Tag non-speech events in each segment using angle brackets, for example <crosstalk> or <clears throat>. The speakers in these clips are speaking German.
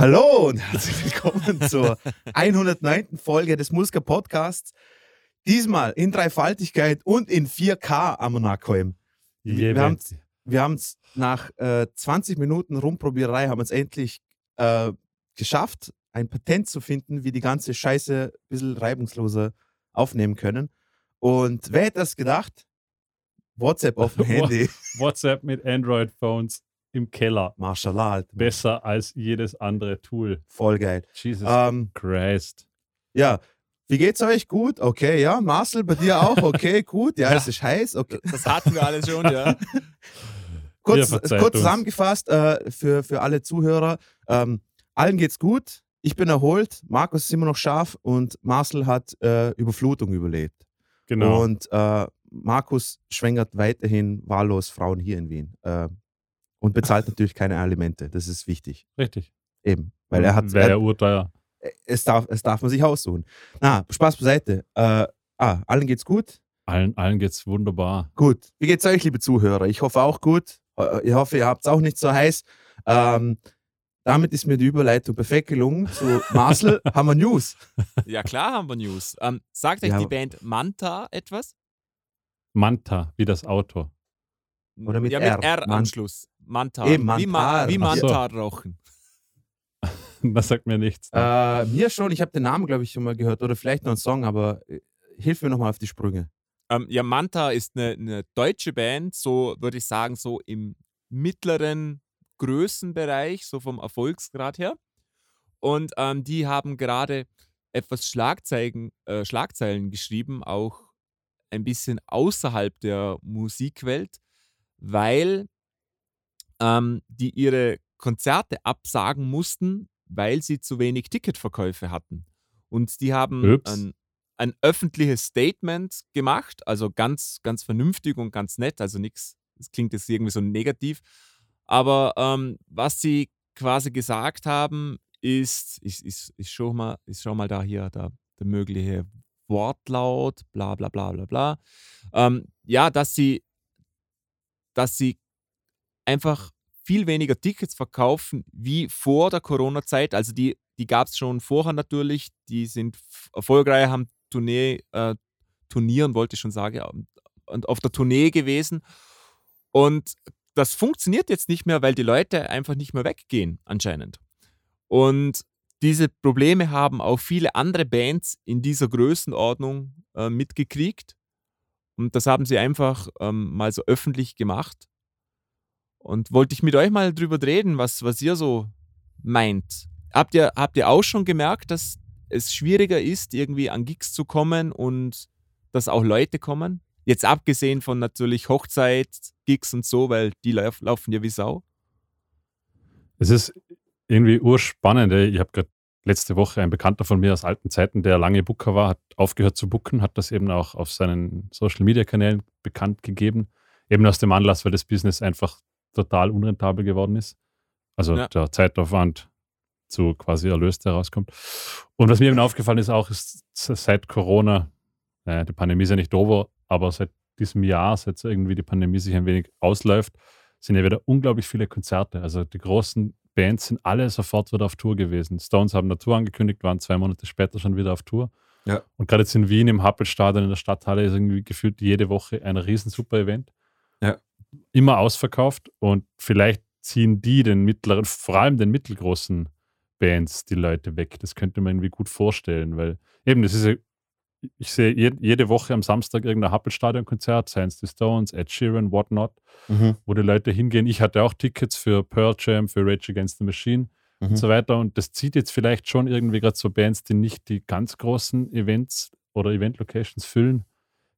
Hallo und herzlich willkommen zur 109. Folge des Muska Podcasts. Diesmal in Dreifaltigkeit und in 4K am Monarchoim. Wir, wir haben es nach äh, 20 Minuten Rumprobierei haben es endlich äh, geschafft, ein Patent zu finden, wie die ganze Scheiße ein bisschen reibungsloser aufnehmen können. Und wer hätte das gedacht? WhatsApp auf dem <laughs> Handy. WhatsApp mit Android-Phones im Keller. Mashallah. Alter. Besser als jedes andere Tool. Voll geil. Jesus Ähm, Christ. ja, wie geht's euch? Gut? Okay, ja. Marcel, bei dir auch? Okay, <laughs> gut. Ja, Ja. es ist heiß. Okay. Das hatten wir alles schon, ja. <laughs> Kurz, kurz zusammengefasst äh, für, für alle Zuhörer. Ähm, allen geht's gut. Ich bin erholt. Markus ist immer noch scharf und Marcel hat äh, Überflutung überlebt. Genau. Und äh, Markus schwängert weiterhin wahllos Frauen hier in Wien. Äh, und bezahlt natürlich keine Alimente. Das ist wichtig. Richtig. Eben. Weil er hat. Wäre er, ja urteuer. es, darf, es darf man sich aussuchen. Na, Spaß beiseite. Äh, ah, allen geht's gut? Allen, allen geht's wunderbar. Gut. Wie geht's euch, liebe Zuhörer? Ich hoffe auch gut. Äh, Ich hoffe, ihr habt es auch nicht so heiß. Ähm, damit ist mir die Überleitung perfekt gelungen. Zu <laughs> Marcel haben wir News. Ja, klar haben wir News. Ähm, sagt euch Ja, die Band Manta etwas? Manta, wie das Auto. Oder mit ja, R. mit R am Schluss. Manta. Eben, Wie, Ma Mantar. wie Ach so. Manta rauchen. <laughs> Das sagt mir nichts. Äh, mir schon, ich habe den Namen, glaube ich, schon mal gehört. Oder vielleicht noch einen Song, aber äh, hilf mir nochmal auf die Sprünge. Ähm, ja, Manta ist eine, eine deutsche Band, so würde ich sagen, so im mittleren Größenbereich, so vom Erfolgsgrad her. Und ähm, die haben gerade etwas Schlagzeilen, äh, Schlagzeilen geschrieben, auch ein bisschen außerhalb der Musikwelt, weil ähm, die ihre Konzerte absagen mussten, weil sie zu wenig Ticketverkäufe hatten. Und die haben ein, ein öffentliches Statement gemacht, also ganz, ganz vernünftig und ganz nett, also nichts, es klingt jetzt irgendwie so negativ. Aber ähm, was sie quasi gesagt haben, ist, ich, ich, ich schau mal, ich schau mal da hier, da, der mögliche Wortlaut, bla bla bla bla bla. Ähm, ja, dass sie, dass sie einfach viel weniger Tickets verkaufen wie vor der Corona-Zeit. Also die, die gab es schon vorher natürlich. Die sind erfolgreich, haben Tournee, äh, Turnieren, wollte ich schon sagen, und auf der Tournee gewesen. Und das funktioniert jetzt nicht mehr, weil die Leute einfach nicht mehr weggehen, anscheinend. Und diese Probleme haben auch viele andere Bands in dieser Größenordnung äh, mitgekriegt. Und das haben sie einfach ähm, mal so öffentlich gemacht. Und wollte ich mit euch mal drüber reden, was, was ihr so meint. Habt ihr, habt ihr auch schon gemerkt, dass es schwieriger ist, irgendwie an Gigs zu kommen und dass auch Leute kommen? Jetzt abgesehen von natürlich Hochzeit, Gigs und so, weil die lauf, laufen ja wie Sau. Es ist irgendwie urspannend. Ich habe gerade letzte Woche ein Bekannter von mir aus alten Zeiten, der lange Booker war, hat aufgehört zu booken, hat das eben auch auf seinen Social Media Kanälen bekannt gegeben. Eben aus dem Anlass, weil das Business einfach total unrentabel geworden ist. Also Ja. der Zeitaufwand zu quasi Erlös, der rauskommt. Und was mir eben aufgefallen ist, auch ist seit Corona, naja, die Pandemie ist ja nicht over, aber seit diesem Jahr, seit irgendwie die Pandemie sich ein wenig ausläuft, sind ja wieder unglaublich viele Konzerte. Also die großen Bands sind alle sofort wieder auf Tour gewesen. Stones haben eine Tour angekündigt, waren zwei Monate später schon wieder auf Tour. Ja. Und gerade jetzt in Wien im Happelstadion in der Stadthalle ist irgendwie gefühlt jede Woche ein riesen super Event. Ja. Immer ausverkauft und vielleicht ziehen die den mittleren, vor allem den mittelgroßen Bands die Leute weg. Das könnte man irgendwie gut vorstellen, weil eben, das ist ja, ich sehe je- jede Woche am Samstag irgendein Happelstadion-Konzert, seien es die Stones, Ed Sheeran, whatnot, wo die Leute hingehen. Ich hatte auch Tickets für Pearl Jam, für Rage Against the Machine Mhm. und so weiter. Und das zieht jetzt vielleicht schon irgendwie gerade so Bands, die nicht die ganz großen Events oder Event-Locations füllen,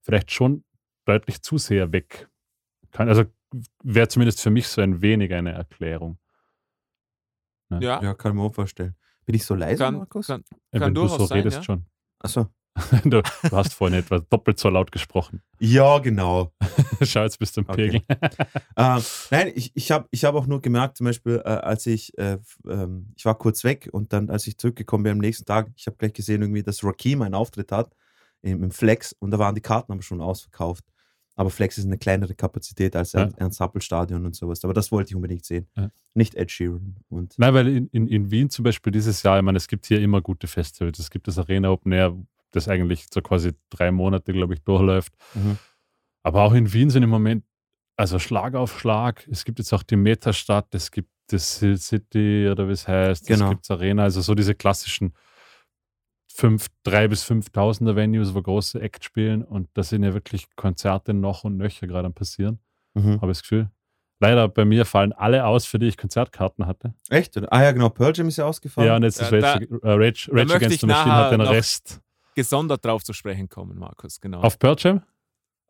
vielleicht schon deutlich zu sehr weg. Kann, also wäre zumindest für mich so ein wenig eine Erklärung. Ja, Ja, kann man auch vorstellen. Bin ich so leise, kann, Markus? kann, Kann Wenn du durchaus so sein, redest ja. schon. Achso. <laughs> Du, hast vorhin etwa doppelt so laut gesprochen. Ja, genau. <laughs> Schau, jetzt bist du im Okay. Pegel. <laughs> ähm, nein, ich, ich habe ich hab auch nur gemerkt, zum Beispiel, äh, als ich, äh, ähm, ich war kurz weg und dann, als ich zurückgekommen bin am nächsten Tag, ich habe gleich gesehen, irgendwie, dass Rakim einen Auftritt hat im, im Flex und da waren die Karten aber schon ausverkauft. Aber Flex ist eine kleinere Kapazität als Ja. ein Ernst-Happel-Stadion und sowas. Aber das wollte ich unbedingt sehen. Ja. Nicht Ed Sheeran. Und Nein, weil in, in, in Wien zum Beispiel dieses Jahr, ich meine, es gibt hier immer gute Festivals. Es gibt das Arena Open Air, das eigentlich so quasi drei Monate, glaube ich, durchläuft. Mhm. Aber auch in Wien sind im Moment, also Schlag auf Schlag. Es gibt jetzt auch die Metastadt, es gibt das Hill City oder wie es heißt, Genau. es gibt Arena, also so diese klassischen fünf, drei bis 5.000er Venues, wo große Act spielen und da sind ja wirklich Konzerte noch und nöcher gerade am passieren, Mhm. habe ich das Gefühl. Leider bei mir fallen alle aus, für die ich Konzertkarten hatte. Echt? Ah ja, genau. Pearl Jam ist ja ausgefallen. Ja, und jetzt ist Ja, Rage, äh, Rage, Rage Against the Machine hat den Rest. Gesondert drauf zu sprechen kommen, Markus, genau. Auf Pearl Jam?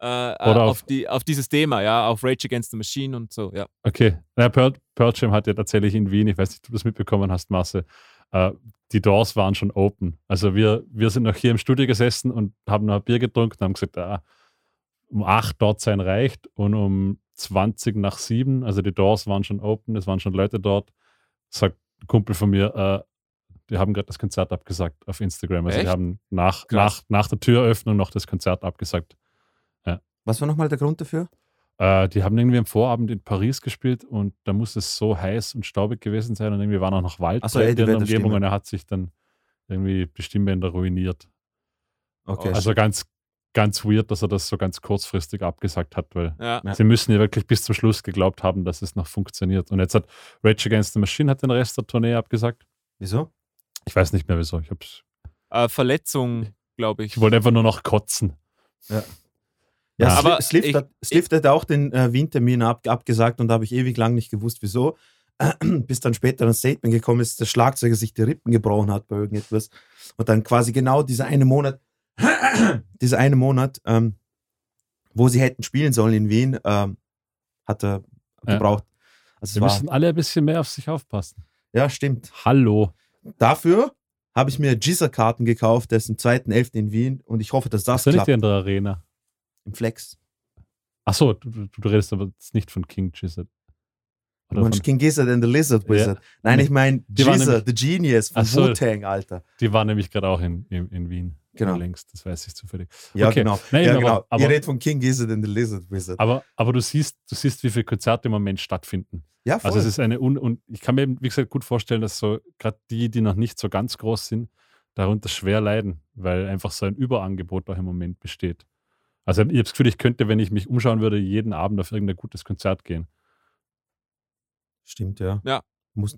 äh, äh, oder auf, auf- die, auf dieses Thema, ja, auf Rage Against the Machine und so, ja. Okay. Ja, Pearl, Pearl Jam hat ja tatsächlich in Wien, ich weiß nicht, ob du das mitbekommen hast, Marce, äh, die Doors waren schon open. Also wir, wir sind noch hier im Studio gesessen und haben noch ein Bier getrunken und haben gesagt, ah, um 8 dort sein reicht und um 20 nach 7, also die Doors waren schon open, es waren schon Leute dort, sagt ein Kumpel von mir, äh, die haben gerade das Konzert abgesagt auf Instagram. Also Echt? die haben nach, Krass. nach, nach der Türöffnung noch das Konzert abgesagt. Was war nochmal der Grund dafür? Äh, die haben irgendwie am Vorabend in Paris gespielt und da muss es so heiß und staubig gewesen sein und irgendwie war noch Wald so, in der Umgebung und er hat sich dann irgendwie die Stimmbänder ruiniert. Okay. Also ganz, ganz weird, dass er das so ganz kurzfristig abgesagt hat, weil ja. Ja. sie müssen ja wirklich bis zum Schluss geglaubt haben, dass es noch funktioniert. Und jetzt hat Rage Against the Machine hat den Rest der Tournee abgesagt. Wieso? Ich weiß nicht mehr wieso. Ich, hab's, Äh, Verletzung, glaube ich. ich wollte einfach nur noch kotzen. Ja, Ja. Sli- Aber Slift, ich- hat, Slift hat auch den äh, Wien-Termin ab, abgesagt und da habe ich ewig lang nicht gewusst, wieso. <clears throat> Bis dann später ein Statement gekommen ist, dass der Schlagzeuger sich die Rippen gebrochen hat bei irgendetwas. Und dann quasi genau dieser eine Monat, <clears throat> dieser eine Monat, ähm, wo sie hätten spielen sollen in Wien, ähm, hat er Ja. gebraucht. Also es Wir war, müssen alle ein bisschen mehr auf sich aufpassen. ja, stimmt. Hallo. Dafür habe ich mir Gizzer-Karten gekauft, der ist am 2.11. in Wien und ich hoffe, dass das Das ist ja nicht klappt. die andere Arena. Im Flex. Achso, du, du, du redest aber jetzt nicht von King Gizzard. Oder von, King Gizzard and the Lizard Ja. Wizard. Nein, ich meine waren Gizzard, the Genius von. Wu-Tang, Alter. die war nämlich gerade auch in, in, in Wien. Genau. Längst, das weiß ich zufällig. Ja, Okay. genau. Nein, ja, aber- genau. aber- Ihr redet von King Gizzard and the Lizard Wizard. Aber, aber du siehst, du siehst, wie viele Konzerte im Moment stattfinden. ja, voll. Also es ist eine un und ich kann mir eben, wie gesagt, gut vorstellen, dass so gerade die, die noch nicht so ganz groß sind, darunter schwer leiden, weil einfach so ein Überangebot auch im Moment besteht. Also ich habe das Gefühl, ich könnte, wenn ich mich umschauen würde, jeden Abend auf irgendein gutes Konzert gehen. Stimmt, ja. Ja. Muss,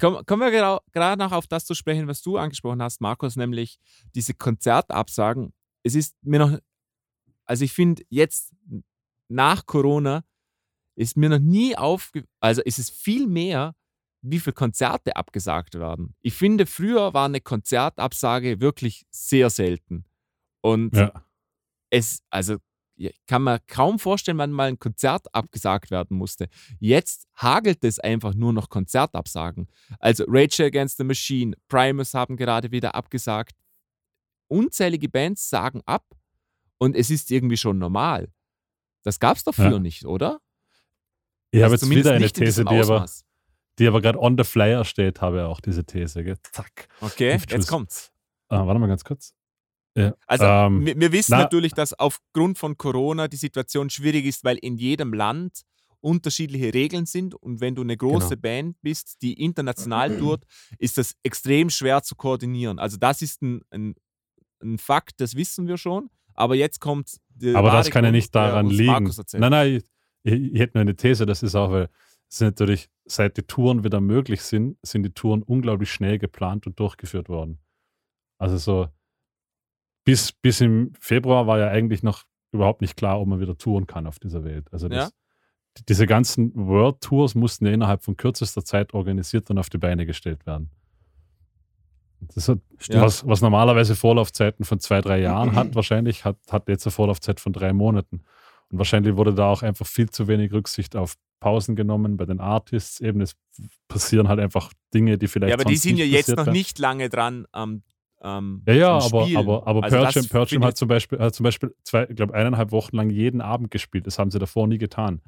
Komm, kommen wir gerade noch auf das zu sprechen, was du angesprochen hast, Markus, nämlich diese Konzertabsagen. Es ist mir noch, also ich finde jetzt nach Corona ist mir noch nie aufge, also ist es viel mehr, wie viele Konzerte abgesagt werden. Ich finde, früher war eine Konzertabsage wirklich sehr selten. Und Ja. es, also kann mir kaum vorstellen, wann mal ein Konzert abgesagt werden musste. Jetzt hagelt es einfach nur noch Konzertabsagen. Also Rage Against the Machine, Primus haben gerade wieder abgesagt. Unzählige Bands sagen ab und es ist irgendwie schon normal. Das gab es doch früher Ja. nicht, oder? Ich habe Also jetzt wieder eine These, die aber, die aber gerade on the flyer steht, habe auch diese These. Gell? Zack. Okay, jetzt kommt's. Ah, warte mal ganz kurz. Ja. Also Ähm, wir, wir wissen na- natürlich, dass aufgrund von Corona die Situation schwierig ist, weil in jedem Land unterschiedliche Regeln sind und wenn du eine große Genau. Band bist, die international tourt, ist das extrem schwer zu koordinieren. Also das ist ein, ein, ein Fakt, das wissen wir schon. Aber jetzt kommt Aber das kann ja nicht daran liegen. Nein, nein, ich, ich, ich hätte nur eine These, das ist auch, weil es natürlich, seit die Touren wieder möglich sind, sind die Touren unglaublich schnell geplant und durchgeführt worden. Also so bis, bis im Februar war ja eigentlich noch überhaupt nicht klar, ob man wieder touren kann auf dieser Welt. Also das, die- diese ganzen World Tours mussten ja innerhalb von kürzester Zeit organisiert und auf die Beine gestellt werden. Das hat, Ja. was, was normalerweise Vorlaufzeiten von zwei, drei Jahren hat, <clears throat> wahrscheinlich hat, hat jetzt eine Vorlaufzeit von drei Monaten. Und wahrscheinlich wurde da auch einfach viel zu wenig Rücksicht auf Pausen genommen bei den Artists. Eben, es passieren halt einfach Dinge, die vielleicht. Ja, aber die sind ja jetzt noch wären. nicht lange dran am am Ja, ja, aber, aber, aber Also Jam finde hat zum Beispiel, hat zum Beispiel zwei, ich glaube, eineinhalb Wochen lang jeden Abend gespielt. Das haben sie davor nie getan.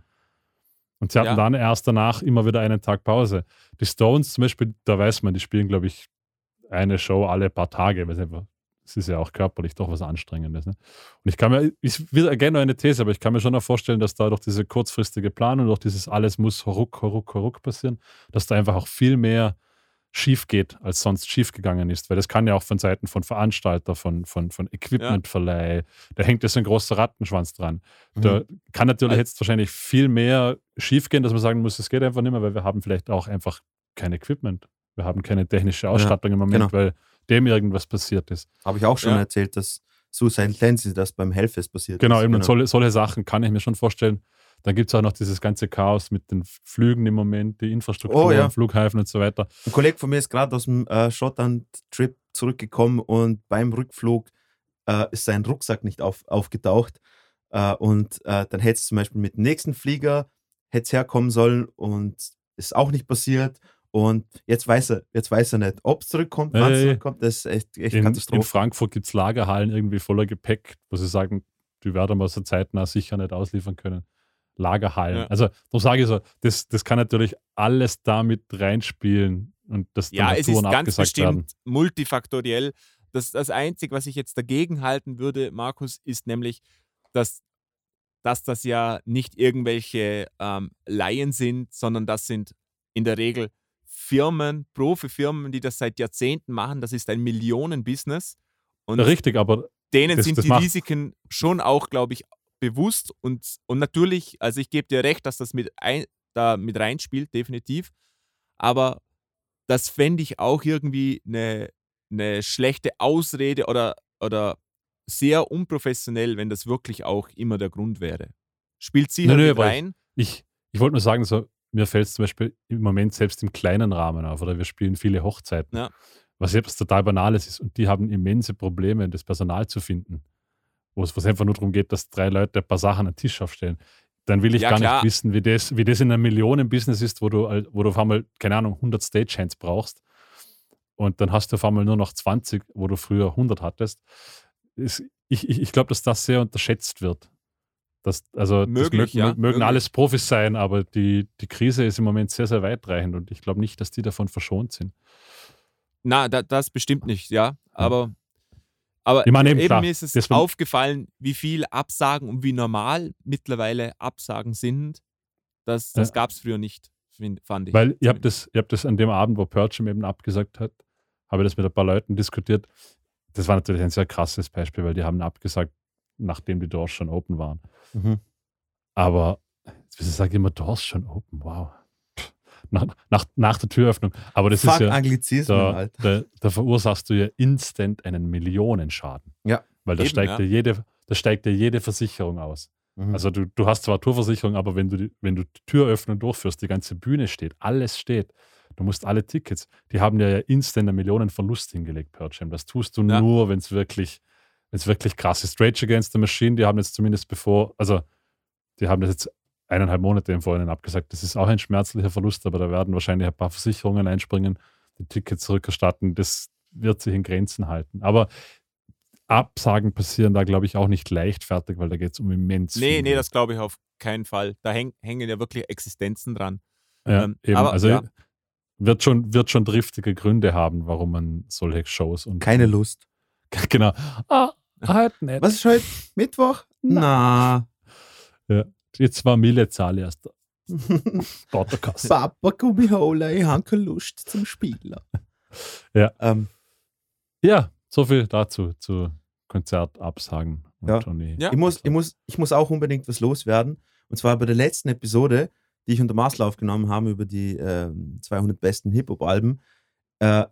Und sie hatten Ja. dann erst danach immer wieder einen Tag Pause. Die Stones zum Beispiel, da weiß man, die spielen, glaube ich, eine Show alle paar Tage, es ist ja auch körperlich doch was Anstrengendes. Ne? Und ich kann mir, ich will gerne noch eine These, aber ich kann mir schon auch vorstellen, dass da durch diese kurzfristige Planung, durch dieses alles muss ruck, ruck, ruck passieren, dass da einfach auch viel mehr schief geht, als sonst schief gegangen ist. Weil das kann ja auch von Seiten von Veranstalter, von, von, von Equipmentverleih, da hängt jetzt ein großer Rattenschwanz dran. Mhm. Da kann natürlich jetzt wahrscheinlich viel mehr schief gehen, dass man sagen muss, es geht einfach nicht mehr, weil wir haben vielleicht auch einfach kein Equipment. Wir haben keine technische Ausstattung ja, im Moment, genau. weil dem irgendwas passiert ist. Habe ich auch schon ja. erzählt, dass Suicide Tendency das beim Hellfest passiert genau, ist. Eben, genau, solche, solche Sachen kann ich mir schon vorstellen. Dann gibt es auch noch dieses ganze Chaos mit den Flügen im Moment, die Infrastruktur, oh, ja. Flughäfen und so weiter. Ein Kollege von mir ist gerade aus dem äh, Schottland-Trip zurückgekommen und beim Rückflug äh, ist sein Rucksack nicht auf, aufgetaucht. Äh, und äh, dann hätte es zum Beispiel mit dem nächsten Flieger hätte herkommen sollen und ist auch nicht passiert. Und jetzt weiß er, jetzt weiß er nicht, ob es zurückkommt, wann es zurückkommt. Das ist echt, echt in, Katastrophe. In Frankfurt gibt es Lagerhallen irgendwie voller Gepäck, wo sie sagen, die werden wir so zeitnah sicher nicht ausliefern können. Lagerhallen. Ja. Also, da sage ich so, das, das kann natürlich alles damit reinspielen und das ja, es ist ganz bestimmt werden. multifaktoriell. Das, das Einzige, was ich jetzt dagegen halten würde, Markus, ist nämlich, dass, dass das ja nicht irgendwelche ähm, Laien sind, sondern das sind in der Regel Firmen, Profifirmen, die das seit Jahrzehnten machen. Das ist ein Millionenbusiness. Und Richtig, aber denen das, sind das die Risiken schon auch, glaube ich, bewusst. Und, und natürlich, also ich gebe dir recht, dass das mit, ein, da mit reinspielt, definitiv. Aber das fände ich auch irgendwie eine, eine schlechte Ausrede oder, oder sehr unprofessionell, wenn das wirklich auch immer der Grund wäre. Spielt sicher nee, nee, rein. Ich, ich wollte nur sagen, so, mir fällt es zum Beispiel im Moment selbst im kleinen Rahmen auf, oder wir spielen viele Hochzeiten, ja. was jetzt total Banales ist und die haben immense Probleme, das Personal zu finden. Wo es einfach nur darum geht, dass drei Leute ein paar Sachen an den Tisch aufstellen. Dann will ich ja, gar klar. nicht wissen, wie das, wie das in einem Millionen-Business ist, wo du, wo du auf einmal, keine Ahnung, 100 Stagehands brauchst und dann hast du auf einmal nur noch 20, wo du früher 100 hattest. ich ich, ich glaube, dass das sehr unterschätzt wird. Das, also möglich, das mögen, ja, mögen möglich. alles Profis sein, aber die, die Krise ist im Moment sehr, sehr weitreichend und ich glaube nicht, dass die davon verschont sind. Na, da, das bestimmt nicht, ja. Aber, aber ich meine, eben, eben mir ist es aufgefallen, wie viel Absagen und wie normal mittlerweile Absagen sind. Das, das ja. gab es früher nicht, fand ich. Weil ihr habt das, habt das an dem Abend, wo Purcham eben abgesagt hat, habe ich das mit ein paar Leuten diskutiert. Das war natürlich ein sehr krasses Beispiel, weil die haben abgesagt, nachdem die Doors schon open waren. Mhm. Aber, wie sage ich immer, Doors schon open, wow. Nach, nach, nach der Türöffnung. Aber das Fuck ist ja. Anglizismen, da, Alter. Da, da, verursachst du ja instant einen Millionenschaden. Ja. Weil da, Eben, steigt, ja. Ja jede, da steigt ja jede Versicherung aus. Mhm. Also du, du hast zwar Tourversicherung, aber wenn du, die, wenn du die Türöffnung durchführst, die ganze Bühne steht, alles steht, du musst alle Tickets, die haben ja instant einen Millionenverlust hingelegt, Percham. Das tust du ja. nur, wenn es wirklich jetzt wirklich krass ist. Rage Against the Machine, die haben jetzt zumindest bevor, also die haben das jetzt eineinhalb Monate im Vorhinein abgesagt. Das ist auch ein schmerzlicher Verlust, aber da werden wahrscheinlich ein paar Versicherungen einspringen, die Tickets zurückerstatten. Das wird sich in Grenzen halten. Aber Absagen passieren da, glaube ich, auch nicht leichtfertig, weil da geht es um immens nee, viel. Nee, das glaube ich auf keinen Fall. Da häng, hängen ja wirklich Existenzen dran. Ja, ähm, eben. Aber, also ja. wird, schon, wird schon driftige Gründe haben, warum man solche Shows und. Keine Lust. <laughs> Genau. Ah, Halt nicht. Was ist heute? Mittwoch? Na. Ja, jetzt war Zahl erst. <laughs> Papa, komm ich habe keine Lust zum Spielen. <laughs> Ja. Ähm. Ja, so viel dazu, zu Konzertabsagen. Ja. ja. Ich, muss, ich, muss, ich muss auch unbedingt was loswerden. Und zwar bei der letzten Episode, die ich unter Maßler aufgenommen habe über die äh, 200 besten Hip-Hop-Alben. Äh,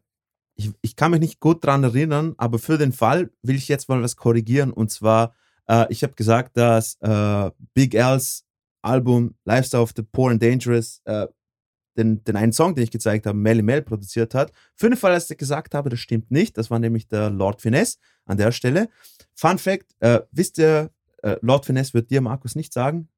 ich, ich kann mich nicht gut daran erinnern, aber für den Fall will ich jetzt mal was korrigieren. Und zwar, äh, ich habe gesagt, dass äh, Big L's Album Lifestyle of the Poor and Dangerous äh, den, den einen Song, den ich gezeigt habe, Melly Mel produziert hat. Für den Fall, dass ich gesagt habe, das stimmt nicht. Das war nämlich der Lord Finesse an der Stelle. Fun Fact: äh, Wisst ihr, äh, Lord Finesse wird dir, Markus, nicht sagen?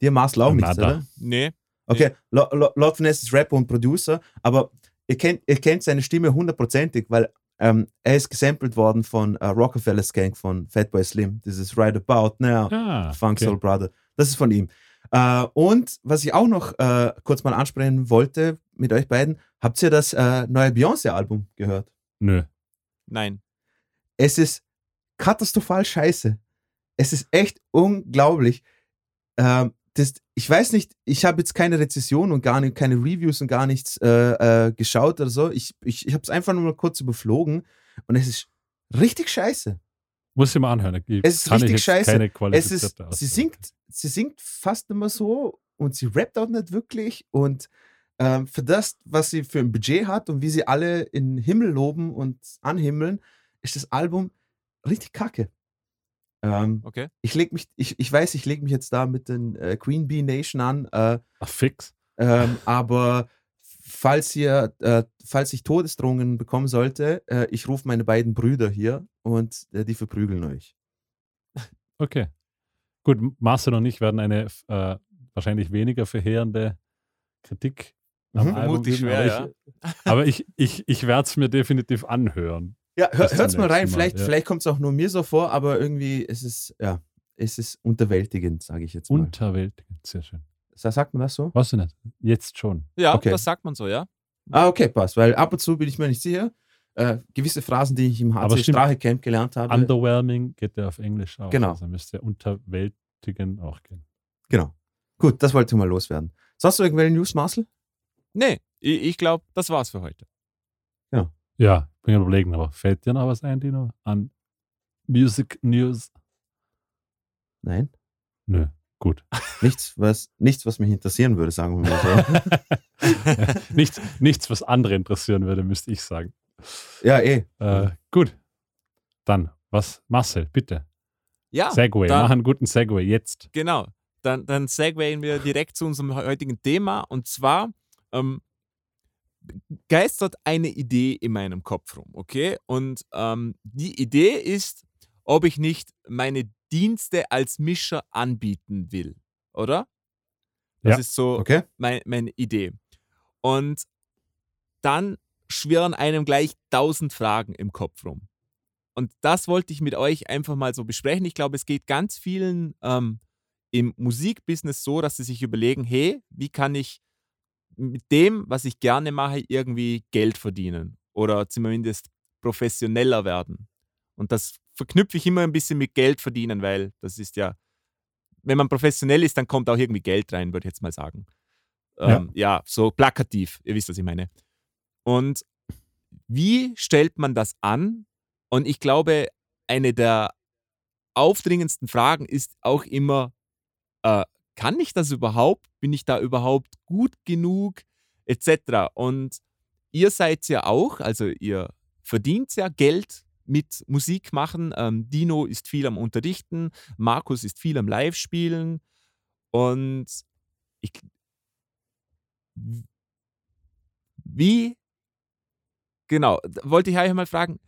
Dir, Marcel, auch nichts, oder? Nee. Okay, nee. Lord Finesse ist Rapper und Producer, aber ihr kennt, ihr kennt seine Stimme hundertprozentig, weil ähm, er ist gesampelt worden von uh, Rockefeller's Gang von Fatboy Slim. This is Right About Now, ah, Funk okay. Soul Brother. Das ist von ihm. Uh, und was ich auch noch uh, kurz mal ansprechen wollte mit euch beiden, habt ihr das uh, neue Beyoncé-Album gehört? Nö. Nein. Es ist katastrophal scheiße. Es ist echt unglaublich. Ähm, das, ich weiß nicht, ich habe jetzt keine Rezession und gar nicht, keine Reviews und gar nichts äh, äh, geschaut oder so. Ich, ich, ich habe es einfach nur mal kurz überflogen und es ist richtig scheiße. Muss ich mal anhören. Ich Es ist richtig scheiße. Es ist, sie singt, sie singt fast immer so und sie rappt auch nicht wirklich und ähm, für das, was sie für ein Budget hat und wie sie alle in den Himmel loben und anhimmeln, ist das Album richtig kacke. Ähm, Okay. ich leg mich, ich, ich weiß, ich lege mich jetzt da mit den äh, Queen Bee Nation an, äh, Ach, fix. ähm, aber falls ihr, äh, falls ich Todesdrohungen bekommen sollte, äh, ich rufe meine beiden Brüder hier und äh, die verprügeln euch. Okay. Gut, Marcel und ich werden eine äh, wahrscheinlich weniger verheerende Kritik am <laughs> Mhm. Album geben, schwer, aber ich, <laughs> aber ich, ich, ich werde es mir definitiv anhören. Ja, hör, hört's mal rein. Mal, Vielleicht, ja. vielleicht kommt es auch nur mir so vor, aber irgendwie ist es, ja, es ist unterwältigend, sage ich jetzt mal. Unterwältigend, sehr schön. Sa- Sagt man das so? Was denn nicht? Jetzt schon. Ja, Okay. das sagt man so, ja. Ah, okay, passt. Weil ab und zu bin ich mir nicht sicher. Äh, gewisse Phrasen, die ich im Aber HC stimmt. Sprachecamp gelernt habe. Underwhelming geht ja auf Englisch auch. Genau. Also müsste unterwältigen auch gehen. Genau. Gut, das wollte ich mal loswerden. Sonst noch irgendwelche News, Marcel? Nee, ich, ich glaube, das war's für heute. Ja, bin am überlegen, aber fällt dir noch was ein, Dino? An Music News? Nein. Nö, gut. <laughs> Nichts, was, nichts, was mich interessieren würde, sagen wir mal so. <laughs> nichts, nichts, was andere interessieren würde, müsste ich sagen. ja, eh. Äh, gut. Dann, was? Marcel, bitte. Ja, Segway, dann- mach einen guten Segway jetzt. genau. Dann, dann segwayen wir direkt zu unserem heutigen Thema. Und zwar ähm, geistert eine Idee in meinem Kopf rum, okay? Und ähm, die Idee ist, ob ich nicht meine Dienste als Mischer anbieten will, oder? Das Ja. ist so Okay. mein, meine Idee. Und dann schwirren einem gleich tausend Fragen im Kopf rum. Und das wollte ich mit euch einfach mal so besprechen. Ich glaube, es geht ganz vielen ähm, im Musikbusiness so, dass sie sich überlegen, hey, wie kann ich mit dem, was ich gerne mache, irgendwie Geld verdienen oder zumindest professioneller werden. Und das verknüpfe ich immer ein bisschen mit Geld verdienen, weil das ist ja, wenn man professionell ist, dann kommt auch irgendwie Geld rein, würde ich jetzt mal sagen. Ja. Ähm, ja, so plakativ, ihr wisst, was ich meine. Und wie stellt man das an? Und ich glaube, eine der aufdringendsten Fragen ist auch immer, äh, kann ich das überhaupt? Bin ich da überhaupt gut genug? Etc. Und ihr seid ja auch, also ihr verdient ja Geld mit Musik machen. Ähm, Dino ist viel am Unterrichten, Markus ist viel am Live-Spielen. Und ich, wie, genau, wollte ich euch mal fragen,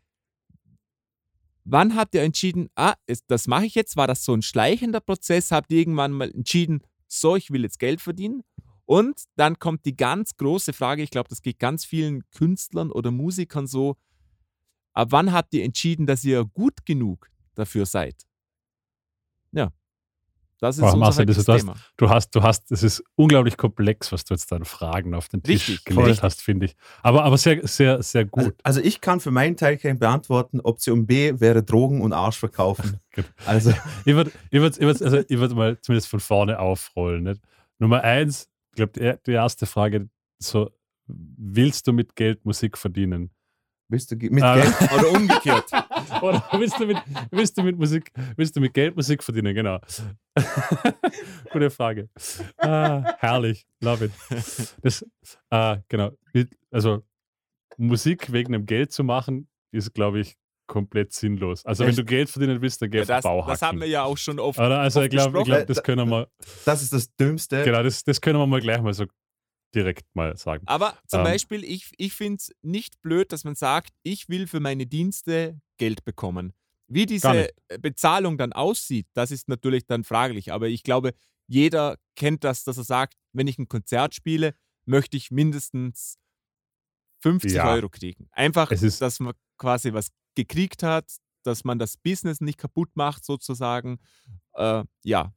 wann habt ihr entschieden, ah, das mache ich jetzt? War das so ein schleichender Prozess? Habt ihr irgendwann mal entschieden, so, ich will jetzt Geld verdienen? Und dann kommt die ganz große Frage, ich glaube, das geht ganz vielen Künstlern oder Musikern so, ab wann habt ihr entschieden, dass ihr gut genug dafür seid? Das ist Boah, unser Marcel, das Thema. Du hast, du hast, es ist unglaublich komplex, was du jetzt an Fragen auf den Tisch Richtig, gelegt richtig. hast, finde ich. Aber, aber sehr, sehr, sehr Also, gut. also ich kann für meinen Teil kein beantworten. Option B wäre Drogen und Arsch verkaufen. <laughs> Gut. Also, Ich <laughs> würde ich würd, ich würd, also ich würd mal zumindest von vorne aufrollen. Nicht? Nummer eins, ich glaube, die, erste Frage, so, willst du mit Geld Musik verdienen? willst du mit Ah. Geld? Oder umgekehrt. <laughs> Oder willst du mit, willst du mit Musik, willst du mit Geld Musik verdienen? Genau. <laughs> Gute Frage. Ah, herrlich, love it. Das, ah, genau. Also Musik wegen dem Geld zu machen, ist, glaube ich, komplett sinnlos. Also wenn Echt? du Geld verdienen willst, dann geh Ja, das, Bauhacken. das haben wir ja auch schon oft. Oder? Also oft ich glaube, glaub, das können wir Das ist das Dümmste. genau, das, das können wir mal gleich mal so direkt mal sagen. Aber zum Ähm. Beispiel, ich, ich finde es nicht blöd, dass man sagt, ich will für meine Dienste Geld bekommen. Wie diese nicht. Bezahlung dann aussieht, das ist natürlich dann fraglich. Aber ich glaube, jeder kennt das, dass er sagt, wenn ich ein Konzert spiele, möchte ich mindestens 50 Ja. Euro kriegen. Einfach, Es ist- dass man quasi was gekriegt hat, dass man das Business nicht kaputt macht, sozusagen. Äh, ja,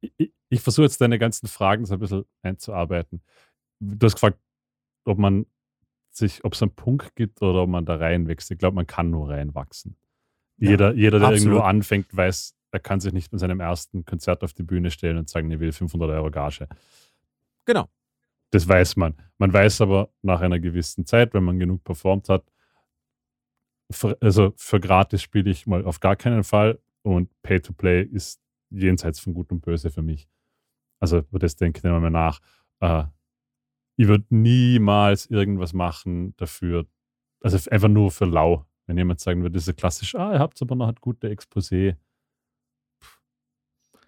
ich, ich versuche jetzt deine ganzen Fragen so ein bisschen einzuarbeiten. Du hast gefragt, ob man sich, ob es einen Punkt gibt oder ob man da reinwächst. Ich glaube, man kann nur reinwachsen. Ja, jeder, jeder, der absolut. irgendwo anfängt, weiß, er kann sich nicht mit seinem ersten Konzert auf die Bühne stellen und sagen, ich will 500 Euro Gage. Genau. Das weiß man. Man weiß aber nach einer gewissen Zeit, wenn man genug performt hat, für, also für gratis spiele ich mal auf gar keinen Fall und Pay-to-Play ist jenseits von Gut und Böse für mich. Also über das denke ich immer mehr nach. Äh, ich würde niemals irgendwas machen dafür, also einfach nur für lau. Wenn jemand sagen würde, das ist klassisch, ah, ihr habt aber noch ein gute Exposé.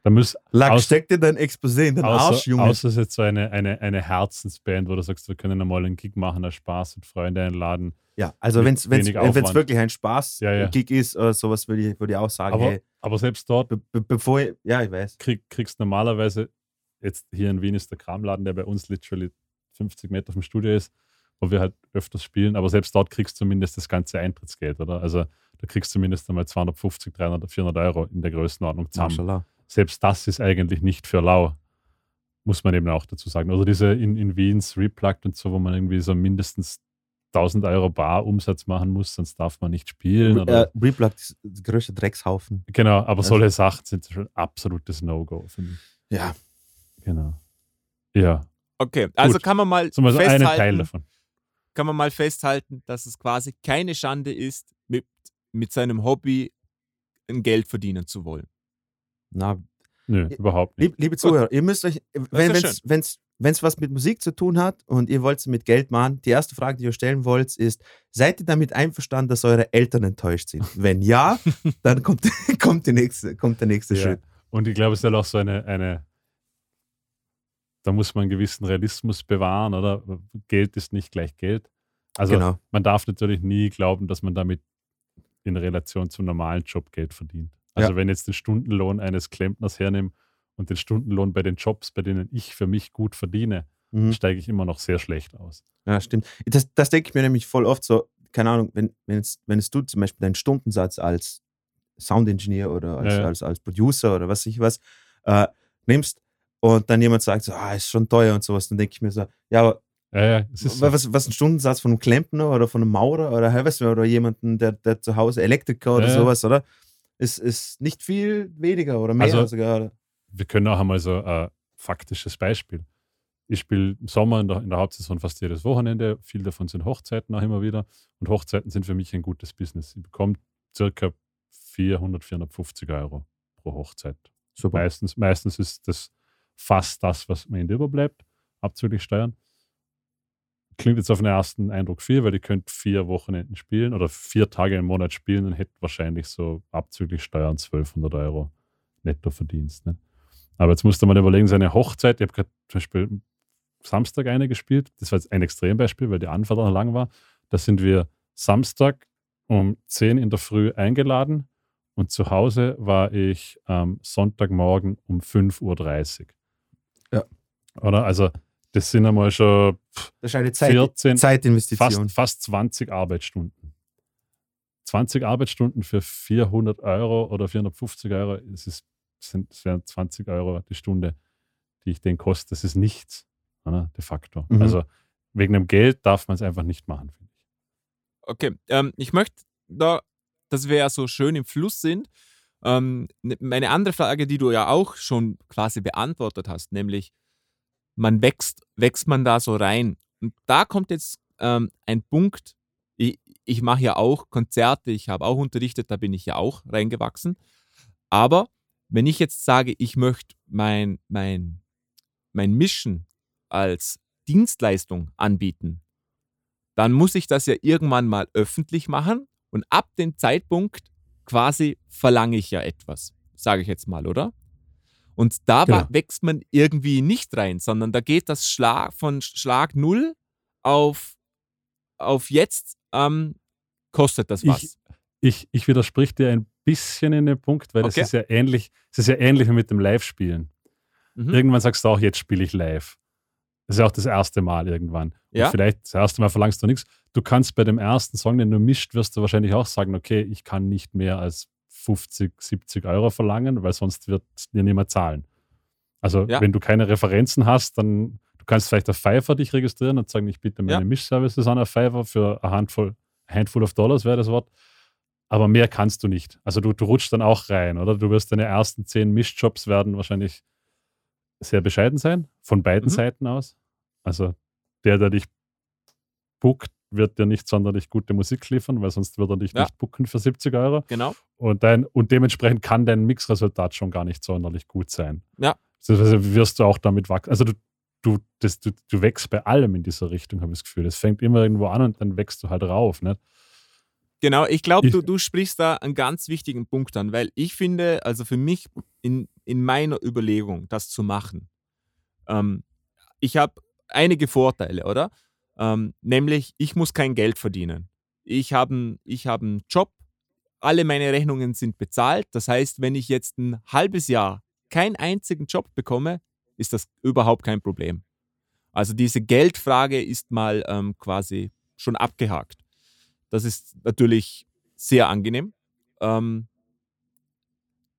Da muss, Lack, Aus- steck dir dein Exposé in den Arsch, außer, Junge. außer es ist jetzt so eine, eine, eine Herzensband, wo du sagst, wir können einmal einen Gig machen, einen Spaß und Freunde einladen. ja, also wenn es wirklich ein Spaß Ja, ja. Gig ist oder sowas, würde ich, würde ich auch sagen, Aber, hey, aber selbst dort be bevor ich, ja, ich weiß. krieg, kriegst normalerweise, jetzt hier in Wien ist der Kramladen, der bei uns literally 50 Meter vom Studio ist, wo wir halt öfters spielen, aber selbst dort kriegst du zumindest das ganze Eintrittsgeld, oder? Also da kriegst du zumindest einmal 250, 300, 400 Euro in der Größenordnung zusammen. Selbst das ist eigentlich nicht für lau, muss man eben auch dazu sagen. Oder diese in, in Wiens Replugged und so, wo man irgendwie so mindestens 1000 Euro Bar Umsatz machen muss, sonst darf man nicht spielen. Oder, Äh, Replugged ist der größte Dreckshaufen. genau, aber also- solche Sachen sind schon absolutes No-Go für mich. Ja. Genau. Ja, Okay, also Gut. kann man mal zum Beispiel einen festhalten, Teil davon. kann man mal festhalten, dass es quasi keine Schande ist, mit, mit seinem Hobby ein Geld verdienen zu wollen. Na, Nö, überhaupt nicht. lieb, liebe Zuhörer, ihr müsst euch, wenn es wenn's, wenn's was mit Musik zu tun hat und ihr wollt es mit Geld machen, die erste Frage, die ihr stellen wollt, ist, seid ihr damit einverstanden, dass eure Eltern enttäuscht sind? Wenn ja, <laughs> dann kommt, <laughs> kommt, die nächste, kommt der nächste Ja. Schritt. Und ich glaube, es ist halt auch so eine, eine, da muss man einen gewissen Realismus bewahren, oder? Geld ist nicht gleich Geld. Also genau. man darf natürlich nie glauben, dass man damit in Relation zum normalen Job Geld verdient. Also Ja. wenn jetzt den Stundenlohn eines Klempners hernehme und den Stundenlohn bei den Jobs, bei denen ich für mich gut verdiene, Mhm. steige ich immer noch sehr schlecht aus. Ja, stimmt. Das, das denke ich mir nämlich voll oft so, keine Ahnung, wenn, wenn, es, wenn es du zum Beispiel deinen Stundensatz als Soundingenieur oder als, Ja, ja. als, als Producer oder was weiß ich was äh, nimmst und dann jemand sagt so, ah, ist schon teuer und sowas, dann denke ich mir so, ja, aber Ja, ja, so. was, was ein Stundensatz von einem Klempner oder von einem Maurer oder weißt du, oder jemanden, der, der zu Hause Elektriker oder Ja, sowas, oder? Ist, ist nicht viel weniger oder mehr Also- sogar. wir können auch einmal so ein faktisches Beispiel. Ich spiele im Sommer in der, in der Hauptsaison fast jedes Wochenende. Viel davon sind Hochzeiten auch immer wieder. Und Hochzeiten sind für mich ein gutes Business. Ich bekomme circa 400, 450 Euro pro Hochzeit. Super. Meistens, meistens ist das fast das, was am Ende überbleibt, abzüglich Steuern. Klingt jetzt auf den ersten Eindruck viel, weil ihr könnt vier Wochenenden spielen oder vier Tage im Monat spielen und hättet wahrscheinlich so abzüglich Steuern 1200 Euro Nettoverdienst. Ne? Aber jetzt musste man überlegen, seine Hochzeit, ich habe gerade zum Beispiel Samstag eine gespielt, das war jetzt ein Extrembeispiel, weil die Anfahrt auch lang war. Da sind wir Samstag um 10 in der Früh eingeladen und zu Hause war ich am Sonntagmorgen um 5.30 Uhr. Ja. Oder? Also, das sind einmal schon Das ist eine Zeit, 14, Zeitinvestition. fast, fast 20 Arbeitsstunden. 20 Arbeitsstunden für 400 Euro oder 450 Euro, das, ist, das sind, das wären 20 Euro die Stunde, die ich den koste. Das ist nichts, oder? de facto. Mhm. Also, wegen dem Geld darf man es einfach nicht machen, finde ich. Okay, ähm, ich möchte da, dass wir ja so schön im Fluss sind. Ähm, ne- meine andere Frage, die du ja auch schon quasi beantwortet hast, nämlich, man wächst, wächst man da so rein? Und da kommt jetzt ähm, ein Punkt, ich, ich mache ja auch Konzerte, ich habe auch unterrichtet, da bin ich ja auch reingewachsen. Aber wenn ich jetzt sage, ich möchte mein, mein, mein Mission als Dienstleistung anbieten, dann muss ich das ja irgendwann mal öffentlich machen und ab dem Zeitpunkt quasi verlange ich ja etwas, sage ich jetzt mal, oder? Und da Genau. wächst man irgendwie nicht rein, sondern da geht das Schlag von Schlag null auf, auf jetzt ähm, kostet das was. Ich- Ich, ich widersprich dir ein bisschen in dem Punkt, weil Okay. das ist ja ähnlich, es ist ja ähnlich wie mit dem Live-Spielen. Mhm. Irgendwann sagst du auch, jetzt spiele ich live. Das ist ja auch das erste Mal irgendwann. Und Ja. vielleicht das erste Mal verlangst du nichts. Du kannst bei dem ersten Song, den du mischt, wirst du wahrscheinlich auch sagen, okay, ich kann nicht mehr als 50, 70 Euro verlangen, weil sonst wird dir niemand zahlen. Also Ja. wenn du keine Referenzen hast, dann du kannst vielleicht auf Fiverr dich registrieren und sagen, ich biete meine Ja. Mischservices an auf Fiverr für eine Handvoll, Handful of Dollars wäre das Wort. aber mehr kannst du nicht. Also du, du rutschst dann auch rein, oder? Du wirst deine ersten zehn Mischjobs werden wahrscheinlich sehr bescheiden sein, von beiden Mhm. Seiten aus. Also der, der dich bookt, wird dir nicht sonderlich gute Musik liefern, weil sonst wird er dich Ja. nicht booken für 70 Euro. Genau. Und, dein, und dementsprechend kann dein Mixresultat schon gar nicht sonderlich gut sein. Ja. Also wirst du auch damit wachsen. Also du, du, das, du, du wächst bei allem in dieser Richtung, habe ich das Gefühl. Es fängt immer irgendwo an und dann wächst du halt rauf. Nicht? Genau, ich glaube, du, du sprichst da einen ganz wichtigen Punkt an, weil ich finde, also für mich in, in meiner Überlegung, das zu machen, ähm, ich habe einige Vorteile, oder? Ähm, nämlich, ich muss kein Geld verdienen. Ich habe ich hab einen Job, alle meine Rechnungen sind bezahlt. Das heißt, wenn ich jetzt ein halbes Jahr keinen einzigen Job bekomme, ist das überhaupt kein Problem. Also diese Geldfrage ist mal ähm, quasi schon abgehakt. Das ist natürlich sehr angenehm. Ähm,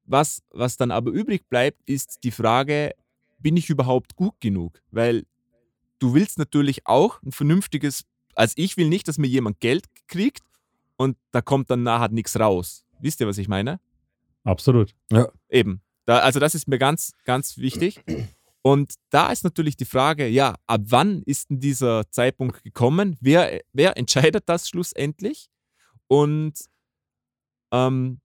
was, was dann aber übrig bleibt, ist die Frage, bin ich überhaupt gut genug? Weil du willst natürlich auch ein vernünftiges, also ich will nicht, dass mir jemand Geld kriegt und da kommt dann nachher nichts raus. Wisst ihr, was ich meine? Absolut. Eben. Da, also das ist mir ganz, ganz wichtig. Und da ist natürlich die Frage, ja, ab wann ist denn dieser Zeitpunkt gekommen? Wer, wer entscheidet das schlussendlich? Und, ähm,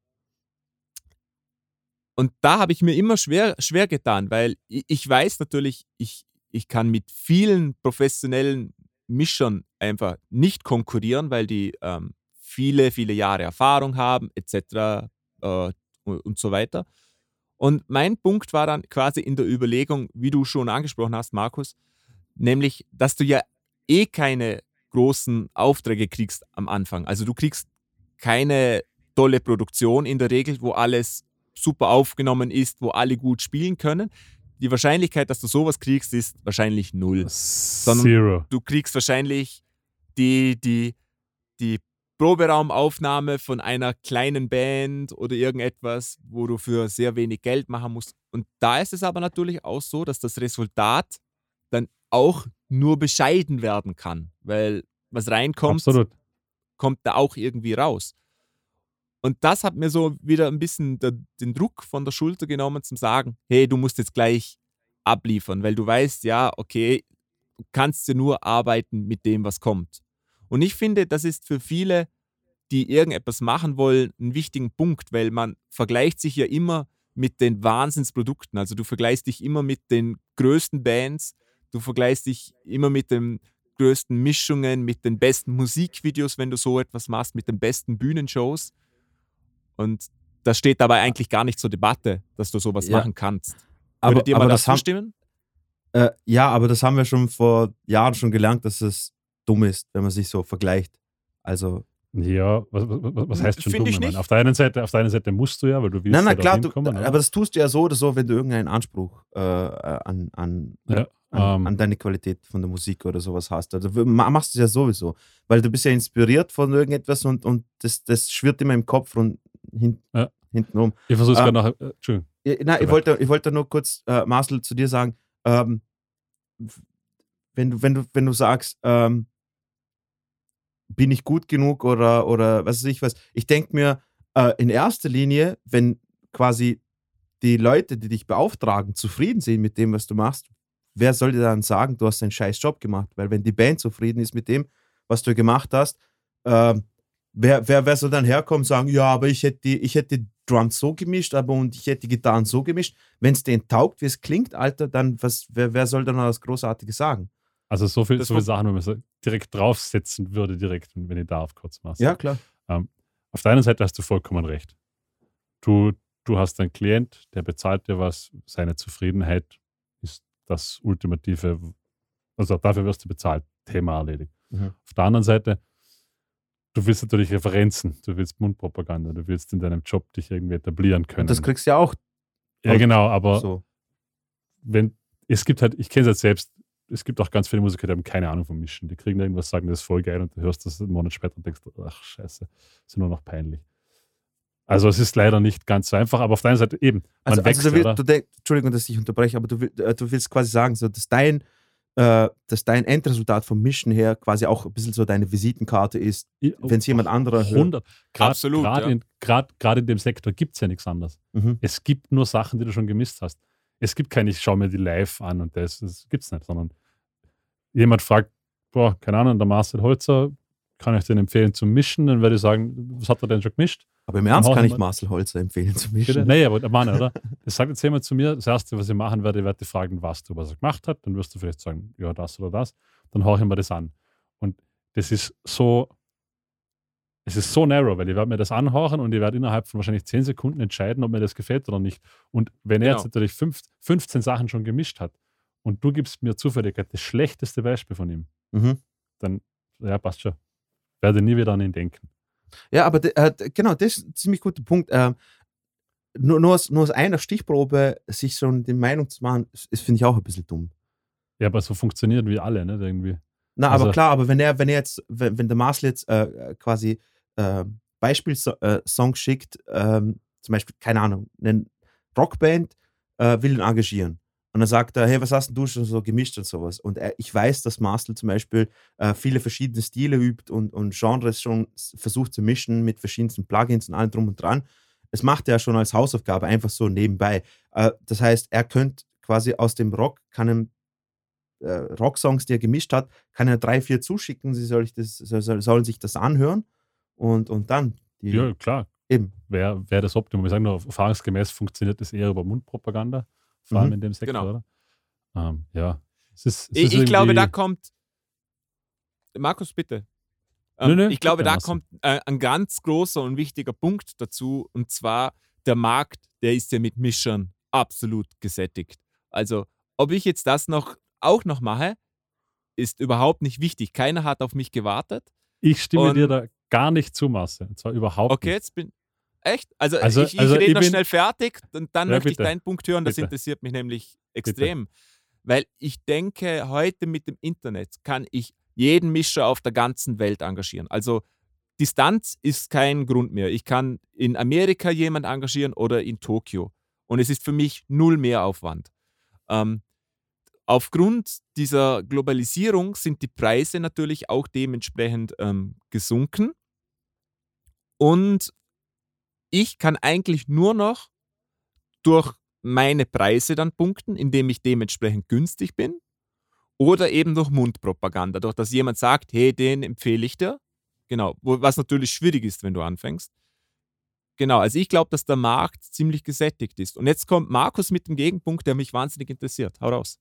und da habe ich mir immer schwer, schwer getan, weil ich, ich weiß natürlich, ich, ich kann mit vielen professionellen Mischern einfach nicht konkurrieren, weil die ähm, viele, viele Jahre Erfahrung haben, etc. Äh, und, so weiter. Und mein Punkt war dann quasi in der Überlegung, wie du schon angesprochen hast, Markus, nämlich, dass du ja eh keine großen Aufträge kriegst am Anfang. Also du kriegst keine tolle Produktion in der Regel, wo alles super aufgenommen ist, wo alle gut spielen können. Die Wahrscheinlichkeit, dass du sowas kriegst, ist wahrscheinlich null. Zero. Du kriegst wahrscheinlich die, die, die Proberaumaufnahme von einer kleinen Band oder irgendetwas, wo du für sehr wenig Geld machen musst. Und da ist es aber natürlich auch so, dass das Resultat dann auch nur bescheiden werden kann, weil was reinkommt, Absolut. kommt da auch irgendwie raus. Und das hat mir so wieder ein bisschen der, den Druck von der Schulter genommen, zum sagen, hey, du musst jetzt gleich abliefern, weil du weißt, ja, okay, du kannst ja nur arbeiten mit dem, was kommt. Und ich finde, das ist für viele, die irgendetwas machen wollen, einen wichtigen Punkt, weil man vergleicht sich ja immer mit den Wahnsinnsprodukten. Also du vergleichst dich immer mit den größten Bands, du vergleichst dich immer mit den größten Mischungen, mit den besten Musikvideos, wenn du so etwas machst, mit den besten Bühnenshows. Und das steht dabei eigentlich gar nicht zur Debatte, dass du sowas Ja. machen kannst. Aber, Würdet ihr aber mal das dazu haben, stimmen? äh, ja, aber das haben wir schon vor Jahren schon gelernt, dass es dumm ist, wenn man sich so vergleicht. Also, Ja, was, was, was heißt schon dumm? ich nicht. Auf der einen Seite, auf der einen Seite musst du ja, weil du willst nein, nein, ja klar, du, kommen, oder? aber das tust du ja so oder so, wenn du irgendeinen Anspruch äh, an, an, Ja, an, ähm, an deine Qualität von der Musik oder sowas hast. Also machst du es ja sowieso, weil du bist ja inspiriert von irgendetwas und, und das, das schwirrt immer im Kopf und hin, Ja. hinten rum. ich versuche es ähm, gerade nach. Äh, Entschuldigung. Ja, nein, ich wollte, ich wollte nur kurz, äh, Marcel, zu dir sagen, ähm, wenn, du, wenn, du, wenn du sagst, ähm, bin ich gut genug oder, oder was weiß ich was, ich denke mir äh, in erster Linie, wenn quasi die Leute, die dich beauftragen, zufrieden sind mit dem, was du machst, wer soll dir dann sagen, du hast einen scheiß Job gemacht? Weil wenn die Band zufrieden ist mit dem, was du gemacht hast, ähm, wer, wer, wer soll dann herkommen und sagen, ja, aber ich hätte die, ich hätte die Drums so gemischt, aber und ich hätte die Gitarren so gemischt. Wenn es denen taugt, wie es klingt, Alter, dann was, wer, wer soll dann noch was Großartiges sagen? Also so, viel, das so viele Sachen, wenn man so direkt draufsetzen würde, direkt, wenn ich darf, kurz mal. Ja, klar. Auf der einen Seite hast du vollkommen recht. Du, du hast einen Klient, der bezahlt dir was, seine Zufriedenheit ist das ultimative, also dafür wirst du bezahlt, Thema erledigt. Mhm. Auf der anderen Seite, du willst natürlich Referenzen, du willst Mundpropaganda, du willst in deinem Job dich irgendwie etablieren können. Und das kriegst du ja auch ja, genau, aber so. wenn, es gibt halt, ich kenne es halt selbst, es gibt auch ganz viele Musiker, die haben keine Ahnung vom Mischen. Die kriegen irgendwas, sagen, das ist voll geil und du hörst das einen Monat später und denkst, ach scheiße, ist nur noch peinlich. Also es ist leider nicht ganz so einfach, aber auf der einen Seite eben, man Also, wächst, also du, willst, du denk, Entschuldigung, dass ich unterbreche, aber du, will- äh, du willst quasi sagen, so, dass dein, äh, dass dein Endresultat vom Mischen her quasi auch ein bisschen so deine Visitenkarte ist, wenn es jemand anderer hört. 100. Grad, Absolut, Gerade ja. in, grad, grad in dem Sektor gibt es ja nichts anderes. Mhm. Es gibt nur Sachen, die du schon gemisst hast. Es gibt kein, ich schaue mir die live an und das, das gibt es nicht, sondern jemand fragt, boah, keine Ahnung, der Marcel Holzer, kann ich den empfehlen zum Mischen? Dann würde ich sagen, was hat er denn schon gemischt? Aber im Ernst kann ich Marcel Holzer empfehlen zu mischen. Nee, aber der Mann, oder? Das sagt jetzt jemand zu mir, das Erste, was ich machen werde, ich werde dich fragen, was du, was er gemacht hat. Dann wirst du vielleicht sagen, ja, das oder das. Dann höre ich mir das an. Und das ist so, es ist so narrow, weil ich werde mir das anhören und ich werde innerhalb von wahrscheinlich 10 Sekunden entscheiden, ob mir das gefällt oder nicht. Und wenn er Genau. jetzt natürlich fünf, 15 Sachen schon gemischt hat und du gibst mir zufällig das schlechteste Beispiel von ihm, Mhm. dann, ja, passt schon. Werde nie wieder an ihn denken. Ja, aber äh, genau, das ist ein ziemlich guter Punkt. Ähm, nur, nur, aus, nur aus einer Stichprobe sich schon die Meinung zu machen, ist, finde ich auch ein bisschen dumm. Ja, aber so funktionieren wir alle, nicht irgendwie. Na, Also- aber klar, aber wenn er, wenn er jetzt, wenn, wenn der Marcel jetzt äh, quasi äh, Beispielsong schickt, ähm, zum Beispiel, keine Ahnung, eine Rockband äh, will ihn engagieren. Und dann sagt er, hey, was hast denn du schon so gemischt und sowas? Und er, ich weiß, dass Marcel zum Beispiel äh, viele verschiedene Stile übt und, und Genres schon versucht zu mischen mit verschiedensten Plugins und allem drum und dran. Das macht er schon als Hausaufgabe einfach so nebenbei. Äh, das heißt, er könnte quasi aus dem Rock, kann ihm äh, Rocksongs, die er gemischt hat, kann er drei, vier zuschicken. Sie soll das, soll, soll, sollen sich das anhören und, und dann Ja, klar. eben. wäre wär das Optimum. Wir sagen nur, erfahrungsgemäß funktioniert das eher über Mundpropaganda, vor allem Mhm, in dem Sektor, genau. oder? Ähm, ja. Es ist, es Ich, ist ich glaube, da kommt. Markus, bitte. Nö, Ähm, nö, ich glaube, da kommt äh, ein ganz großer und wichtiger Punkt dazu, und zwar der Markt, der ist ja mit Mischern absolut gesättigt. Also, ob ich jetzt das noch auch noch mache, ist überhaupt nicht wichtig. Keiner hat auf mich gewartet. Ich stimme Und- dir da gar nicht zu, Marcel. Und zwar überhaupt Okay, nicht. jetzt bin. Echt? Also, Also- ich, ich also rede ich noch schnell fertig und dann Ja, möchte ich bitte. deinen Punkt hören. Das Bitte. interessiert mich nämlich extrem. Weil ich denke, heute mit dem Internet kann ich jeden Mischer auf der ganzen Welt engagieren. Also Distanz ist kein Grund mehr. Ich kann in Amerika jemand engagieren oder in Tokio. Und es ist für mich null mehr Aufwand. Ähm, aufgrund dieser Globalisierung sind die Preise natürlich auch dementsprechend ähm, gesunken. Und ich kann eigentlich nur noch durch meine Preise dann punkten, indem ich dementsprechend günstig bin. Oder eben durch Mundpropaganda, durch dass jemand sagt, hey, den empfehle ich dir. Genau, was natürlich schwierig ist, wenn du anfängst. Genau, also ich glaube, dass der Markt ziemlich gesättigt ist. Und jetzt kommt Markus mit dem Gegenpunkt, der mich wahnsinnig interessiert. Hau raus.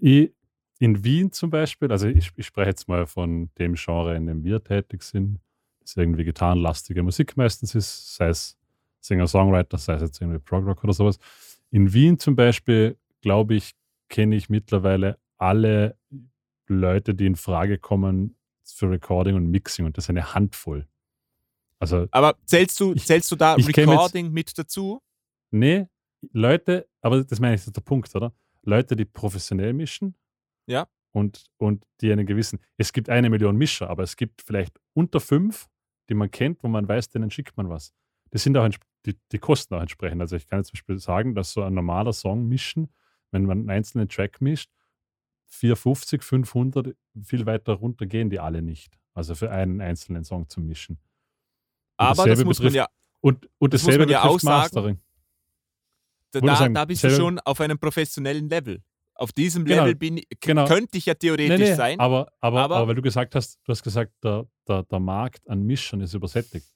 Ich, in Wien zum Beispiel, also ich, ich spreche jetzt mal von dem Genre, in dem wir tätig sind, das irgendwie gitarrenlastige Musik meistens ist, sei es Singer-Songwriter, sei es jetzt irgendwie Prog-Rock oder sowas. In Wien zum Beispiel, glaube ich, kenne ich mittlerweile alle Leute, die in Frage kommen für Recording und Mixing und das ist eine Handvoll. Also Aber zählst du, Ich- zählst du da käme jetzt- Recording mit dazu? Nee, Leute, aber das meine ich, das ist der Punkt, oder? Leute, die professionell mischen. Ja. Und, und die einen gewissen, es gibt eine Million Mischer, aber es gibt vielleicht unter fünf, die man kennt, wo man weiß, denen schickt man was. Das sind auch, die, die kosten auch entsprechend. Also ich kann jetzt zum Beispiel sagen, dass so ein normaler Song mischen, wenn man einen einzelnen Track mischt, 450, 500, viel weiter runter gehen die alle nicht. Also für einen einzelnen Song zu mischen. Und Aber das muss man betrifft- ja, Und, und Das muss dasselbe man ja auch sagen. Mastering. da, Würde da, sagen, da bist du schon auf einem professionellen Level. Auf diesem Genau, Level bin, ich- k- genau. könnte ich ja theoretisch Nee, nee, sein. Aber, aber, Aber- aber, weil du gesagt hast, du hast gesagt, der, der, der Markt an Mischern ist übersättigt.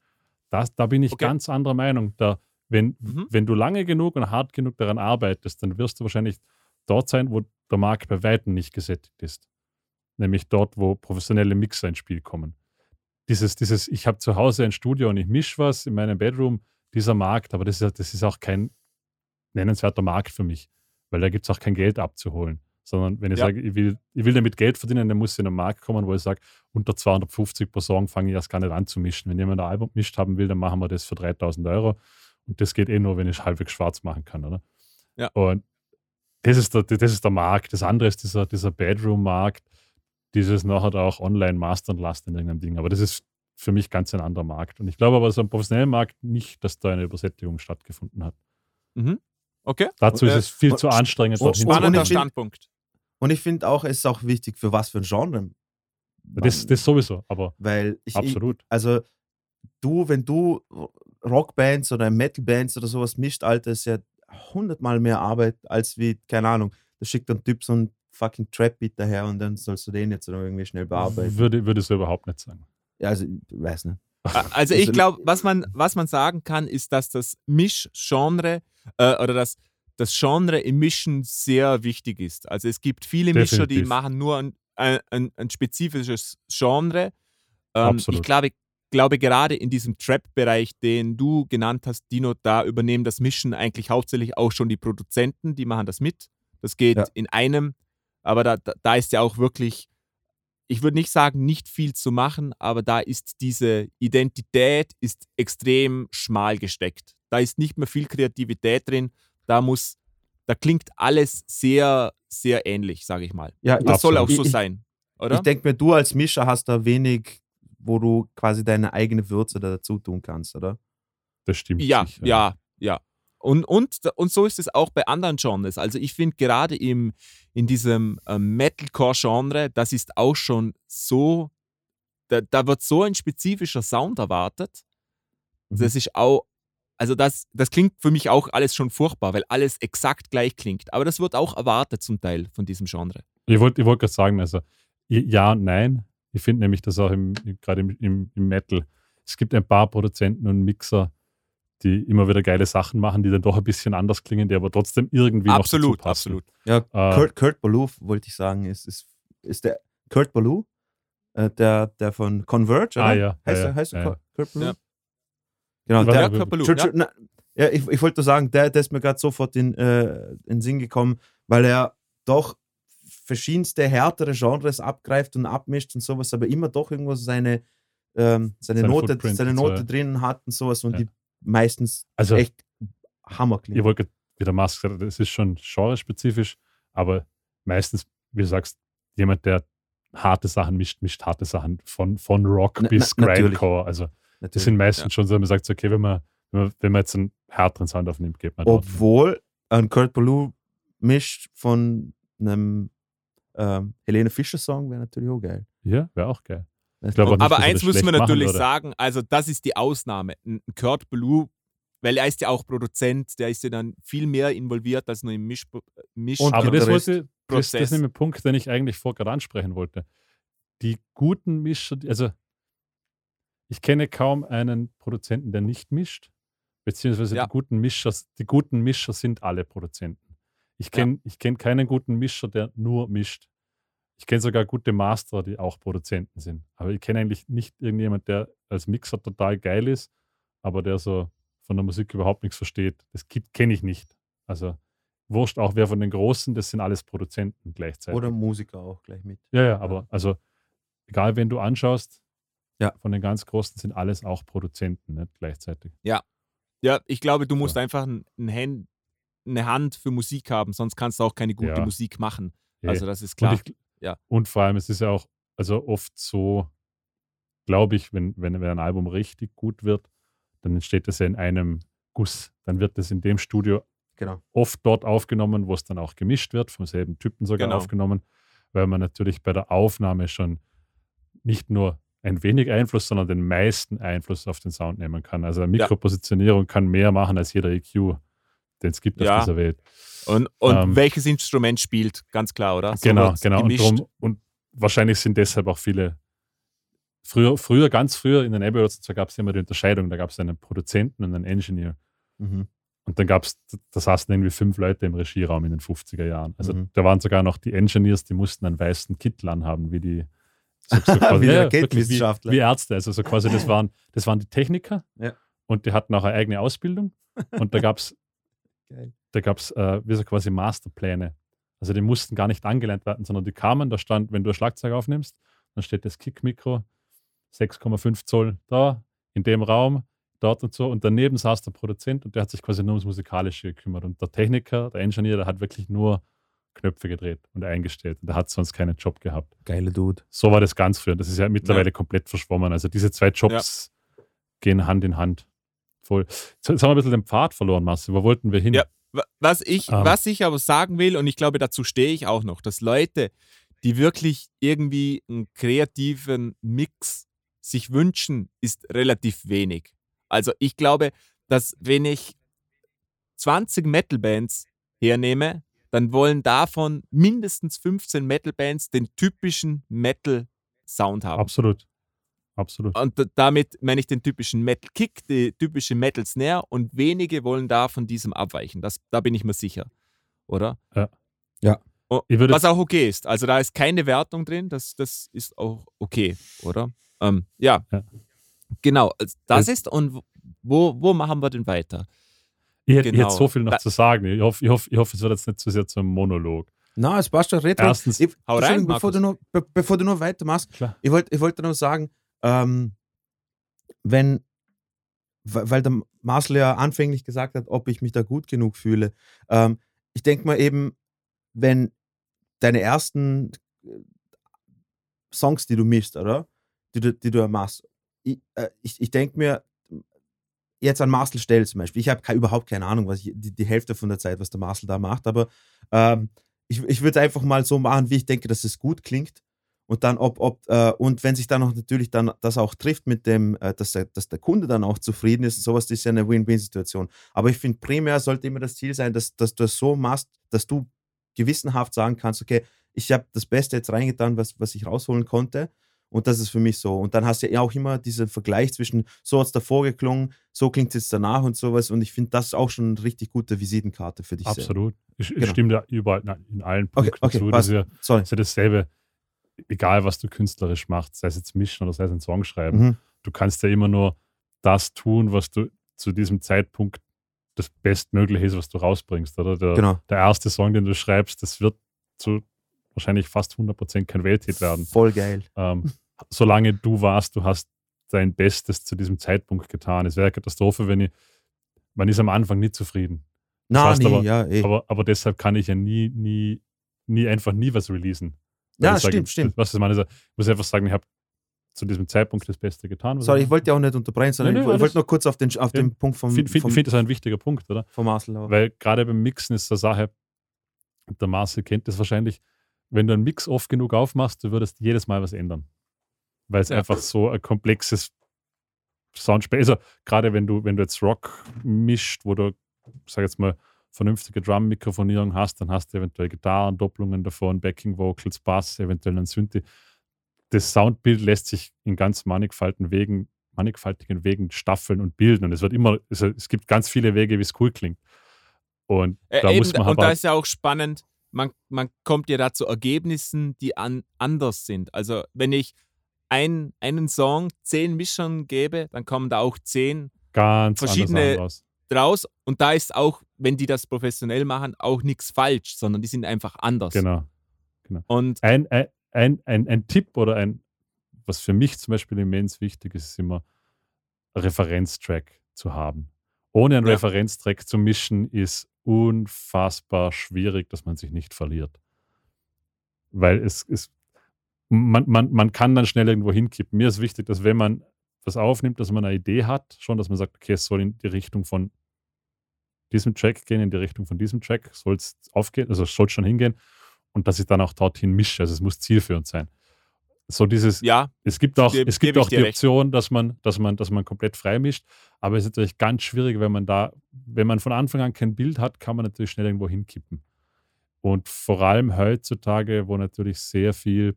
Das, da bin ich Okay. ganz anderer Meinung. Da, wenn, Mhm. wenn du lange genug und hart genug daran arbeitest, dann wirst du wahrscheinlich dort sein, wo der Markt bei Weitem nicht gesättigt ist. Nämlich dort, wo professionelle Mixer ins Spiel kommen. Dieses, dieses ich habe zu Hause ein Studio und ich mische was in meinem Bedroom, dieser Markt, aber das ist, das ist auch kein nennenswerter Markt für mich, weil da gibt es auch kein Geld abzuholen. Sondern wenn ich Ja. sage, ich will, ich will damit Geld verdienen, dann muss ich in einen Markt kommen, wo ich sage, unter 250 pro Song fange ich erst gar nicht an zu mischen. Wenn jemand ein Album mischt haben will, dann machen wir das für 3000 Euro. Und das geht eh nur, wenn ich halbwegs schwarz machen kann, oder? Ja. Und das ist der, das ist der Markt. Das andere ist dieser, dieser Bedroom-Markt, dieses nachher auch online mastern lassen in irgendeinem Ding. Aber das ist für mich ganz ein anderer Markt. Und ich glaube aber so am professionellen Markt nicht, dass da eine Übersättigung stattgefunden hat. Mhm. Okay. Dazu Und, ist äh, es viel und- zu anstrengend, und- und- Spannender Standpunkt. Und ich finde auch, es ist auch wichtig, für was für ein Genre. Das, man- das sowieso, aber weil ich, ich, absolut. also du, wenn du Rockbands oder Metalbands oder sowas mischt, Alter, ist ja hundertmal mehr Arbeit als wie, keine Ahnung, da schickt ein Typ so einen fucking Trap-Beat daher und dann sollst du den jetzt irgendwie schnell bearbeiten. Würde, würde so überhaupt nicht sagen. Ja, also, ich weiß nicht. A- Also ich Also- glaube, was man, was man sagen kann, ist, dass das Mischgenre äh, oder das, das Genre im Mischen sehr wichtig ist. Also es gibt viele Mischer, die Definitiv. machen nur ein, ein, ein, spezifisches Genre. Ähm, ich glaube, glaube gerade in diesem Trap-Bereich, den du genannt hast, Dino, da übernehmen das Mischen eigentlich hauptsächlich auch schon die Produzenten, die machen das mit. Das geht Ja. in einem, aber da, da, da ist ja auch wirklich, ich würde nicht sagen, nicht viel zu machen, aber da ist diese Identität ist extrem schmal gesteckt. Da ist nicht mehr viel Kreativität drin. Da muss, da klingt alles sehr, sehr ähnlich, sage ich mal. Ja, das soll auch absolut. so Ich- sein, oder? Ich denke mir, du als Mischer hast da wenig, wo du quasi deine eigene Würze da dazu tun kannst, oder? Das stimmt. Ja, sicher. ja, ja. Und, und, und so ist es auch bei anderen Genres. Also ich finde gerade im, in diesem ähm, Metalcore-Genre, das ist auch schon so, da, da wird so ein spezifischer Sound erwartet. Mhm. Das ist auch, also das, das klingt für mich auch alles schon furchtbar, weil alles exakt gleich klingt. Aber das wird auch erwartet zum Teil von diesem Genre. Ich wollte ich wollt gerade sagen, also ja und nein. Ich finde nämlich, dass auch im, gerade im, im, im Metal, es gibt ein paar Produzenten und Mixer, die immer wieder geile Sachen machen, die dann doch ein bisschen anders klingen, die aber trotzdem irgendwie noch absolut, dazu passen. absolut. Ja, Äh, Kurt, Kurt Ballou, wollte ich sagen, ist, ist, ist der Kurt Ballou, äh, der, der von Converge, oder? Ah, ja, Heißt, ja, er, heißt er ja, Kurt- Kurt Ballou? Genau, der, Ja, Ja, ja. tschü- na, ja, ich, ich wollte nur sagen, der, der ist mir gerade sofort in, äh, in den Sinn gekommen, weil er doch verschiedenste härtere Genres abgreift und abmischt und sowas, aber immer doch irgendwo seine, ähm, seine, Seine Note, Footprint seine so, Note ja. drin hat und sowas und Ja. die meistens Also, echt Hammer klingen. ich wollte, wie der Mars gesagt das ist schon genrespezifisch, aber meistens, wie du sagst, jemand, der harte Sachen mischt, mischt harte Sachen von, von Rock Na- bis na-. Grindcore. Also, das Natürlich. sind meistens Ja. schon so, man sagt, okay, wenn man, wenn man, wenn man jetzt einen härteren Sound aufnimmt, geht man dort. Obwohl ein Kurt Ballou mischt von einem ähm, Helene Fischer Song wäre natürlich auch geil. Ja, wäre auch geil. Weißt glaub auch nicht, Aber er eins das müssen wir machen natürlich würde. sagen, also das ist die Ausnahme. Ein Kurt Ballou, weil er ist ja auch Produzent, der ist ja dann viel mehr involviert als nur im Misch, Misch Und Aber das, wollte, das, das ist nämlich ein Punkt, den ich eigentlich vor gerade ansprechen wollte. Die guten Mischer, also ich kenne kaum einen Produzenten, der nicht mischt, beziehungsweise Ja. die guten Mischer, die guten Mischer sind alle Produzenten. Ich kenne ich kenn keinen guten Mischer, der nur mischt. Ich kenne sogar gute Master, die auch Produzenten sind. Aber ich kenne eigentlich nicht irgendjemand, der als Mixer total geil ist, aber der so von der Musik überhaupt nichts versteht. Das kenne ich nicht. Also wurscht auch wer von den Großen, das sind alles Produzenten gleichzeitig. Oder Musiker auch gleich mit. ja, ja, aber also egal, wen du anschaust, Ja. von den ganz Großen sind alles auch Produzenten, nicht gleichzeitig. Ja, ich glaube, du musst einfach ein, ein Hand, eine Hand für Musik haben, sonst kannst du auch keine gute Ja. Musik machen. Eh. Also das ist klar. Und, ich, Ja. und vor allem, es ist ja auch also oft so, glaube ich, wenn, wenn, wenn ein Album richtig gut wird, dann entsteht das ja in einem Guss. Dann wird das in dem Studio Genau. oft dort aufgenommen, wo es dann auch gemischt wird, vom selben Typen sogar Genau. aufgenommen, weil man natürlich bei der Aufnahme schon nicht nur ein wenig Einfluss, sondern den meisten Einfluss auf den Sound nehmen kann. Also eine Mikropositionierung kann mehr machen als jeder EQ, den es gibt Ja. auf dieser Welt. Und, und Ähm, welches Instrument spielt, ganz klar, oder? So genau, genau. Und, drum, und wahrscheinlich sind deshalb auch viele. Früher, früher, ganz früher in den Abbey Roads gab es immer die Unterscheidung, da gab es einen Produzenten und einen Engineer. Mhm. Und dann gab es, da saßen irgendwie fünf Leute im Regieraum in den 50er Jahren. Also Mhm. da waren sogar noch die Engineers, die mussten einen weißen Kittel anhaben, wie die so, so quasi, Wie ja, Raketenwissenschaftler. Wie, wie Ärzte. Also so quasi, das waren, das waren die Techniker Ja. und die hatten auch eine eigene Ausbildung. Und da gab es <laughs> da gab es äh, wie so quasi Masterpläne. Also die mussten gar nicht angelernt werden, sondern die kamen, da stand, wenn du ein Schlagzeug aufnimmst, dann steht das Kickmikro, 6,5 Zoll da, in dem Raum, dort und so. Und daneben saß der Produzent und der hat sich quasi nur ums Musikalische gekümmert. Und der Techniker, der Ingenieur, der hat wirklich nur Knöpfe gedreht und eingestellt. Und der hat sonst keinen Job gehabt. Geiler Dude. So war das ganz früher. Das ist ja mittlerweile komplett verschwommen. Also diese zwei Jobs gehen Hand in Hand. Voll. Jetzt, jetzt haben wir ein bisschen den Pfad verloren, Marcel. Wo wollten wir hin? Ja. Was ich, Ähm. was ich aber sagen will, und ich glaube, dazu stehe ich auch noch, dass Leute, die wirklich irgendwie einen kreativen Mix sich wünschen, ist relativ wenig. Also ich glaube, dass wenn ich 20 Metal-Bands hernehme, dann wollen davon mindestens 15 Metal-Bands den typischen Metal-Sound haben. Absolut. Absolut. Und damit meine ich den typischen Metal Kick, die typische Metal Snare und wenige wollen da von diesem abweichen. Das, da bin ich mir sicher. Oder? Ja. Ja. Oh, Ich würde- was auch okay ist. Also da ist keine Wertung drin, das, das ist auch okay, oder? Ähm, ja. Ja. Genau, also das Das- ist und wo, wo machen wir denn weiter? Ich, hätte- Genau. so viel noch zu sagen. Ich hoffe, ich, hoffe, ich hoffe, es wird jetzt nicht zu sehr zum Monolog. Na, es passt schon. Red ruhig. Erstens- ich, Hau rein, bevor, du noch, be, bevor du noch weitermachst, Klar. ich wollte ich wollte nur sagen, ähm, wenn, weil der Marcel ja anfänglich gesagt hat, ob ich mich da gut genug fühle. Ähm, ich denke mal eben, wenn deine ersten äh, Songs, die du mischst, oder? Die du, die du machst, ich, äh, ich, ich denke mir, jetzt an Marcel Stell zum Beispiel, ich habe überhaupt keine Ahnung, was ich, die, die Hälfte von der Zeit, was der Marcel da macht, aber ähm, ich, ich würde einfach mal so machen, wie ich denke, dass es gut klingt. Und dann, ob, ob, äh, und wenn sich dann auch natürlich dann das auch trifft mit dem, äh, dass, der, dass der Kunde dann auch zufrieden ist, sowas ist ja eine Win-Win-Situation. Aber ich finde, primär sollte immer das Ziel sein, dass, dass du es so machst, dass du gewissenhaft sagen kannst, okay, ich habe das Beste jetzt reingetan, was, was ich rausholen konnte. Und das ist für mich so. Und dann hast du ja auch immer diesen Vergleich zwischen, so hat es davor geklungen, so klingt es jetzt danach und sowas. Und ich finde, das ist auch schon eine richtig gute Visitenkarte für dich. Absolut. Ich, ich Genau. stimme da überall nein, in allen Okay, Punkten okay, zu. Das ist ja, Sorry. das ist ja dasselbe, egal was du künstlerisch machst, sei es jetzt mischen oder sei es ein Song schreiben. Mhm. Du kannst ja immer nur das tun, was du zu diesem Zeitpunkt das Bestmögliche ist, was du rausbringst. Oder? Der, Genau. der erste Song, den du schreibst, das wird zu wahrscheinlich fast 100% kein Welthit werden. Voll geil. Ähm, <laughs> solange du warst, du hast dein Bestes zu diesem Zeitpunkt getan. Es wäre eine Katastrophe, wenn ich, man ist am Anfang nicht zufrieden. Na, heißt nie, aber- ja, eh. Aber, aber deshalb kann ich ja nie, nie, nie einfach nie was releasen. Ja, ich sage, stimmt, stimmt. Was ich meine, ist, ich muss einfach sagen, ich habe zu diesem Zeitpunkt das Beste getan. Sorry, ich ich wollte ja auch nicht unterbrechen, sondern Nee, ich nee, wollte alles- nur kurz auf den, auf Ja. den Punkt vom, finde, find, vom, find, das ein wichtiger Punkt, oder? vom Marcel auch. Weil gerade beim Mixen ist eine Sache, der Marcel kennt das wahrscheinlich, wenn du einen Mix oft genug aufmachst, du würdest jedes Mal was ändern. Weil es einfach so ein komplexes Soundspiel ist. Also gerade wenn du, wenn du jetzt Rock mischt, wo du, sag jetzt mal, vernünftige Drum-Mikrofonierung hast, dann hast du eventuell Gitarren, Doppelungen davon, Backing Vocals, Bass, eventuell einen Synthi. Das Soundbild lässt sich in ganz mannigfaltigen Wegen, mannigfaltigen Wegen staffeln und bilden. Und es wird immer, es, es gibt ganz viele Wege, wie es cool klingt. Und Äh, da eben, muss man und aber da ist ja auch spannend, man, man kommt ja da zu Ergebnissen, die an, anders sind. Also wenn ich ein, einen Song zehn Mischern gebe, dann kommen da auch zehn ganz verschiedene- raus. draus. Und da ist auch, wenn die das professionell machen, auch nichts falsch, sondern die sind einfach anders. Genau. Und Ein, ein, ein, ein, ein Tipp oder ein, was für mich zum Beispiel immens wichtig ist, ist immer, Referenztrack zu haben. Ohne einen Ja. Referenztrack zu mischen, ist unfassbar schwierig, dass man sich nicht verliert. Weil es ist, man, man, man kann dann schnell irgendwo hinkippen. Mir ist wichtig, dass wenn man was aufnimmt, dass man eine Idee hat, schon, dass man sagt, okay, es soll in die Richtung von diesem Track gehen, in die Richtung von diesem Track, soll es aufgehen, also soll es schon hingehen und dass ich dann auch dorthin mische. Also es muss zielführend sein. So dieses, ja, es gibt auch, es gibt auch die recht. Option, dass man, dass man, dass man komplett frei mischt. Aber es ist natürlich ganz schwierig, wenn man da, wenn man von Anfang an kein Bild hat, kann man natürlich schnell irgendwo hinkippen. Und vor allem heutzutage, wo natürlich sehr viel,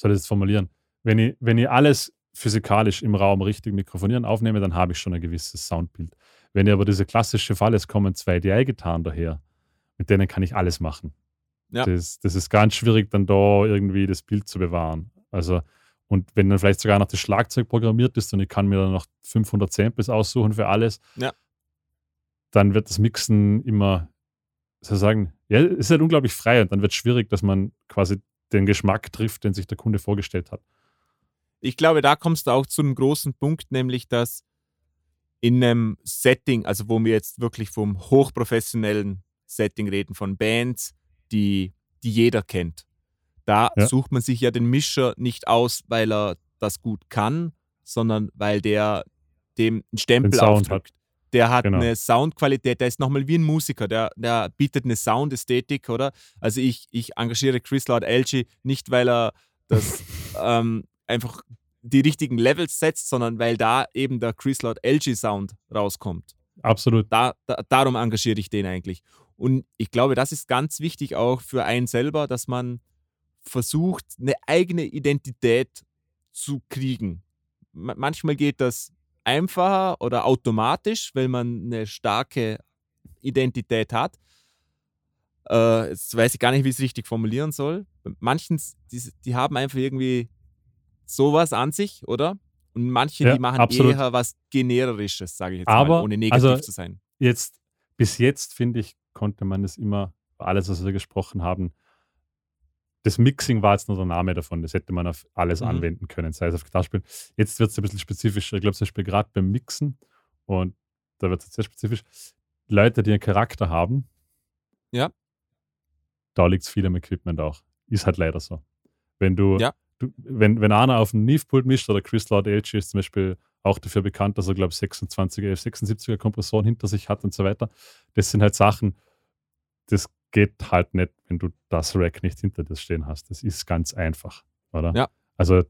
soll ich das formulieren, wenn ich, wenn ich alles physikalisch im Raum richtig mikrofonieren aufnehme, dann habe ich schon ein gewisses Soundbild. Wenn ich aber diese klassische Fall, es kommen zwei DI-Gitarren daher, mit denen kann ich alles machen. Ja. Das, das ist ganz schwierig, dann da irgendwie das Bild zu bewahren. Also, und wenn dann vielleicht sogar noch das Schlagzeug programmiert ist und ich kann mir dann noch 500 Samples aussuchen für alles, Ja. dann wird das Mixen immer, sozusagen, ja, es ist halt unglaublich frei und dann wird es schwierig, dass man quasi den Geschmack trifft, den sich der Kunde vorgestellt hat. ich glaube, da kommst du auch zu einem großen Punkt, nämlich dass in einem Setting, also wo wir jetzt wirklich vom hochprofessionellen Setting reden, von Bands, die, die jeder kennt, da Ja. sucht man sich ja den Mischer nicht aus, weil er das gut kann, sondern weil der dem einen Stempel aufdrückt. Der hat Genau. eine Soundqualität, der ist nochmal wie ein Musiker, der, der bietet eine Soundästhetik, oder? Also ich, ich engagiere Chris Lord Alge nicht, weil er das <laughs> ähm, einfach die richtigen Levels setzt, sondern weil da eben der Chris Lord Alge Sound rauskommt. Absolut. Da, da, darum engagiere ich den eigentlich. Und ich glaube, das ist ganz wichtig auch für einen selber, dass man versucht, eine eigene Identität zu kriegen. Ma- Manchmal geht das einfacher oder automatisch, weil man eine starke Identität hat. Äh, jetzt weiß ich gar nicht, wie ich es richtig formulieren soll. Manchen, die, die haben einfach irgendwie sowas an sich, oder? Und manche, Ja, die machen absolut. eher was Generisches, sage ich jetzt Aber, mal, ohne negativ also- zu sein. Jetzt, bis jetzt, finde ich, konnte man es immer, alles, was wir gesprochen haben, das Mixing war jetzt nur der Name davon. Das hätte man auf alles Mhm. anwenden können, sei es auf Gitarrespielen. Jetzt wird es ein bisschen spezifischer. Ich glaube zum Beispiel gerade beim Mixen, und da wird es sehr spezifisch, Leute, die einen Charakter haben, Ja. da liegt es viel am Equipment auch. Ist halt leider so. Wenn du, Ja. du wenn, wenn einer auf einen Neve-Pult mischt oder Chris Lord LG ist zum Beispiel auch dafür bekannt, dass er, glaube ich, 26er, 76er Kompressoren hinter sich hat und so weiter. Das sind halt Sachen, das geht halt nicht, wenn du das Rack nicht hinter dir stehen hast. Das ist ganz einfach, oder? Ja. Also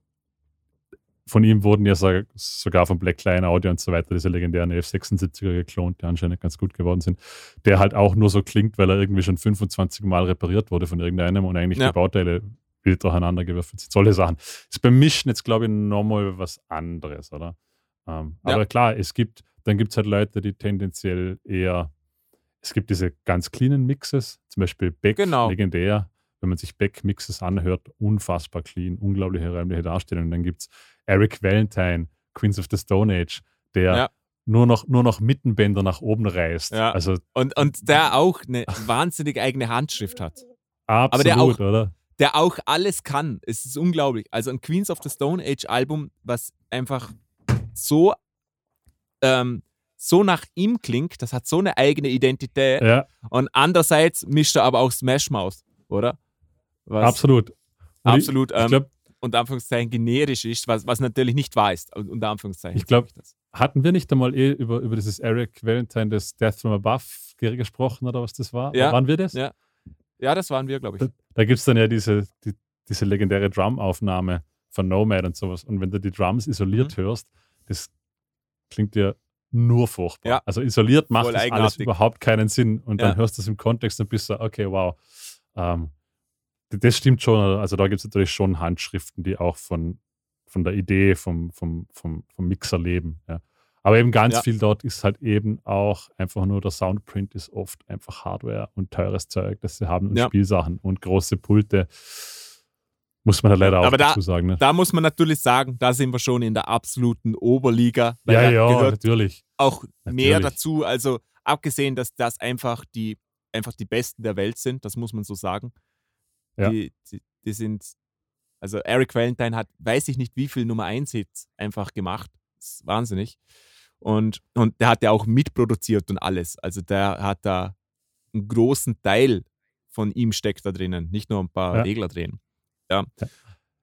von ihm wurden ja so- sogar von Black Line Audio und so weiter diese legendären F76er geklont, die anscheinend ganz gut geworden sind. Der halt auch nur so klingt, weil er irgendwie schon 25 Mal repariert wurde von irgendeinem und eigentlich Ja. die Bauteile wild durcheinander gewürfelt sind. Solche Sachen. Ist beim Mischen jetzt, glaube ich, nochmal was anderes, oder? Ähm, Ja. Aber klar, es gibt, dann gibt es halt Leute, die tendenziell eher, es gibt diese ganz cleanen Mixes, zum Beispiel Beck, Genau. legendär. Wenn man sich Beck-Mixes anhört, unfassbar clean, unglaubliche räumliche Darstellung. Und dann gibt es Eric Valentine, Queens of the Stone Age, der Ja. nur, noch, nur noch Mittenbänder nach oben reißt. Ja. Also Und, und der auch eine wahnsinnig eigene Handschrift hat. absolut, der auch- oder? Der auch alles kann. Es ist unglaublich. Also ein Queens of the Stone Age Album, was einfach so, ähm, so nach ihm klingt, das hat so eine eigene Identität. Ja, Und andererseits mischt er aber auch Smash Mouth, oder? Was absolut. Und absolut ähm, ich glaube, unter Anführungszeichen generisch ist, was, was natürlich nicht wahr ist. Unter Anführungszeichen. Ich glaub, das. hatten wir nicht einmal eh über, über dieses Eric Valentine, das Death from Above ge- gesprochen oder was das war? Ja. Waren wir das? Ja. Ja, das waren wir, glaube ich. Da, da gibt es dann ja diese, die, diese legendäre Drum-Aufnahme von Nomad und sowas. Und wenn du die Drums isoliert Mhm. hörst, das klingt ja nur furchtbar. Ja. Also isoliert macht Voll das alles überhaupt keinen Sinn. Und dann Ja. hörst du es im Kontext und bist so, okay, wow. Ähm, das stimmt schon. Also da gibt es natürlich schon Handschriften, die auch von, von der Idee vom, vom, vom, vom Mixer leben. Ja. Aber eben ganz Ja. viel dort ist halt eben auch einfach nur der Soundprint ist oft einfach Hardware und teures Zeug, das sie haben und Ja. Spielsachen und große Pulte. Muss man halt leider auch Aber da- dazu sagen. Ne? Da muss man natürlich sagen, da sind wir schon in der absoluten Oberliga. ja, da ja, gehört natürlich. auch mehr Natürlich. dazu. Also abgesehen, dass das einfach die, einfach die Besten der Welt sind, das muss man so sagen. Ja. Die, die, die sind, also Eric Valentine hat, weiß ich nicht, wie viel Nummer 1 Hits einfach gemacht. Das ist wahnsinnig. Und, und der hat ja auch mitproduziert und alles. Also der hat da einen großen Teil von ihm steckt da drinnen, nicht nur ein paar Ja. Regler drehen. Ja. Ja.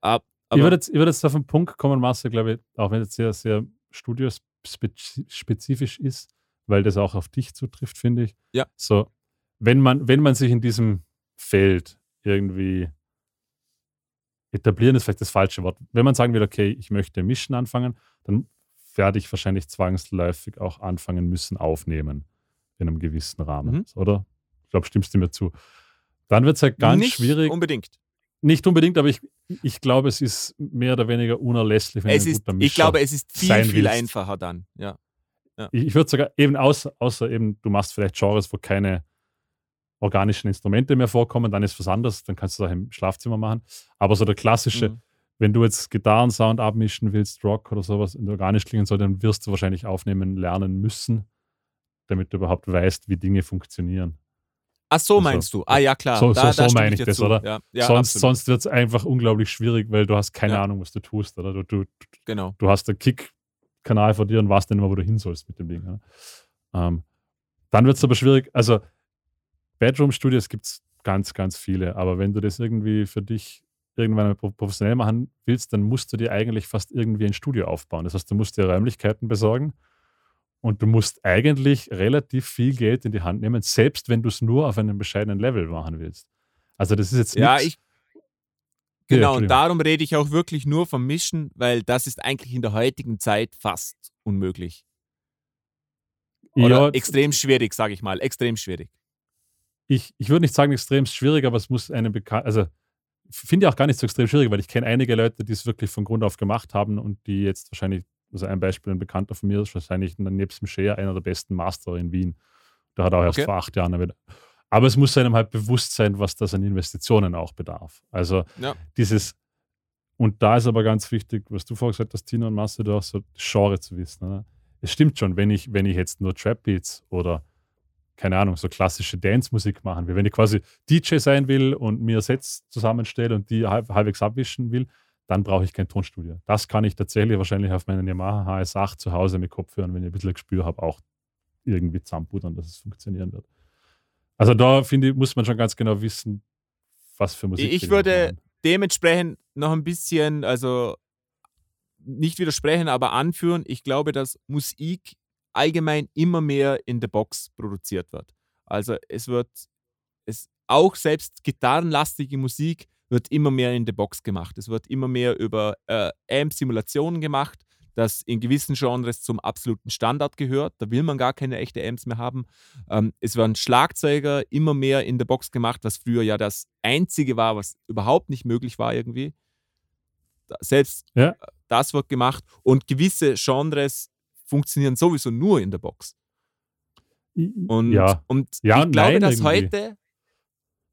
Ab- ich Aber, würde jetzt, ich würd jetzt auf den Punkt kommen, Marcel, glaube ich, auch wenn es sehr, sehr studiospezifisch ist, weil das auch auf dich zutrifft, finde ich. Ja. So, wenn man, wenn man sich in diesem Feld irgendwie etablieren ist vielleicht das falsche Wort. Wenn man sagen will, okay, ich möchte mischen anfangen, dann werde ich wahrscheinlich zwangsläufig auch anfangen müssen aufnehmen in einem gewissen Rahmen, Mhm. oder? Ich glaube, stimmst du mir zu. Dann wird es halt ganz nicht schwierig. unbedingt. Nicht unbedingt, aber ich, ich glaube, es ist mehr oder weniger unerlässlich, wenn Es du ein ist, guter ich Mischer glaube, es ist viel, viel willst. einfacher dann. Ja. Ich, ich würde sogar eben außer, außer eben, du machst vielleicht Genres, wo keine organischen Instrumente mehr vorkommen, dann ist was anderes, dann kannst du das auch im Schlafzimmer machen. Aber so der klassische, Mhm. wenn du jetzt Gitarrensound abmischen willst, Rock oder sowas und organisch klingen soll, dann wirst du wahrscheinlich aufnehmen lernen müssen, damit du überhaupt weißt, wie Dinge funktionieren. Ach so Also, meinst du? Ah ja, klar. so- da, so- da so meine ich das, zu. oder? Ja, ja sonst absolut. sonst wird es einfach unglaublich schwierig, weil du hast keine Ja. Ahnung, was du tust. Oder? Du, du, Genau. du hast den Kick-Kanal vor dir und weißt nicht mehr, wo du hin sollst mit dem Ding. Ähm, dann wird es aber schwierig. Also, Bedroom-Studios gibt es ganz, ganz viele. Aber wenn du das irgendwie für dich irgendwann professionell machen willst, dann musst du dir eigentlich fast irgendwie ein Studio aufbauen. Das heißt, du musst dir Räumlichkeiten besorgen Und du musst eigentlich relativ viel Geld in die Hand nehmen, selbst wenn du es nur auf einem bescheidenen Level machen willst. Also das ist jetzt Ja, nix- ich. Genau, und Entschuldigung. darum rede ich auch wirklich nur vom Mischen, weil das ist eigentlich in der heutigen Zeit fast unmöglich. Oder ja, extrem schwierig, sage ich mal. Extrem schwierig. ich, ich würde nicht sagen extrem schwierig, aber es muss einem bekannt, also finde ich auch gar nicht so extrem schwierig, weil ich kenne einige Leute, die es wirklich von Grund auf gemacht haben und die jetzt wahrscheinlich, also ein Beispiel, ein Bekannter von mir ist wahrscheinlich nebst dem Share einer der besten Master in Wien. Der hat auch erst Okay. vor acht Jahren wieder. Aber es muss einem halt bewusst sein, was das an Investitionen auch bedarf. Also Ja. dieses, und da ist aber ganz wichtig, was du vorher gesagt hast, Tino und Masse, du hast so das Genre zu wissen. Oder? Es stimmt schon, wenn ich, wenn ich jetzt nur Trap Beats oder keine Ahnung, so klassische Dance-Musik machen will, wenn ich quasi DJ sein will und mir Sets zusammenstelle und die halb, halbwegs abwischen will, dann brauche ich kein Tonstudio. Das kann ich tatsächlich wahrscheinlich auf meinen Yamaha HS8 zu Hause mit Kopfhörern, wenn ich ein bisschen Gespür habe, auch irgendwie zusammenpudern, dass es funktionieren wird. Also da finde ich, muss man schon ganz genau wissen, was für Musik. Ich würde- machen. Dementsprechend noch ein bisschen, also nicht widersprechen, aber anführen. Ich glaube, dass Musik allgemein immer mehr in der Box produziert wird. Also es wird, es auch selbst gitarrenlastige Musik wird immer mehr in der Box gemacht. Es wird immer mehr über äh, Amp-Simulationen gemacht, das in gewissen Genres zum absoluten Standard gehört. Da will man gar keine echte Amps mehr haben. Ähm, es werden Schlagzeuger immer mehr in der Box gemacht, was früher ja das Einzige war, was überhaupt nicht möglich war irgendwie. Selbst Ja. das wird gemacht und gewisse Genres funktionieren sowieso nur in der Box. Und, ja, und Ja ich glaube, nein dass irgendwie. heute,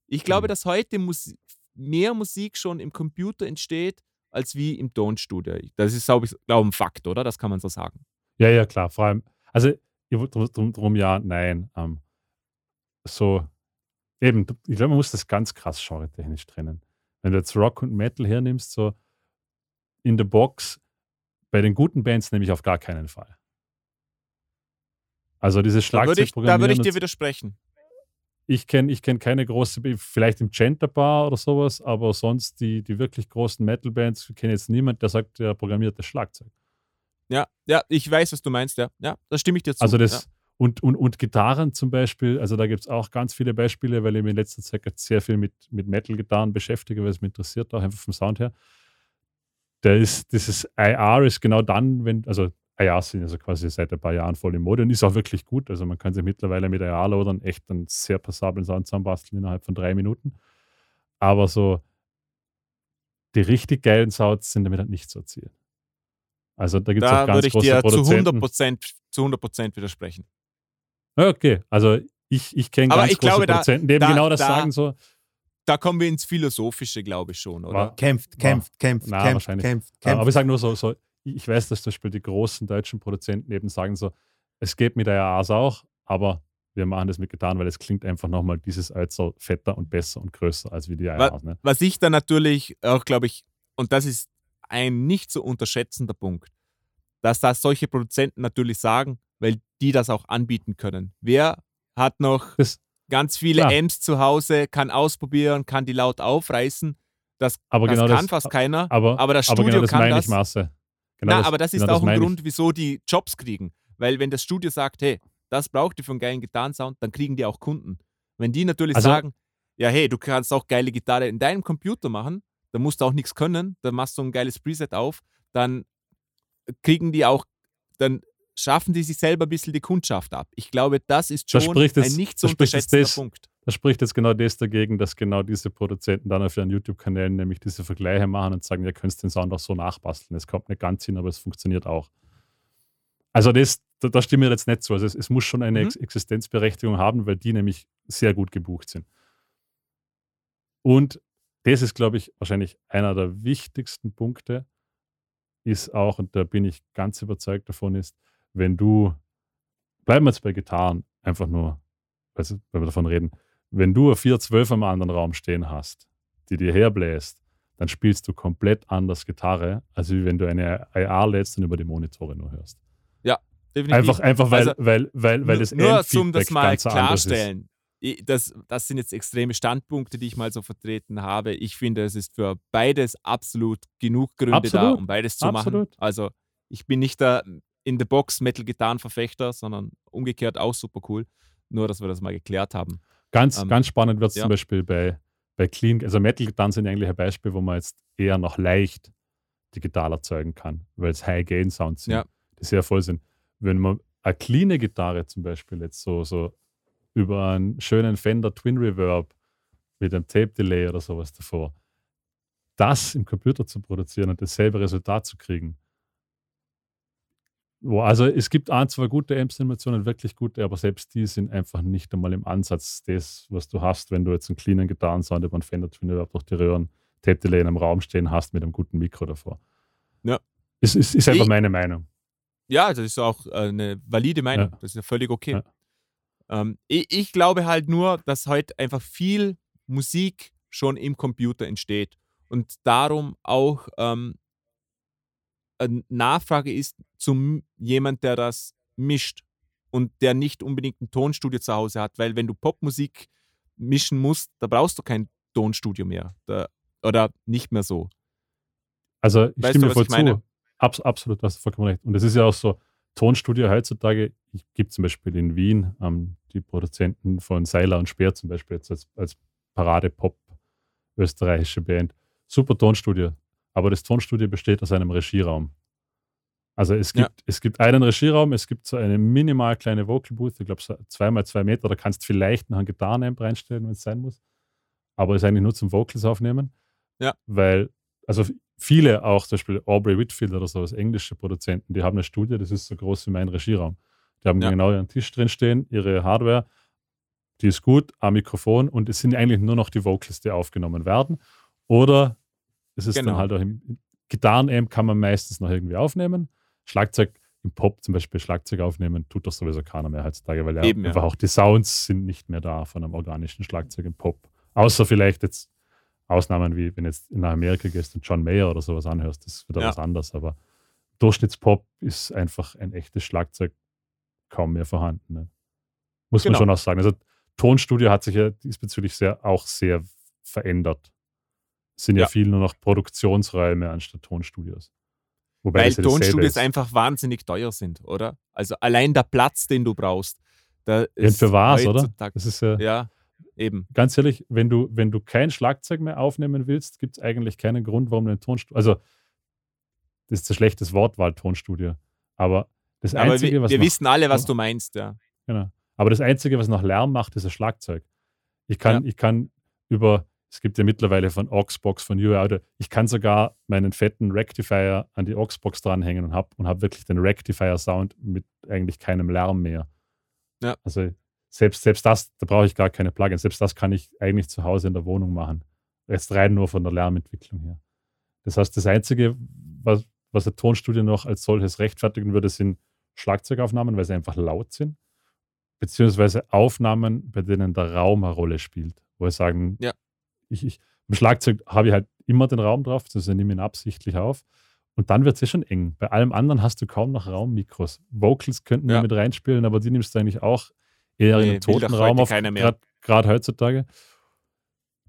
ich glaube, dass heute Mus mehr Musik schon im Computer entsteht, als wie im Tonstudio. Das ist, glaube ich, glaub, ein Fakt, oder? Das kann man so sagen. Ja, ja, klar. Vor allem, also drum, drum, ja, nein. Ähm, so, eben, ich glaube, man muss das ganz krass genre-technisch trennen. Wenn du jetzt Rock und Metal hernimmst, so in der Box, bei den guten Bands nehme ich auf gar keinen Fall. Also dieses Da würde ich, da würde ich dir widersprechen. Ich kenne ich kenn keine große, vielleicht im Genter Bar oder sowas, aber sonst die, die wirklich großen Metal-Bands, ich kenne jetzt niemand, der sagt, der programmiert das Schlagzeug. Ja, ja, ich weiß, was du meinst, ja. Ja, da stimme ich dir zu. Also das, ja. und, und, und Gitarren zum Beispiel, also da gibt es auch ganz viele Beispiele, weil ich mich in letzter Zeit jetzt sehr viel mit, mit Metal-Gitarren beschäftige, weil es mich interessiert, auch einfach vom Sound her. Der ist, dieses IR ist genau dann, wenn, also IR sind also quasi seit ein paar Jahren voll in Mode und ist auch wirklich gut. Also man kann sich mittlerweile mit IR-Loadern echt einen sehr passablen Sound zusammenbasteln innerhalb von drei Minuten. Aber so die richtig geilen Sounds sind damit halt nicht zu erzielen. Also da gibt es auch Da ganz würde ich große dir zu Produzenten. 100%, zu 100 widersprechen. Okay, also ich, ich kenne ganz ich große glaube, Produzenten, die eben da- genau das da- sagen so. Da kommen wir ins Philosophische, glaube ich schon, oder? War- Kämpft, kämpft, kämpft, Na, kämpft, wahrscheinlich. kämpft, Aber kämpft. ich sage nur so, so, ich weiß, dass zum Beispiel die großen deutschen Produzenten eben sagen so, es geht mit der AAs auch, aber wir machen das mit Gitarren, weil es klingt einfach nochmal dieses also fetter und besser und größer als wie die AAs. Ne? Was ich da natürlich auch, glaube ich, und das ist ein nicht zu unterschätzender Punkt, dass das solche Produzenten natürlich sagen, weil die das auch anbieten können. Wer hat noch Das, ganz viele Klar. Amps zu Hause, kann ausprobieren, kann die laut aufreißen. Das, aber das genau kann das, fast keiner. aber, aber das aber Studio genau das kann meine das. ich, Masse. Genau Na, das- aber das ist genau auch ein meine ich. Grund, wieso die Jobs kriegen. Weil wenn das Studio sagt, hey, das braucht ihr für einen geilen Gitarrensound, dann kriegen die auch Kunden. Wenn die natürlich Also- sagen, ja, hey, du kannst auch geile Gitarre in deinem Computer machen, dann musst du auch nichts können, dann machst du ein geiles Preset auf, dann kriegen die auch, dann schaffen die sich selber ein bisschen die Kundschaft ab. Ich glaube, das ist Da schon spricht ein nicht zu da jetzt unterschätzender das- Punkt. Da spricht jetzt genau das dagegen, dass genau diese Produzenten dann auf ihren YouTube-Kanälen nämlich diese Vergleiche machen und sagen, ihr könnt den Sound auch so nachbasteln. Es kommt nicht ganz hin, aber es funktioniert auch. Also das, da, da stimme ich jetzt nicht zu. Also es, es muss schon eine Mhm. Ex Existenzberechtigung haben, weil die nämlich sehr gut gebucht sind. Und das ist, glaube ich, wahrscheinlich einer der wichtigsten Punkte, ist auch, und da bin ich ganz überzeugt davon, ist, wenn du, bleiben wir jetzt bei Gitarren, einfach nur, also, wenn wir davon reden, wenn du eine 412 am anderen Raum stehen hast, die dir herbläst, dann spielst du komplett anders Gitarre, als wenn du eine IR lädst und über die Monitore nur hörst. Definitiv. Einfach, einfach weil, Also, weil, weil, weil Nur- das Nur zum das mal klarstellen. Das, das sind jetzt extreme Standpunkte, die ich mal so vertreten habe. Ich finde, es ist für beides absolut genug Gründe da, Absolut. um beides zu Absolut. machen. Also ich bin nicht der in the Box Metal-Gitarrenverfechter, sondern umgekehrt auch super cool. Nur, dass wir das mal geklärt haben. Ganz, Ähm, ganz spannend wird es ja. zum Beispiel bei, bei Clean, also Metal-Gitarren sind eigentlich ein Beispiel, wo man jetzt eher noch leicht digital erzeugen kann, weil es High-Gain-Sounds sind, Ja. die sehr voll sind. Wenn man eine clean Gitarre zum Beispiel jetzt so, so über einen schönen Fender Twin Reverb mit einem Tape-Delay oder sowas davor, das im Computer zu produzieren und dasselbe Resultat zu kriegen. Wo, also es gibt ein, zwei gute Amp-Simulationen, wirklich gute, aber selbst die sind einfach nicht einmal im Ansatz das, was du hast, wenn du jetzt einen cleanen Gitarrensound über einen Fender Twin Reverb durch die Röhren Delay in einem Raum stehen hast mit einem guten Mikro davor. Ja. Ist, ist, ist einfach Ich- meine Meinung. Ja, das ist auch äh, eine valide Meinung. Ja. Das ist ja völlig okay. Ja. Ähm, ich, ich glaube halt nur, dass heute einfach viel Musik schon im Computer entsteht und darum auch ähm, Nachfrage ist zum jemand, der das mischt und der nicht unbedingt ein Tonstudio zu Hause hat, weil wenn du Popmusik mischen musst, da brauchst du kein Tonstudio mehr da, oder nicht mehr so. Also ich Weißt stimme du, voll zu. Abs absolut, du hast vollkommen recht. Und es ist ja auch so, Tonstudio heutzutage, ich gibt zum Beispiel in Wien ähm, die Produzenten von Seiler und Speer zum Beispiel jetzt als, als Parade-Pop österreichische Band. Super Tonstudio. Aber das Tonstudio besteht aus einem Regieraum. Also es Ja. gibt, es gibt einen Regieraum, es gibt so eine minimal kleine Vocal Booth, ich glaube so zwei mal zwei Meter, da kannst du vielleicht noch einen Gitarrenamp reinstellen, wenn es sein muss. Aber ist eigentlich nur zum Vocals aufnehmen. Ja. Weil, also viele auch, zum Beispiel Aubrey Whitfield oder sowas, englische Produzenten, die haben eine Studie, das ist so groß wie mein Regieraum. Die haben Ja. genau ihren Tisch drin stehen, ihre Hardware, die ist gut, am Mikrofon und es sind eigentlich nur noch die Vocals, die aufgenommen werden. Oder es ist Genau. dann halt auch im Gitarrenamp kann man meistens noch irgendwie aufnehmen. Schlagzeug im Pop zum Beispiel Schlagzeug aufnehmen, tut doch sowieso keiner mehr heutzutage, weil ja Eben, ja. einfach auch die Sounds sind nicht mehr da von einem organischen Schlagzeug im Pop. Außer vielleicht jetzt Ausnahmen wie, wenn jetzt nach Amerika gehst und John Mayer oder sowas anhörst, das ist wieder Ja. was anderes. Aber Durchschnittspop ist einfach ein echtes Schlagzeug kaum mehr vorhanden. Ne? Muss Genau. man schon auch sagen. Also Tonstudio hat sich ja diesbezüglich sehr, auch sehr verändert. Sind ja, Ja. viel nur noch Produktionsräume anstatt Tonstudios. Wobei Weil das ja Tonstudios einfach wahnsinnig teuer sind, oder? Also allein der Platz, den du brauchst, da Ja, ist für was, oder? Das ist ja, Ja, eben. ganz ehrlich, wenn du, wenn du kein Schlagzeug mehr aufnehmen willst, gibt es eigentlich keinen Grund, warum du ein Tonstudio. Also, das ist ein schlechtes Wortwahl, Tonstudio. Aber das Aber Einzige, wir, was wir noch, wissen alle, was du meinst, ja. Genau. Aber das Einzige, was noch Lärm macht, ist ein Schlagzeug. Ich kann, ich kann über, es gibt ja mittlerweile von Auxbox, von UI Audio, ich kann sogar meinen fetten Rectifier an die Auxbox dranhängen und habe und hab wirklich den Rectifier-Sound mit eigentlich keinem Lärm mehr. Ja. Also selbst, selbst das, da brauche ich gar keine Plugins. Selbst das kann ich eigentlich zu Hause in der Wohnung machen. Jetzt rein nur von der Lärmentwicklung her. Das heißt, das Einzige, was, was ein Tonstudio noch als solches rechtfertigen würde, sind Schlagzeugaufnahmen, weil sie einfach laut sind beziehungsweise Aufnahmen, bei denen der Raum eine Rolle spielt. Wo ich sagen, Ja. Ich, ich, im Schlagzeug habe ich halt immer den Raum drauf, das nehme ich ihn absichtlich auf. Und dann wird es eh schon eng. Bei allem anderen hast du kaum noch Raummikros. Vocals könnten Ja. ja. mit reinspielen, aber die nimmst du eigentlich auch eher in Nee, einem will toten Raum auf, gerade heutzutage.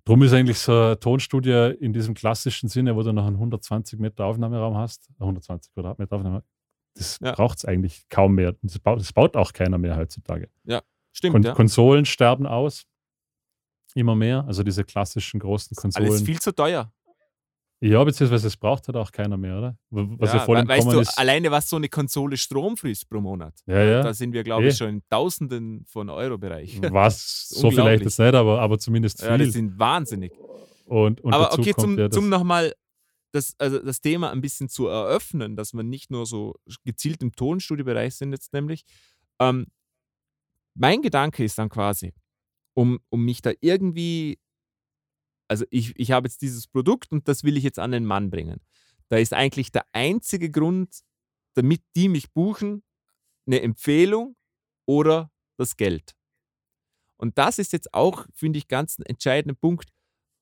Drum ist eigentlich so ein Tonstudio in diesem klassischen Sinne, wo du noch einen 120 Meter Aufnahmeraum hast, 120 Quadratmeter Aufnahmeraum, das Ja. braucht es eigentlich kaum mehr. Das baut, das baut auch keiner mehr heutzutage. Stimmt, Kon ja. Konsolen sterben aus. Immer mehr. Also diese klassischen großen Konsolen. Alles viel zu teuer. ja, beziehungsweise es braucht halt auch keiner mehr, oder? Was ja, Ja, voll weißt du, ist. alleine was so eine Konsole Strom frisst pro Monat. Ja, ja. Da sind wir, glaube ich, Eh. schon im Tausenden von Euro-Bereich. <laughs> Was <laughs> so vielleicht jetzt nicht, aber, aber zumindest Ja, die viel. sind wahnsinnig. und, und Aber dazu okay, kommt zum, ja das, zum nochmal das, also das Thema ein bisschen zu eröffnen, dass wir nicht nur so gezielt im Tonstudiobereich sind jetzt nämlich. Ähm, mein Gedanke ist dann quasi, um, um mich da irgendwie, also ich, ich habe jetzt dieses Produkt und das will ich jetzt an den Mann bringen. Da ist eigentlich der einzige Grund, damit die mich buchen, eine Empfehlung oder das Geld. Und das ist jetzt auch, finde ich, ganz ein entscheidender Punkt.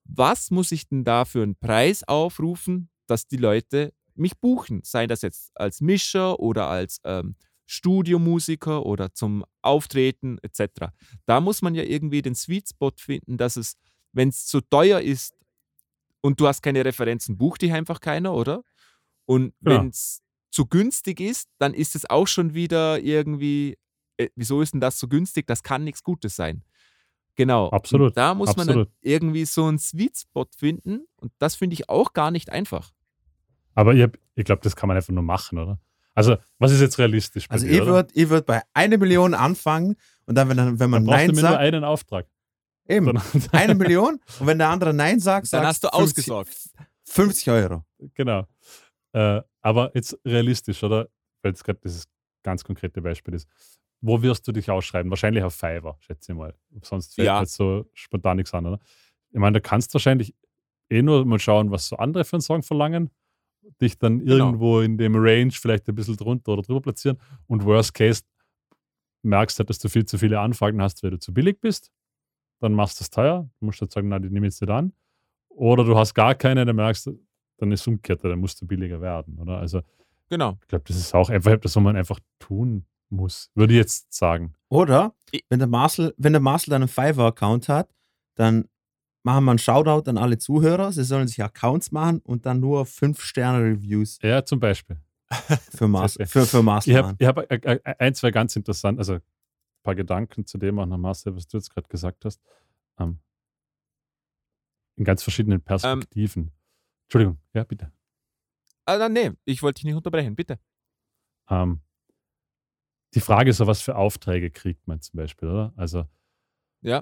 Was muss ich denn da für einen Preis aufrufen, dass die Leute mich buchen? Sei das jetzt als Mischer oder als ähm, Studiomusiker oder zum Auftreten etc. Da muss man ja irgendwie den Sweet Spot finden, dass es, wenn es zu teuer ist und du hast keine Referenzen, bucht dich einfach keiner, oder? Und Ja. wenn es zu günstig ist, dann ist es auch schon wieder irgendwie, äh, wieso ist denn das so günstig? Das kann nichts Gutes sein. Genau. Absolut, Und da muss man absolut. dann irgendwie so einen Sweet Spot finden und das finde ich auch gar nicht einfach. Aber ich, ich glaube, das kann man einfach nur machen, oder? Also, was ist jetzt realistisch bei Also dir, ich würde ich würd bei einer Million anfangen und dann, wenn, dann, wenn man Dann Nein du mir nur sagt, einen Auftrag. eben, Dann, eine Million und wenn der andere Nein sagt, Dann sagst hast du 50 ausgesorgt. 50 Euro. genau. Äh, aber jetzt realistisch, oder? Weil jetzt gerade dieses ganz konkrete Beispiel ist. Wo wirst du dich ausschreiben? Wahrscheinlich auf Fiverr, schätze ich mal. Sonst fällt Ja. mir jetzt so spontan nichts an, oder? Ich meine, da kannst du wahrscheinlich eh nur mal schauen, was so andere für einen Song verlangen, dich dann Genau. irgendwo in dem Range vielleicht ein bisschen drunter oder drüber platzieren und worst case merkst halt, dass du viel zu viele Anfragen hast, weil du zu billig bist, dann machst du es teuer, du musst halt sagen, na, die nehme ich jetzt nicht an. Oder du hast gar keine, dann merkst du, dann ist es umgekehrt, dann musst du billiger werden, oder? Also Genau. ich glaube, das ist auch einfach etwas, was man einfach tun muss, würde ich jetzt sagen. Oder wenn der Marcel, wenn der Marcel dann einen Fiverr-Account hat, dann machen wir einen Shoutout an alle Zuhörer. Sie sollen sich Accounts machen und dann nur 5-Sterne-Reviews Ja, zum Beispiel. <laughs> für, Sehr <laughs> für, für Marcel Ich habe hab äh, äh, ein, zwei ganz interessant, also ein paar Gedanken zu dem auch noch, Marcel, was du jetzt gerade gesagt hast. Ähm, in ganz verschiedenen Perspektiven. Entschuldigung, ja, bitte. Ah, nein, nee, ich wollte dich nicht unterbrechen, bitte. Ähm, die Frage ist so, was für Aufträge kriegt man zum Beispiel, oder? Also, Ja.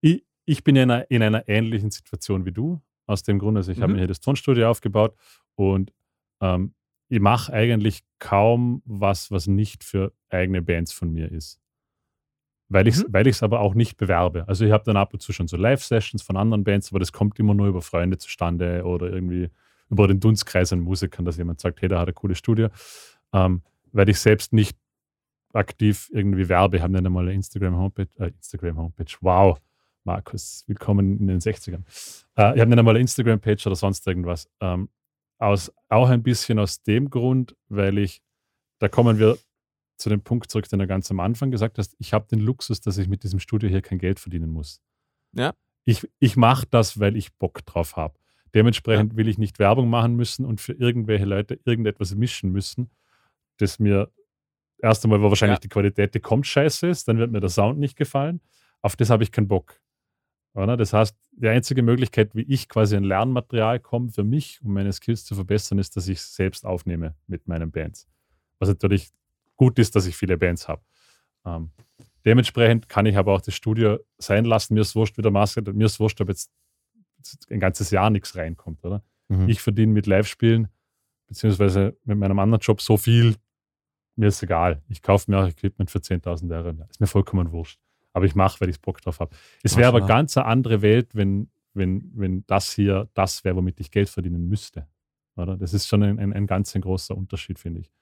ich, ich bin in einer, in einer ähnlichen Situation wie du. Aus dem Grund, also ich habe Mhm. mir hier das Tonstudio aufgebaut und ähm, ich mache eigentlich kaum was, was nicht für eigene Bands von mir ist. Weil ich es Mhm. weil aber auch nicht bewerbe. Also ich habe dann ab und zu schon so Live-Sessions von anderen Bands, aber das kommt immer nur über Freunde zustande oder irgendwie über den Dunstkreis an Musikern, dass jemand sagt, hey, der hat ein cooles Studio. Ähm, weil ich selbst nicht aktiv irgendwie werbe. Haben dann einmal eine Instagram-Homepage, äh, Instagram-Homepage, wow, Markus, willkommen in den 60ern. Äh, ich habe dann einmal eine Instagram-Page oder sonst irgendwas. Ähm, aus, auch ein bisschen aus dem Grund, weil ich, da kommen wir zu dem Punkt zurück, den du ganz am Anfang gesagt hast, ich habe den Luxus, dass ich mit diesem Studio hier kein Geld verdienen muss. Ja. Ich, ich mache das, weil ich Bock drauf habe. Dementsprechend will ich nicht Werbung machen müssen und für irgendwelche Leute irgendetwas mischen müssen, das mir erst einmal, wo wahrscheinlich Ja. die Qualität, die kommt, scheiße ist, dann wird mir der Sound nicht gefallen. Auf das habe ich keinen Bock. Oder? Das heißt, die einzige Möglichkeit, wie ich quasi an Lernmaterial komme für mich, um meine Skills zu verbessern, ist, dass ich es selbst aufnehme mit meinen Bands. Was natürlich gut ist, dass ich viele Bands habe. Ähm, dementsprechend kann ich aber auch das Studio sein lassen. Mir ist wurscht, wie der Maske, mir ist wurscht, ob jetzt ein ganzes Jahr nichts reinkommt, oder? Mhm. Ich verdiene mit Live-Spielen, beziehungsweise mit meinem anderen Job so viel, mir ist egal. Ich kaufe mir auch Equipment für 10.000 Euro. Ist mir vollkommen wurscht. Aber ich mache, weil ich Bock drauf habe. Es wäre aber ganz eine andere Welt, wenn, wenn, wenn das hier das wäre, womit ich Geld verdienen müsste. Oder? Das ist schon ein, ein, ein ganz ein großer Unterschied, finde ich,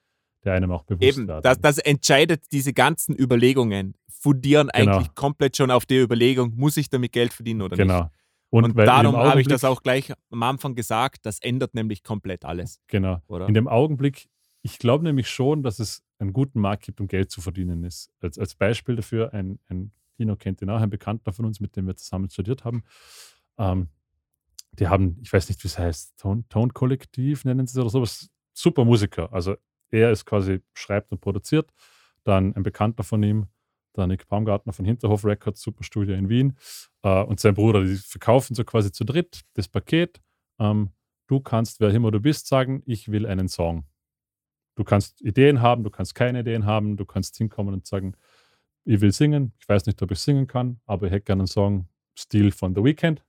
der einem auch bewusst Eben, das, das entscheidet diese ganzen Überlegungen, fundieren Genau. eigentlich komplett schon auf der Überlegung, muss ich damit Geld verdienen oder nicht. Genau. Und, dem darum habe ich das auch gleich am Anfang gesagt, das ändert nämlich komplett alles, Genau. oder? In dem Augenblick, ich glaube nämlich schon, dass es einen guten Markt gibt, um Geld zu verdienen ist. Als, als Beispiel dafür, ein, ein Kino kennt ihn auch, ein Bekannter von uns, mit dem wir zusammen studiert haben. Ähm, die haben, ich weiß nicht, wie es heißt, Ton- Tonkollektiv nennen sie es oder sowas. Super Musiker. Also er ist quasi, schreibt und produziert. Dann ein Bekannter von ihm, der Nick Baumgartner von Hinterhof Records, super Studio in Wien. Äh, und sein Bruder, die verkaufen so quasi zu dritt das Paket. Ähm, du kannst, wer immer du bist, sagen, ich will einen Song. Du kannst Ideen haben, du kannst keine Ideen haben, du kannst hinkommen und sagen, ich will singen, ich weiß nicht, ob ich singen kann, aber ich hätte gerne einen Song, Stil von The Weeknd.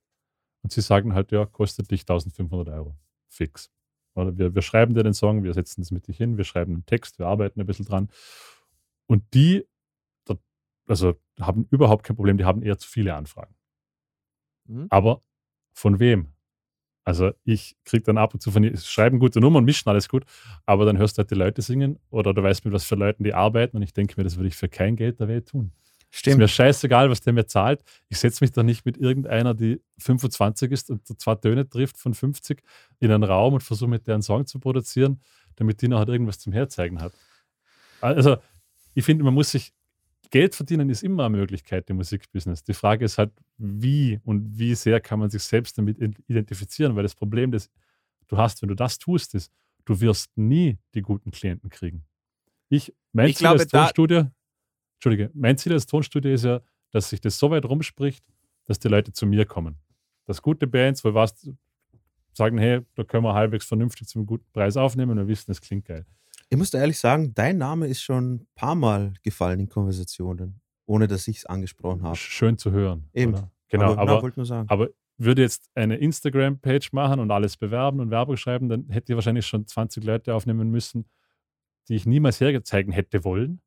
Und sie sagen halt, ja, kostet dich 1500 Euro. Fix. Oder wir, wir schreiben dir den Song, wir setzen das mit dich hin, wir schreiben einen Text, wir arbeiten ein bisschen dran. Und die, also haben überhaupt kein Problem, die haben eher zu viele Anfragen. Mhm. Aber von wem? Also ich kriege dann ab und zu von schreiben gute Nummern, mischen alles gut, aber dann hörst du halt die Leute singen oder du weißt mit was für Leuten die arbeiten und ich denke mir, das würde ich für kein Geld der Welt tun. Ist Stimmt. mir scheißegal, was der mir zahlt. Ich setze mich doch nicht mit irgendeiner, die 25 ist und zwei Töne trifft von 50 in einen Raum und versuche mit der einen Song zu produzieren, damit die noch halt irgendwas zum Herzeigen hat. Also ich finde, man muss sich, Geld verdienen ist immer eine Möglichkeit im Musikbusiness. Die Frage ist halt, wie und wie sehr kann man sich selbst damit identifizieren, weil das Problem, das du hast, wenn du das tust, ist, du wirst nie die guten Klienten kriegen. Ich, mein Ich Ziel glaube, als Tonstudio, Entschuldige, mein Ziel als Tonstudio ist ja, dass sich das so weit rumspricht, dass die Leute zu mir kommen. Dass gute Bands, wo was sagen, hey, da können wir halbwegs vernünftig zum guten Preis aufnehmen und wir wissen, es klingt geil. Ich muss ehrlich sagen, dein Name ist schon ein paar Mal gefallen in Konversationen, ohne dass ich es angesprochen habe. Schön zu hören. Eben. Oder? Genau, na, aber, wollte nur sagen. aber würde jetzt eine Instagram-Page machen und alles bewerben und Werbung schreiben, dann hätte ich wahrscheinlich schon 20 Leute aufnehmen müssen, die ich niemals herzeigen hätte wollen.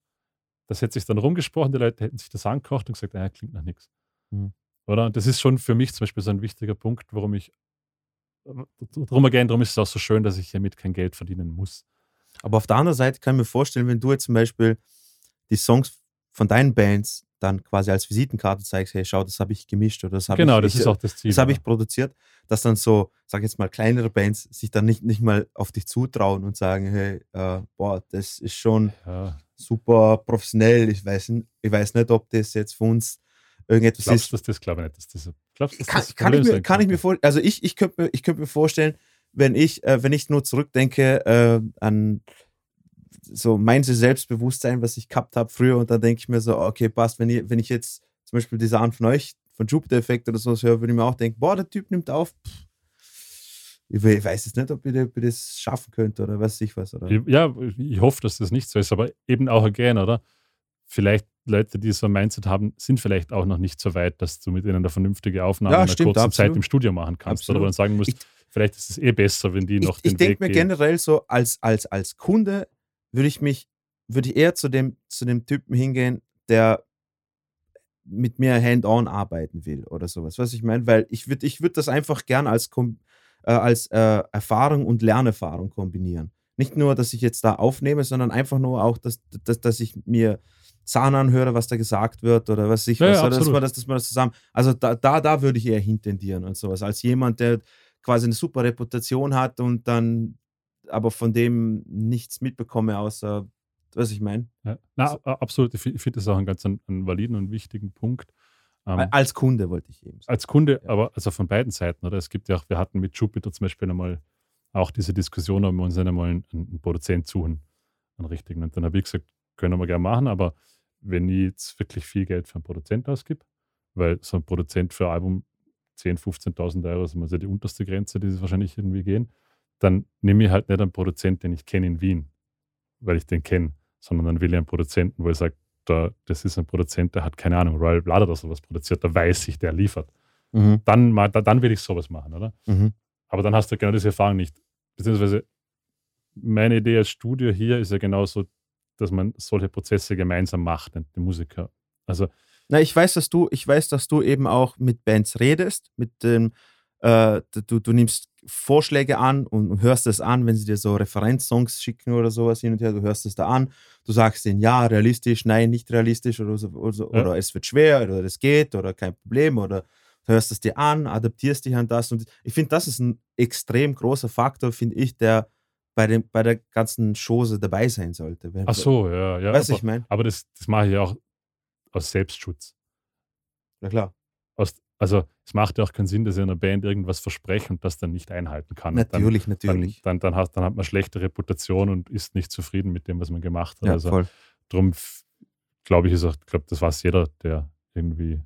Das hätte sich dann rumgesprochen, die Leute hätten sich das angekocht und gesagt, naja, klingt nach nichts. Mhm. Oder? Und das ist schon für mich zum Beispiel so ein wichtiger Punkt, warum ich, drum again, darum ist es auch so schön, dass ich hiermit kein Geld verdienen muss. Aber auf der anderen Seite kann ich mir vorstellen, wenn du jetzt zum Beispiel die Songs von deinen Bands dann quasi als Visitenkarte zeigst, hey, schau, das habe ich gemischt oder das habe genau, ich, das ich, ist auch das Ziel. das habe ich produziert, dass dann so, sag jetzt mal, kleinere Bands sich dann nicht, nicht mal auf dich zutrauen und sagen, hey, äh, boah, das ist schon ja. super professionell. Ich weiß, ich weiß nicht, ob das jetzt für uns irgendetwas Glaubst ist. dass das glaube ich nicht, dass das, glaubst, dass Kann, das kann, ich mir, kann ich mir könnte? vor, also ich, ich könnte mir, ich könnte mir vorstellen, wenn ich, äh, wenn ich nur zurückdenke äh, an so mein Selbstbewusstsein, was ich gehabt habe früher, und dann denke ich mir so, okay, passt, wenn ich, wenn ich jetzt zum Beispiel diese An von euch, von Jupiter Effekt oder so höre, würde ich mir auch denken, boah, der Typ nimmt auf. Pff. Ich we- ich weiß jetzt nicht, ob ich das schaffen könnte oder was weiß ich was. Oder? Ja, ich hoffe, dass das nicht so ist, aber eben auch again, oder? Vielleicht Leute, die so ein Mindset haben, sind vielleicht auch noch nicht so weit, dass du mit ihnen eine vernünftige Aufnahme Ja, in einer stimmt, kurzen Zeit absolut. im Studio machen kannst. Absolut. Oder wo dann sagen musst, Ich- vielleicht ist es eh besser, wenn die noch ich, den ich denke Weg mir gehen. generell so, als, als, als Kunde würde ich mich, würde ich eher zu dem, zu dem Typen hingehen, der mit mir hand-on arbeiten will oder sowas. Was ich meine, weil ich würde ich würd das einfach gern als, äh, als äh, Erfahrung und Lernerfahrung kombinieren. Nicht nur, dass ich jetzt da aufnehme, sondern einfach nur auch, dass, dass, dass ich mir Zahn anhöre, was da gesagt wird oder was ich Ja, was. ja, dass, man das, dass man das zusammen. Also da, da, da würde ich eher hintendieren und sowas. Als jemand, der quasi eine super Reputation hat und dann aber von dem nichts mitbekomme, außer, was ich meine. Ja. Na, absolut. Ich finde das auch einen ganz einen, einen validen und wichtigen Punkt. Ähm, Als Kunde wollte ich eben sagen. als Kunde, Ja. aber also von beiden Seiten, oder? Es gibt ja auch, wir hatten mit Jupiter zum Beispiel einmal auch diese Diskussion, ob wir uns einmal einen, einen Produzent suchen, einen richtigen. Und dann habe ich gesagt, können wir gerne machen, aber wenn ich jetzt wirklich viel Geld für einen Produzent ausgib, weil so ein Produzent für ein Album 10.000, 15.000 Euro ist immer so die unterste Grenze, die sie wahrscheinlich irgendwie gehen, dann nehme ich halt nicht einen Produzent, den ich kenne in Wien, weil ich den kenne, sondern dann will ich einen Produzenten, wo ich sage, da, das ist ein Produzent, der hat keine Ahnung, Royal Blood oder sowas produziert, da weiß ich, der liefert Mhm. dann, mal, da- dann will ich sowas machen, oder? Mhm. Aber dann hast du genau diese Erfahrung nicht. Beziehungsweise meine Idee als Studio hier ist ja genauso, dass man solche Prozesse gemeinsam macht, die Musiker. Also, Na, ich weiß, dass du, ich weiß, dass du eben auch mit Bands redest, mit dem, äh, du, du nimmst Vorschläge an und, und hörst es an, wenn sie dir so Referenzsongs schicken oder sowas hin und her, du hörst es da an, du sagst denen ja, realistisch, nein, nicht realistisch oder, so, oder, so, Ja. oder es wird schwer oder es geht oder kein Problem oder hörst es dir an, adaptierst dich an das und ich finde, das ist ein extrem großer Faktor, finde ich, der bei, dem, bei der ganzen Chose dabei sein sollte. Ach so, ja, ja. Weißt du, aber ich meine? aber das, das mache ich ja auch aus Selbstschutz. Na klar. Aus, also, es macht ja auch keinen Sinn, dass ich einer Band irgendwas verspreche und das dann nicht einhalten kann. Natürlich, dann, natürlich. Dann, dann, dann, hat, dann hat man schlechte Reputation und ist nicht zufrieden mit dem, was man gemacht hat. ja, also, voll. Drum glaube ich, ist auch, glaube, das weiß jeder, der irgendwie,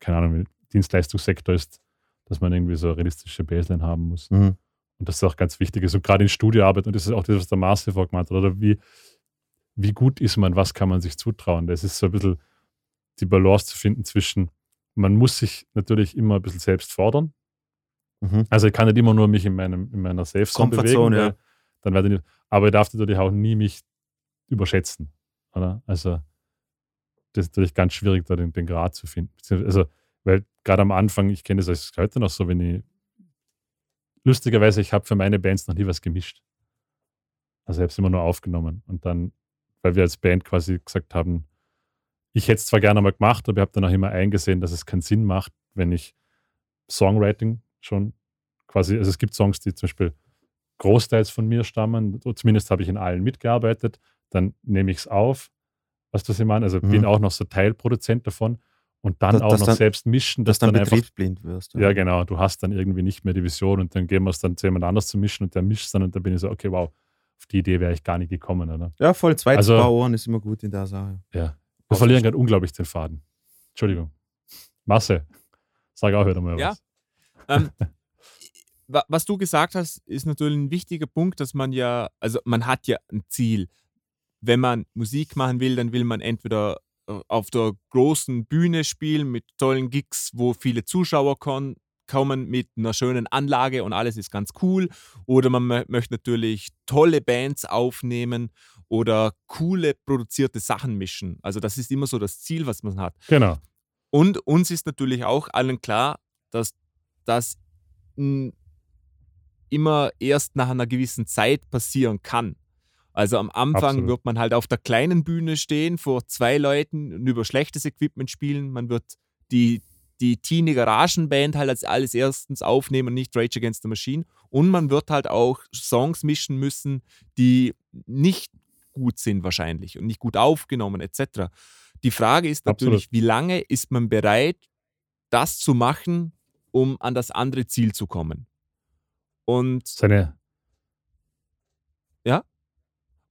keine Ahnung, Dienstleistungssektor ist, dass man irgendwie so realistische Baseline haben muss. Mhm. Und das ist auch ganz wichtig ist. Und gerade in Studioarbeit, und das ist auch das, was der Marcel vorher gemeint hat, oder wie, wie gut ist man, was kann man sich zutrauen? Das ist so ein bisschen die Balance zu finden zwischen, man muss sich natürlich immer ein bisschen selbst fordern. Mhm. Also ich kann nicht immer nur mich in, meinem, in meiner Safe-Zone bewegen, Comfortzone, ja. dann werde ich nicht, aber ich darf natürlich auch nie mich überschätzen. Oder? Also das ist natürlich ganz schwierig, da den, den Grad zu finden. Also, weil gerade am Anfang, ich kenne das als heute noch so, wenn ich lustigerweise, ich habe für meine Bands noch nie was gemischt. Also ich habe es immer nur aufgenommen. Und dann, weil wir als Band quasi gesagt haben, ich hätte es zwar gerne mal gemacht, aber ich habe dann auch immer eingesehen, dass es keinen Sinn macht, wenn ich Songwriting schon quasi, also es gibt Songs, die zum Beispiel großteils von mir stammen, zumindest habe ich in allen mitgearbeitet, dann nehme ich es auf, weißt du, was ich meine? Also Mhm. bin auch noch so Teilproduzent davon und dann Dass- auch dass noch dann- selbst mischen, Dass dass dann dann einfach betriebsblind wirst. Ja, genau. Du hast dann irgendwie nicht mehr die Vision und dann gehen wir es dann zu jemand anders zu mischen und der mischt dann und dann bin ich so, okay, wow, auf die Idee wäre ich gar nicht gekommen, oder? Ja, voll zweites Also- Paar Ohren ist immer gut in der Sache. Ja. Wir verlieren gerade unglaublich den Faden. Entschuldigung. Masse. Sag auch wieder mal Ja. was. Ähm, <laughs> wa- was du gesagt hast, ist natürlich ein wichtiger Punkt, dass man ja, also man hat ja ein Ziel. Wenn man Musik machen will, dann will man entweder äh, auf der großen Bühne spielen mit tollen Gigs, wo viele Zuschauer kommen, mit einer schönen Anlage und alles ist ganz cool. Oder man mö- möchte natürlich tolle Bands aufnehmen oder coole produzierte Sachen mischen. Also das ist immer so das Ziel, was man hat. Genau. Und uns ist natürlich auch allen klar, dass das immer erst nach einer gewissen Zeit passieren kann. Also am Anfang Absolut. wird man halt auf der kleinen Bühne stehen vor zwei Leuten und über schlechtes Equipment spielen. Man wird die, die Teenie Garagenband halt als alles erstens aufnehmen, nicht Rage Against the Machine. Und man wird halt auch Songs mischen müssen, die nicht gut sind wahrscheinlich und nicht gut aufgenommen etc. Die Frage ist natürlich, Absolut. wie lange ist man bereit, das zu machen, um an das andere Ziel zu kommen? Und, Seine,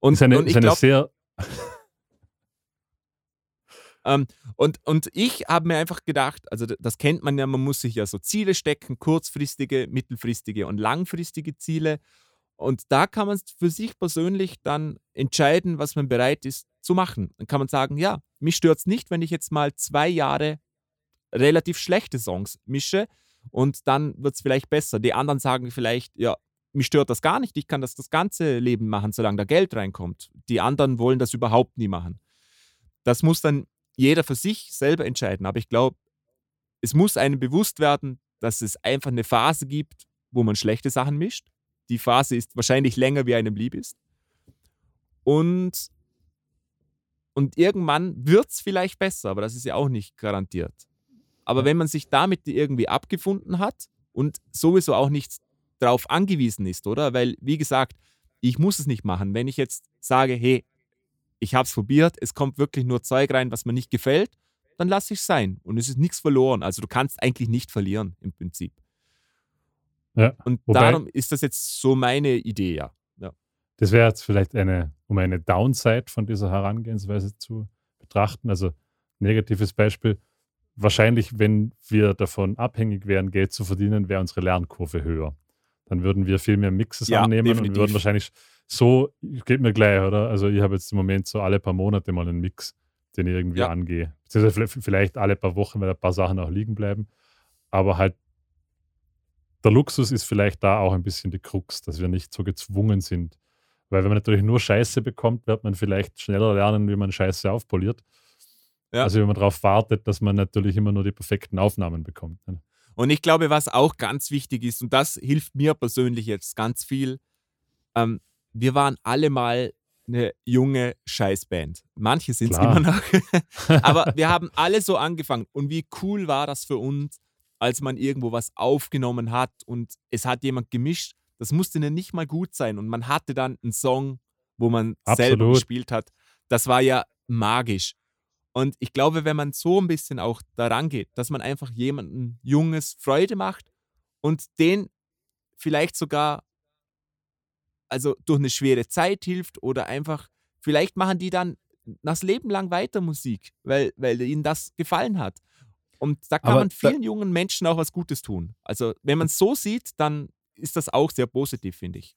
und, ist eine, und ich eine glaube, sehr, Und, und ich habe mir einfach gedacht, also das kennt man ja, man muss sich ja so Ziele stecken, kurzfristige, mittelfristige und langfristige Ziele. Und da kann man für sich persönlich dann entscheiden, was man bereit ist zu machen. Dann kann man sagen, ja, mich stört es nicht, wenn ich jetzt mal zwei Jahre relativ schlechte Songs mische und dann wird es vielleicht besser. Die anderen sagen vielleicht, ja, mich stört das gar nicht, ich kann das das ganze Leben machen, solange da Geld reinkommt. Die anderen wollen das überhaupt nie machen. Das muss dann jeder für sich selber entscheiden. Aber ich glaube, es muss einem bewusst werden, dass es einfach eine Phase gibt, wo man schlechte Sachen mischt. Die Phase ist wahrscheinlich länger, wie einem lieb ist. Und, und irgendwann wird es vielleicht besser, aber das ist ja auch nicht garantiert. Aber wenn man sich damit irgendwie abgefunden hat und sowieso auch nicht darauf angewiesen ist, oder? Weil, wie gesagt, ich muss es nicht machen. Wenn ich jetzt sage, hey, ich habe es probiert, es kommt wirklich nur Zeug rein, was mir nicht gefällt, dann lasse ich es sein. Und es ist nichts verloren. Also du kannst eigentlich nicht verlieren im Prinzip. Ja. Und Wobei- darum ist das jetzt so meine Idee, ja. Das wäre jetzt vielleicht eine, um eine Downside von dieser Herangehensweise zu betrachten. Also negatives Beispiel. Wahrscheinlich, wenn wir davon abhängig wären, Geld zu verdienen, wäre unsere Lernkurve höher. Dann würden wir viel mehr Mixes Ja, annehmen und definitiv. würden wahrscheinlich so, geht mir gleich, oder? Also ich habe jetzt im Moment so alle paar Monate mal einen Mix, den ich irgendwie Ja. angehe. Beziehungsweise vielleicht- vielleicht alle paar Wochen, weil ein paar Sachen auch liegen bleiben. Aber halt der Luxus ist vielleicht da auch ein bisschen die Krux, dass wir nicht so gezwungen sind. Weil wenn man natürlich nur Scheiße bekommt, wird man vielleicht schneller lernen, wie man Scheiße aufpoliert. Ja. Also wenn man darauf wartet, dass man natürlich immer nur die perfekten Aufnahmen bekommt. ne? Und ich glaube, was auch ganz wichtig ist, und das hilft mir persönlich jetzt ganz viel, ähm, wir waren alle mal eine junge Scheißband. Manche sind es immer noch. <laughs> Aber wir haben alle so angefangen. Und wie cool war das für uns, als man irgendwo was aufgenommen hat und es hat jemand gemischt. Das musste ja nicht mal gut sein. Und man hatte dann einen Song, wo man selber Absolut. gespielt hat. Das war ja magisch. Und ich glaube, wenn man so ein bisschen auch daran geht, dass man einfach jemandem Junges Freude macht und den vielleicht sogar also durch eine schwere Zeit hilft oder einfach, vielleicht machen die dann das Leben lang weiter Musik, weil, weil ihnen das gefallen hat. Und da kann Aber man vielen jungen Menschen auch was Gutes tun. Also wenn man es so sieht, dann ist das auch sehr positiv, finde ich.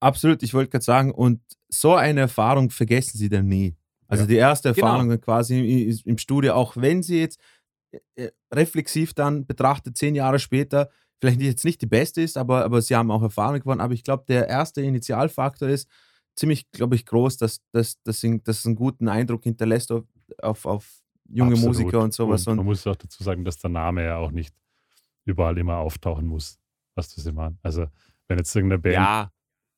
Absolut, ich wollte gerade sagen, und so eine Erfahrung vergessen sie dann nie. Also Ja. die erste Genau. Erfahrung dann quasi im, im Studio, auch wenn sie jetzt äh, reflexiv dann betrachtet, zehn Jahre später, vielleicht jetzt nicht die beste ist, aber, aber sie haben auch Erfahrung gewonnen. Aber ich glaube, der erste Initialfaktor ist ziemlich, glaube ich, groß, dass dass dass einen guten Eindruck hinterlässt auf, auf, auf junge Absolut. Musiker und sowas. Und Und, man muss auch dazu sagen, dass der Name ja auch nicht überall immer auftauchen muss, was du sie meinst. Also wenn jetzt irgendeine Band Ja,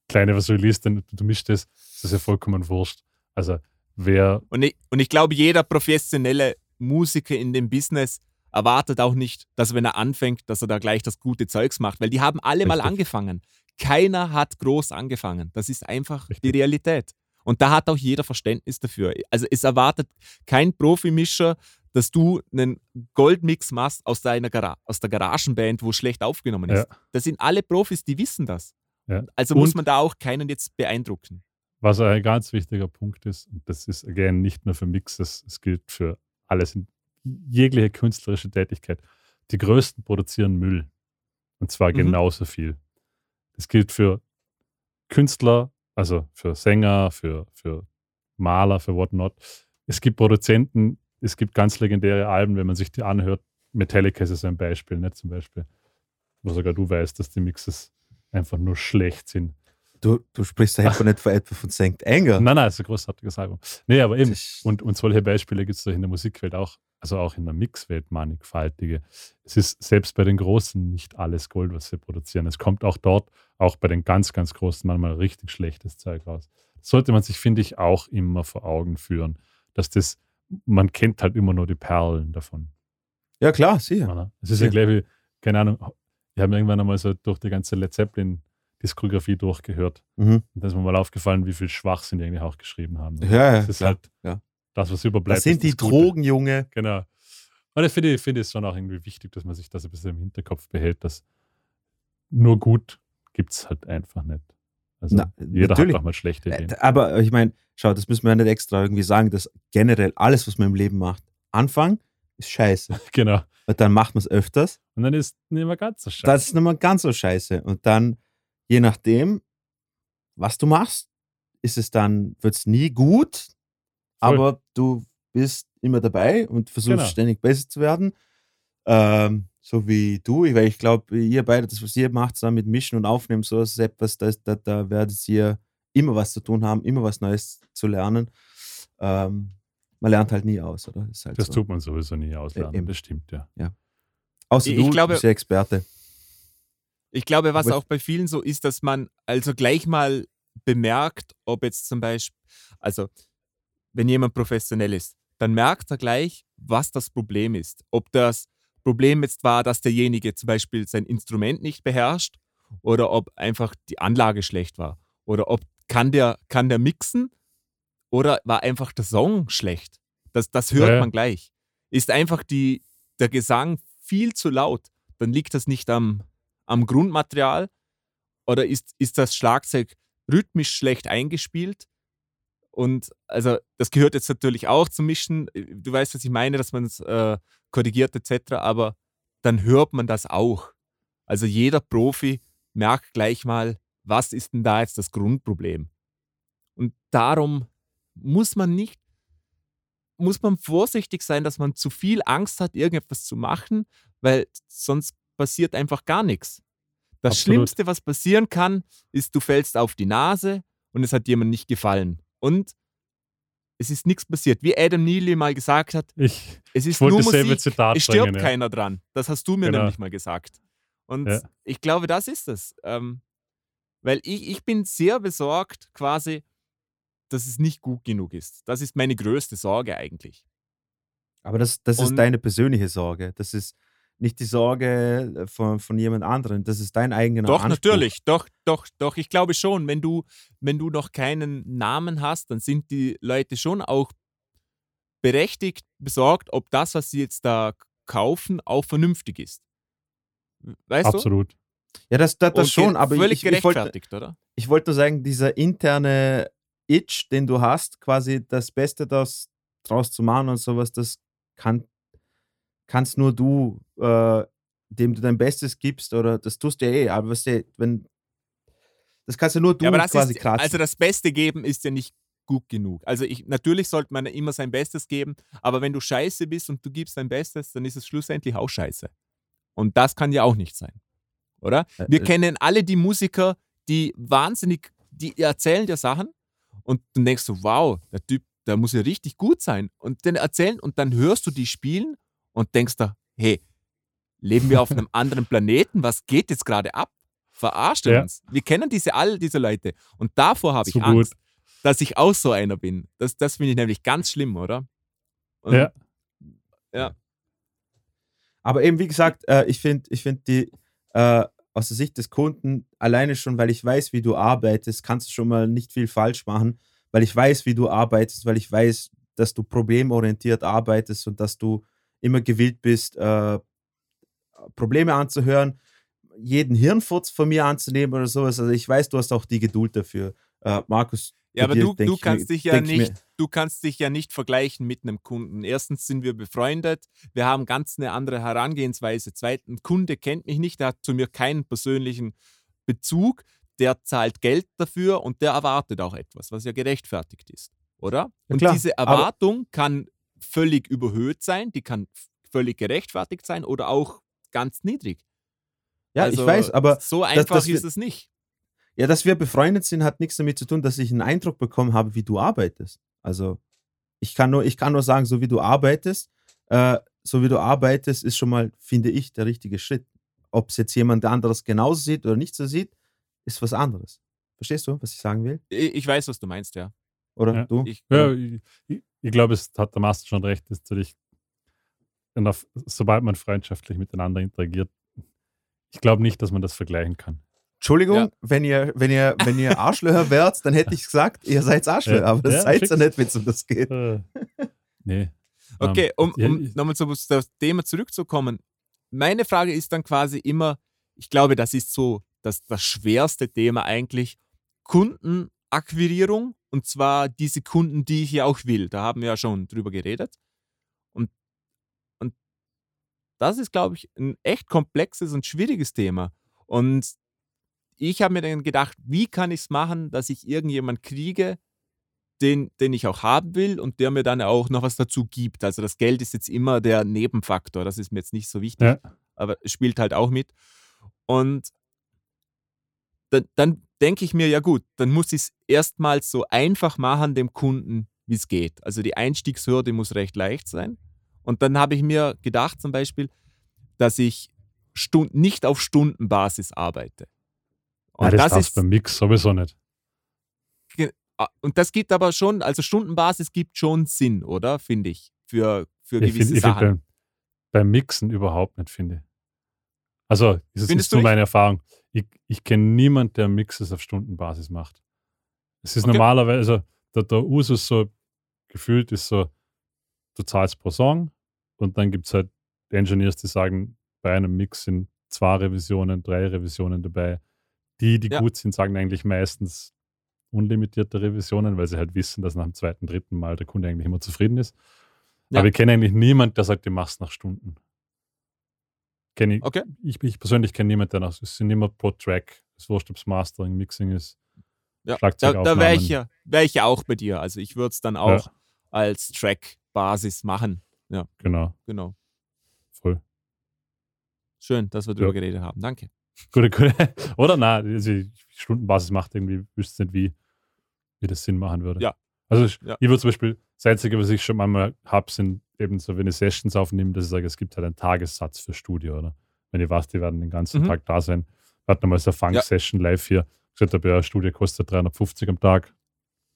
kleine was release, dann du mischst es, das ist ja vollkommen wurscht. Also wer und ich, und ich glaube, jeder professionelle Musiker in dem Business erwartet auch nicht, dass wenn er anfängt, dass er da gleich das gute Zeugs macht, weil die haben alle mal Richtig. angefangen. Keiner hat groß angefangen. Das ist einfach die Richtig. Realität. Und da hat auch jeder Verständnis dafür. Also es erwartet kein Profimischer, dass du einen Goldmix machst aus, deiner Gara aus der Garagenband, wo schlecht aufgenommen ist. Ja. Das sind alle Profis, die wissen das. Ja. Also muss Und- man da auch keinen jetzt beeindrucken. Was ein ganz wichtiger Punkt ist, und das ist again nicht nur für Mixes, es gilt für alles, in jegliche künstlerische Tätigkeit. Die Größten produzieren Müll. Und zwar Mhm. genauso viel. Das gilt für Künstler, also für Sänger, für, für Maler, für whatnot. Es gibt Produzenten, es gibt ganz legendäre Alben, wenn man sich die anhört. Metallica ist ein Beispiel, ne, zum Beispiel. Wo sogar du weißt, dass die Mixes einfach nur schlecht sind. Du, du sprichst da einfach nicht von etwa von St. Anger. Nein, nein, ist ein großartiges Album. Nee, aber eben. Das- Und, und solche Beispiele gibt es in der Musikwelt auch, also auch in der Mixwelt mannigfaltige. Es ist selbst bei den Großen nicht alles Gold, was sie produzieren. Es kommt auch dort, auch bei den ganz, ganz Großen, manchmal richtig schlechtes Zeug raus. Das sollte man sich, finde ich, auch immer vor Augen führen, dass das, man kennt halt immer nur die Perlen davon. Ja, klar, sicher. Es ist ja gleich wie, keine Ahnung, wir haben irgendwann einmal so durch die ganze Led Zeppelin-Diskografie durchgehört. Mhm. Und da ist mir mal aufgefallen, wie viel Schwachsinn die eigentlich auch geschrieben haben. Ja, ja, Das ist klar, halt ja. Das, was überbleibt. Das sind die das Gute. Drogen, Junge. Genau. Und ich finde, ich finde es schon auch irgendwie wichtig, dass man sich das ein bisschen im Hinterkopf behält, dass nur gut gibt es halt einfach nicht. Also Na, jeder natürlich. hat auch mal schlechte Ideen. Aber ich meine, schau, das müssen wir ja nicht extra irgendwie sagen, dass generell alles, was man im Leben macht, Anfang ist scheiße. <laughs> Genau. Weil dann macht man es öfters. Und dann ist nicht mehr ganz so scheiße. Das ist nicht mehr ganz so scheiße. Und dann, je nachdem, was du machst, ist es dann, wird es nie gut, Voll. aber du bist immer dabei und versuchst Genau. ständig besser zu werden. Ähm, so wie du, weil ich glaube, ihr beide, das, was ihr macht, zusammen mit Mischen und Aufnehmen, so ist etwas, da, da, da werdet ihr immer was zu tun haben, immer was Neues zu lernen. Ähm, man lernt halt nie aus, oder? Ist halt das so. tut man sowieso nie auslernen. eben. Das stimmt, ja. Außer Ich du, glaube- du bist ja Experte. Ich glaube, was Aber- auch bei vielen so ist, dass man also gleich mal bemerkt, ob jetzt zum Beispiel, also wenn jemand professionell ist, dann merkt er gleich, was das Problem ist. Ob das Problem jetzt war, dass derjenige zum Beispiel sein Instrument nicht beherrscht oder ob einfach die Anlage schlecht war oder ob kann der, kann der mixen oder war einfach der Song schlecht. Das, das hört Ja, man gleich. Ist einfach die, der Gesang viel zu laut, dann liegt das nicht am, am Grundmaterial oder ist, ist das Schlagzeug rhythmisch schlecht eingespielt? Und also das gehört jetzt natürlich auch zum Mischen. Du weißt, was ich meine, dass man es äh, korrigiert etc. Aber dann hört man das auch. Also jeder Profi merkt gleich mal, was ist denn da jetzt das Grundproblem? Und darum muss man nicht, muss man vorsichtig sein, dass man zu viel Angst hat, irgendetwas zu machen, weil sonst passiert einfach gar nichts. Das Absolut. Schlimmste, was passieren kann, ist, du fällst auf die Nase und es hat jemand nicht gefallen. Und es ist nichts passiert. Wie Adam Neely mal gesagt hat, Ich, es ist wollte nur dasselbe Musik. Zitat es stirbt bringen, ja. keiner dran. Das hast du mir Genau. nämlich mal gesagt. Und Ja. ich glaube, das ist es. Ähm, weil ich, ich bin sehr besorgt quasi, dass es nicht gut genug ist. Das ist meine größte Sorge eigentlich. Aber das, das ist deine persönliche Sorge. Das ist nicht die Sorge äh, von, von jemand anderem. Das ist dein eigener Doch, Anspruch. natürlich. Doch, doch, doch. Ich glaube schon, wenn du, wenn du noch keinen Namen hast, dann sind die Leute schon auch berechtigt besorgt, ob das, was sie jetzt da kaufen, auch vernünftig ist. Weißt absolut. Ja, das, das, du? das schon, aber völlig ich, ich wollte gerechtfertigt, oder? ich wollte nur sagen, dieser interne Itch, den du hast, quasi das Beste das draus zu machen und sowas, das kann, kannst nur du, äh, dem du dein Bestes gibst, oder das tust du ja eh, aber weißt du, wenn das kannst ja nur du Ja, aber das quasi ist, kratzen. also das Beste geben ist ja nicht gut genug. Also ich, natürlich sollte man immer sein Bestes geben, aber wenn du scheiße bist und du gibst dein Bestes, dann ist es schlussendlich auch scheiße. Und das kann ja auch nicht sein. Oder? Wir äh. kennen alle die Musiker, die wahnsinnig, die erzählen dir Sachen und du denkst so, wow, der Typ, der muss ja richtig gut sein. Und dann erzählen und dann hörst du die spielen und denkst da, hey, leben wir auf einem <laughs> anderen Planeten? Was geht jetzt gerade ab? Verarscht Ja. uns? Wir kennen diese all diese Leute. Und davor habe ich gut. Angst, dass ich auch so einer bin. Das, das finde ich nämlich ganz schlimm, oder? Und Ja. Aber eben, wie gesagt, äh, ich finde ich find die, äh, aus der Sicht des Kunden, alleine schon, weil ich weiß, wie du arbeitest, kannst du schon mal nicht viel falsch machen, weil ich weiß, wie du arbeitest, weil ich weiß, dass du problemorientiert arbeitest und dass du immer gewillt bist, äh, Probleme anzuhören, jeden Hirnfurz von mir anzunehmen oder sowas. Also ich weiß, du hast auch die Geduld dafür. Äh, Markus, Ja, aber dir du, du kannst mir- dich ja nicht, du kannst dich ja nicht vergleichen mit einem Kunden. Erstens sind wir befreundet, wir haben ganz eine andere Herangehensweise. Zweitens, ein Kunde kennt mich nicht, der hat zu mir keinen persönlichen Bezug, der zahlt Geld dafür und der erwartet auch etwas, was ja gerechtfertigt ist, oder? Und diese aber- Erwartung kann völlig überhöht sein, die kann völlig gerechtfertigt sein oder auch ganz niedrig. Ja, Also, ich weiß, aber so einfach das ist wird- es nicht. Ja, dass wir befreundet sind, hat nichts damit zu tun, dass ich einen Eindruck bekommen habe, wie du arbeitest. Also ich kann nur, ich kann nur sagen, so wie du arbeitest, äh, so wie du arbeitest, ist schon mal, finde ich, der richtige Schritt. Ob es jetzt jemand anderes genauso sieht oder nicht so sieht, ist was anderes. Verstehst du, was ich sagen will? Ich, ich weiß, was du meinst, ja. Oder Ja. du? Ich, Ja, ich, ich, glaube, es hat der Master schon recht, dass natürlich, wenn auf, sobald man freundschaftlich miteinander interagiert, ich glaube nicht, dass man das vergleichen kann. Entschuldigung, Ja. wenn ihr, wenn ihr, wenn ihr Arschlöcher <laughs> wärt, dann hätte ich gesagt, ihr seid Arschlöcher, Ja, aber das ja, seid ihr nicht, wenn es um das geht. Äh, nee. <laughs> Okay, um, ja, um ich- nochmal zu das Thema zurückzukommen. Meine Frage ist dann quasi immer, ich glaube, das ist so das, das schwerste Thema eigentlich, Kundenakquirierung und zwar diese Kunden, die ich ja auch will. Da haben wir ja schon drüber geredet. Und, und das ist, glaube ich, ein echt komplexes und schwieriges Thema. Und ich habe mir dann gedacht, wie kann ich es machen, dass ich irgendjemand kriege, den, den ich auch haben will und der mir dann auch noch was dazu gibt. Also das Geld ist jetzt immer der Nebenfaktor, das ist mir jetzt nicht so wichtig, Ja. aber es spielt halt auch mit. Und dann, dann denke ich mir, ja gut, dann muss ich es erstmal so einfach machen dem Kunden, wie es geht. Also die Einstiegshürde muss recht leicht sein. Und dann habe ich mir gedacht zum Beispiel, dass ich Stund nicht auf Stundenbasis arbeite. Und Nein, das, das ist, beim Mix sowieso nicht. Und das gibt aber schon, also Stundenbasis gibt schon Sinn, oder? Finde ich. Für, für Ich gewisse find Sachen. beim, beim Mixen überhaupt nicht, finde ich. Also, das ist Findest du meine Erfahrung. Ich, ich kenne niemanden, der Mixes auf Stundenbasis macht. Es ist Okay. normalerweise, also der, der Usus so gefühlt ist so, du zahlst pro Song und dann gibt es halt Engineers, die sagen, bei einem Mix sind zwei Revisionen, drei Revisionen dabei. Die, die Ja. gut sind, sagen eigentlich meistens unlimitierte Revisionen, weil sie halt wissen, dass nach dem zweiten, dritten Mal der Kunde eigentlich immer zufrieden ist. Ja. Aber ich kenne eigentlich niemanden, der sagt, du machst nach Stunden. Kenn ich, Okay. ich, ich persönlich kenne niemanden, der nach, es sind immer pro Track. Es wurscht, ob es Mastering, Mixing ist. Ja, da, da wäre ich, ja, wär ich ja auch bei dir. Also ich würde es dann auch Ja. als Track-Basis machen. Genau, Genau. voll. Schön, dass wir drüber Ja. geredet haben. Danke. Gute, gute. <laughs> Oder nein, also Stundenbasis macht irgendwie, wüsste nicht, wie, wie das Sinn machen würde. Ja. Also ich, Ja. ich würde zum Beispiel, das Einzige, was ich schon einmal habe, sind eben so, wenn ich Sessions aufnehme, dass ich sage, es gibt halt einen Tagessatz für Studio, oder? Wenn ich weiß, die werden den ganzen Mhm. Tag da sein. Wir hatten einmal so eine Funk-Session live hier. Gesagt habe, ja, Studio kostet 350 am Tag.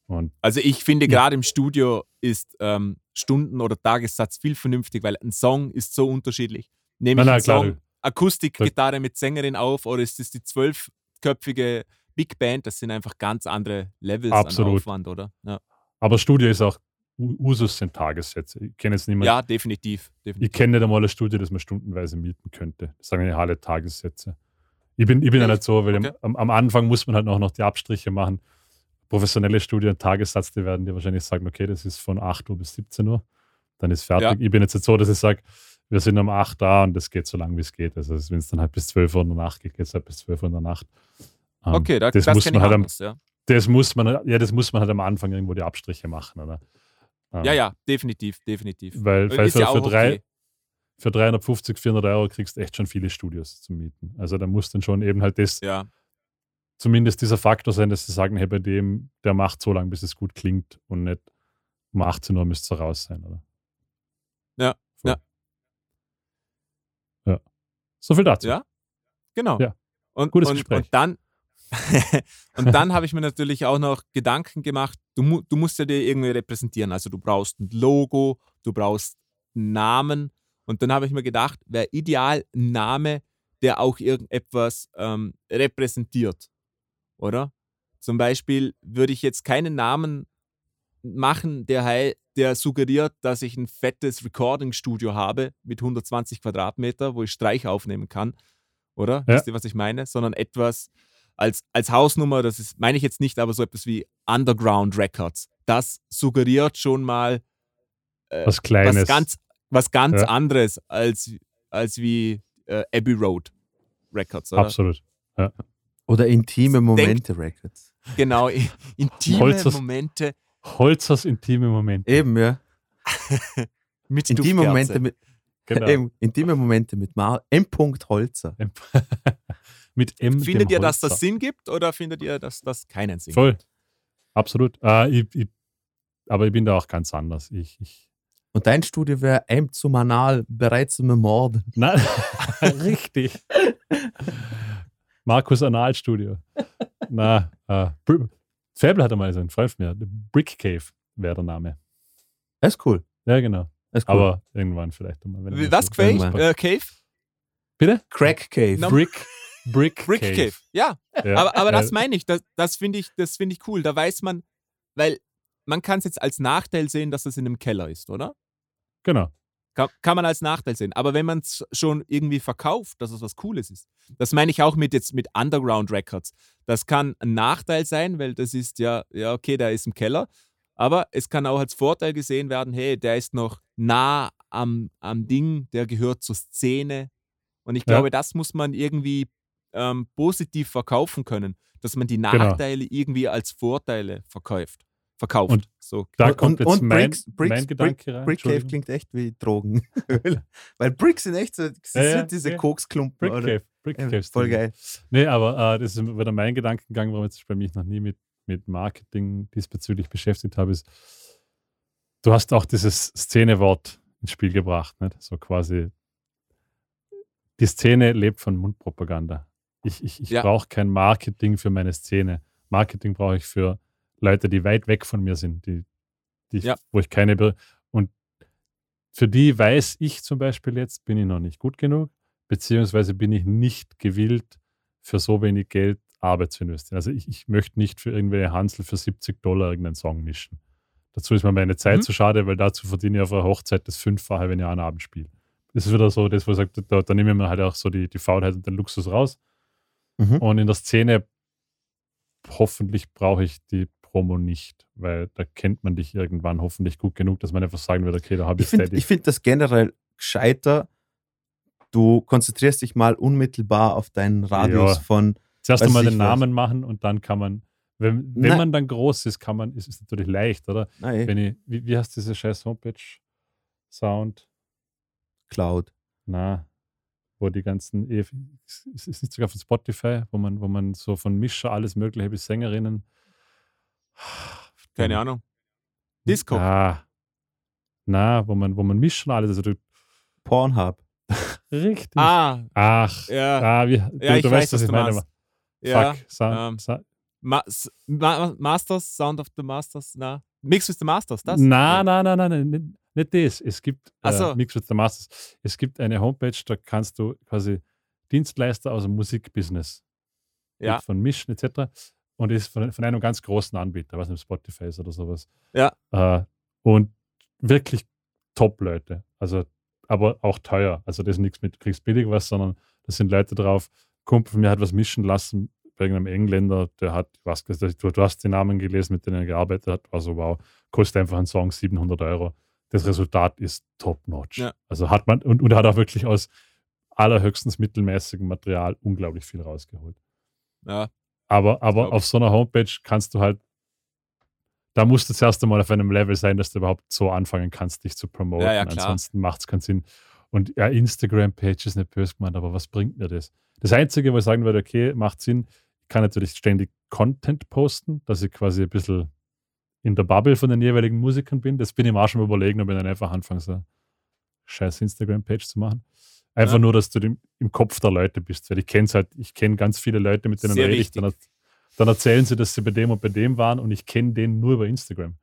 Und Also ich finde Ja. gerade im Studio ist ähm, Stunden- oder Tagessatz viel vernünftig, weil ein Song ist so unterschiedlich. Nehme ich nein, einen Song, Akustikgitarre mit Sängerin auf oder ist es die zwölfköpfige Big Band? Das sind einfach ganz andere Levels an Absolut. Aufwand, oder? Ja, aber Studio ist auch, Usus sind Tagessätze. Ich kenne jetzt niemanden, ja definitiv. definitiv. Ich kenne nicht einmal ein Studio, das man stundenweise mieten könnte. Das sagen ja alle Tagessätze. Ich bin, ich bin ja nicht so, weil Okay. am, am Anfang muss man halt auch noch die Abstriche machen. Professionelle Studien, Tagessatz, die werden dir wahrscheinlich sagen, okay, das ist von 8 Uhr bis 17 Uhr. Dann ist fertig. Ich bin jetzt nicht so, dass ich sage, wir sind um 8 da und das geht so lang, wie es geht. Also wenn es dann halt bis 12 Uhr in der Nacht geht, geht es halt bis 12 Uhr in der Nacht. Ähm, Okay, da, das, das, muss man halt am, anders, ja. das muss man, ja, das muss man halt am Anfang irgendwo die Abstriche machen, oder? Ähm, ja, ja, definitiv, definitiv. Weil, weil ist für, ja für, drei, okay. für 350, 400 Euro kriegst du echt schon viele Studios zum Mieten. Also da muss dann schon eben halt das, Ja, zumindest dieser Faktor sein, dass sie sagen, hey, bei dem, der macht so lange, bis es gut klingt und nicht um 18 Uhr müsst ihr raus sein, oder? Ja, Voll. ja. Ja. So viel dazu. Ja, genau. Ja. Und, Gutes und, Gespräch. Und dann, <laughs> und dann habe ich mir natürlich auch noch Gedanken gemacht, du, du musst ja dir irgendwie repräsentieren. Also du brauchst ein Logo, du brauchst einen Namen. Und dann habe ich mir gedacht, wäre ideal ein Name, der auch irgendetwas ähm, repräsentiert. Oder? Zum Beispiel würde ich jetzt keinen Namen machen, der, der suggeriert, dass ich ein fettes Recording-Studio habe mit 120 Quadratmeter, wo ich Streich aufnehmen kann. Oder? Ja. Wisst ihr, was ich meine? Sondern etwas als, als Hausnummer, das ist, meine ich jetzt nicht, aber so etwas wie Underground Records. Das suggeriert schon mal äh, Was Kleines. was ganz, was ganz Ja. anderes als, als wie äh, Abbey Road Records. Oder? Absolut. Oder intime Denk- Momente Records. Genau, <laughs> intime Holzers- Momente Holzers intime Momente. Eben, ja. <laughs> mit Intime. Momente mit, Genau. <laughs> eben, intime Momente mit Mar M. Holzer. Mit M. Findet dem ihr, dass das Sinn gibt oder findet ihr, dass das keinen Sinn Voll. gibt? Absolut. Äh, ich, ich, aber ich bin da auch ganz anders. Ich, ich, Und dein Studio wäre M. zum Anal, bereit zum Ermorden. Nein, <laughs> richtig. Markus Analstudio. Na, äh, Fable hat einmal so einen Freund von mir. Brick Cave wäre der Name. Das ist cool. Ja, genau. Cool. Aber irgendwann vielleicht einmal. wenn Wie- mal Was, so- Cave? Äh, Cave? Bitte? Crack Cave. Na- Brick, Brick, Brick Cave. Ja, Ja, aber, aber das meine ich. Das, das finde ich, das finde ich cool. Da weiß man, weil man kann es jetzt als Nachteil sehen, dass das in einem Keller ist, oder? Genau. Kann, kann man als Nachteil sehen. Aber wenn man es schon irgendwie verkauft, dass es was Cooles ist, das meine ich auch mit jetzt mit Underground Records. Das kann ein Nachteil sein, weil das ist ja, ja, okay, der ist im Keller. Aber es kann auch als Vorteil gesehen werden, hey, der ist noch nah am, am Ding, der gehört zur Szene. Und ich Ja. glaube, das muss man irgendwie ähm, positiv verkaufen können, dass man die Genau. Nachteile irgendwie als Vorteile verkauft. Verkauft. Und so. Da kommt und- jetzt und mein, Bricks- Bricks- mein Gedanke rein. Brick Cave Entschuldigung. klingt echt wie Drogen. <laughs> Weil Bricks sind echt so, Ja, ja, diese ja. Koksklumpen. Brick oder? Cave. Brick Ja, Cave voll geil. Nee, aber äh, das ist wieder mein Gedankengang, warum ich bei mich noch nie mit, mit Marketing diesbezüglich beschäftigt habe, ist, du hast auch dieses Szenewort ins Spiel gebracht, nicht? So quasi, die Szene lebt von Mundpropaganda. Ich, ich, ich Ja. brauche kein Marketing für meine Szene. Marketing brauche ich für Leute, die weit weg von mir sind, die, die ich- Ja. wo ich keine. Be und für die weiß ich zum Beispiel jetzt, bin ich noch nicht gut genug, beziehungsweise bin ich nicht gewillt, für so wenig Geld Arbeit zu investieren. Also ich, ich möchte nicht für irgendwelche Hansel für 70 Dollar irgendeinen Song mischen. Dazu ist mir meine Zeit Mhm. zu schade, weil dazu verdiene ich auf einer Hochzeit das Fünffache, wenn ich einen Abend spiele. Das ist wieder so, das, wo ich sage, da, da nehme ich mir halt auch so die, die Faulheit und den Luxus raus. Mhm. Und in der Szene hoffentlich brauche ich die Promo nicht, weil da kennt man dich irgendwann hoffentlich gut genug, dass man einfach sagen wird, okay, da habe Ich ich finde find das generell gescheiter. Du konzentrierst dich mal unmittelbar auf deinen Radius Ja. von. Zuerst weiß einmal den. Namen machen und dann kann man, wenn, wenn man dann groß ist, kann man, ist es natürlich leicht, oder? Nein, Wenn ich, wie, wie heißt diese scheiß Homepage? Sound, Cloud. na, wo die ganzen, eh- ist ist nicht sogar von Spotify, wo man, wo man so von Mischer alles Mögliche bis Sängerinnen. Keine Ahnung. Disco. Ah, na, wo man, wo man mischt alles. Also du, Pornhub. <laughs> richtig. Ah, Ach, ja. ah, wie, du, Ja, ich du weiß, weißt, was was ich du meine. meinst. Ja. Fuck, sa, ähm, sa, Ma Ma Masters, Sound of the Masters, na. Mix with the Masters, das? Na, na, na, na, na, nicht, nicht das. Es gibt so. äh, Mix with the Masters. Es gibt eine Homepage, da kannst du quasi Dienstleister aus dem Musikbusiness Ja. von Mischen etc. Und ist von, von einem ganz großen Anbieter, was nicht Spotify ist oder sowas. Ja. Äh, und wirklich Top-Leute. Also, aber auch teuer. Also, das ist nichts mit kriegst billig was, sondern das sind Leute drauf. Kumpel von mir hat was mischen lassen irgendeinem Engländer, der hat, was, du, du hast die Namen gelesen, mit denen er gearbeitet hat, also wow, kostet einfach ein Song 700 Euro. Das Resultat ist top-notch. Ja. Also hat man, und, und hat auch wirklich aus allerhöchstens mittelmäßigem Material unglaublich viel rausgeholt. Ja. Aber, aber auf so einer Homepage kannst du halt, da musst du zuerst einmal auf einem Level sein, dass du überhaupt so anfangen kannst, dich zu promoten. Ja, ja. Ansonsten macht es keinen Sinn. Und ja, Instagram-Page ist nicht böse gemeint, aber was bringt mir das? Das Einzige, wo ich sagen würde, okay, macht Sinn, kann natürlich ständig Content posten, dass ich quasi ein bisschen in der Bubble von den jeweiligen Musikern bin. Das bin ich mir auch schon überlegen, ob ich dann einfach anfange, so eine scheiß Instagram-Page zu machen. Einfach Ja. nur, dass du dem, im Kopf der Leute bist. Weil ich kenne halt, ich kenne ganz viele Leute, mit denen Sehr rede ich. Dann, dann erzählen sie, dass sie bei dem und bei dem waren und ich kenne den nur über Instagram.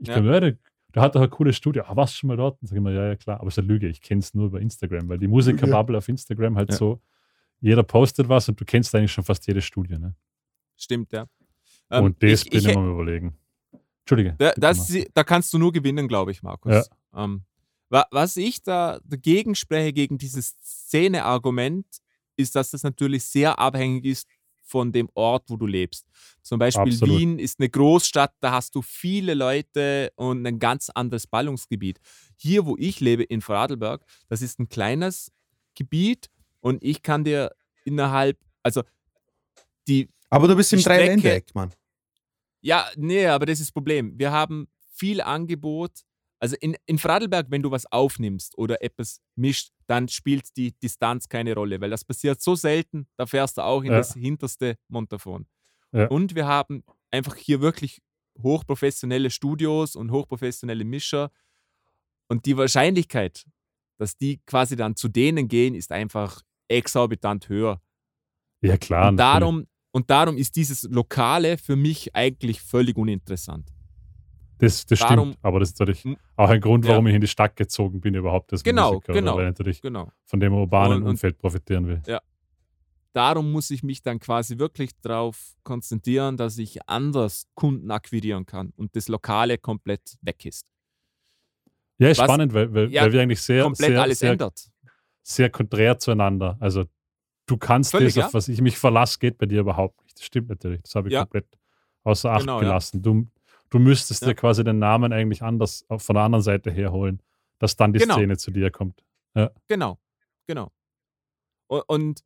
Ich Ja. glaube, ja, der, der hat doch ein cooles Studio. Ah, warst du schon mal dort? Dann sage ich mir, ja, ja, klar. Aber es ist eine Lüge. Ich kenne es nur über Instagram, weil die Musiker-Bubble auf Instagram halt so, jeder postet was und du kennst eigentlich schon fast jedes Studio. Ne? Stimmt, ja. Ähm, und das ich, bin ich, ich, mal am überlegen. Entschuldige. Da, das, da kannst du nur gewinnen, glaube ich, Markus. Ja. Ähm, wa- was ich da dagegen spreche, gegen dieses Szene-Argument, ist, dass das natürlich sehr abhängig ist von dem Ort, wo du lebst. Zum Beispiel Absolut. Wien ist eine Großstadt, da hast du viele Leute und ein ganz anderes Ballungsgebiet. Hier, wo ich lebe, in Vorarlberg, das ist ein kleines Gebiet und ich kann dir innerhalb, also die Aber du bist im Dreiländereck, Mann. ja, nee, aber das ist das Problem. Wir haben viel Angebot. Also in, in Fradelberg, wenn du was aufnimmst oder etwas mischt, dann spielt die Distanz keine Rolle, weil das passiert so selten, da fährst du auch in Ja. das hinterste Montafon. Ja. Und wir haben einfach hier wirklich hochprofessionelle Studios und hochprofessionelle Mischer. Und die Wahrscheinlichkeit, dass die quasi dann zu denen gehen, ist einfach exorbitant höher. Ja, klar. und, natürlich. darum, und darum ist dieses Lokale für mich eigentlich völlig uninteressant. Das, das darum- stimmt, aber das ist natürlich auch ein Grund, warum Ja. ich in die Stadt gezogen bin, überhaupt als Genau, Musiker, genau. weil ich natürlich Genau. von dem urbanen Und- und- Umfeld profitieren will. Darum muss ich mich dann quasi wirklich darauf konzentrieren, dass ich anders Kunden akquirieren kann und das Lokale komplett weg ist. Ja, ist Was- spannend, weil, weil, Ja, weil wir eigentlich sehr, komplett sehr, alles sehr, ändert. Sehr konträr zueinander. Also du kannst Völlig, das, auf ja. was ich mich verlasse, geht bei dir überhaupt nicht. Das stimmt natürlich. Das habe ich Ja. komplett außer Acht Genau, ja. gelassen. Du, du müsstest Ja. dir quasi den Namen eigentlich anders auf- von der anderen Seite herholen, dass dann die Genau. Szene zu dir kommt. Genau, genau. Und,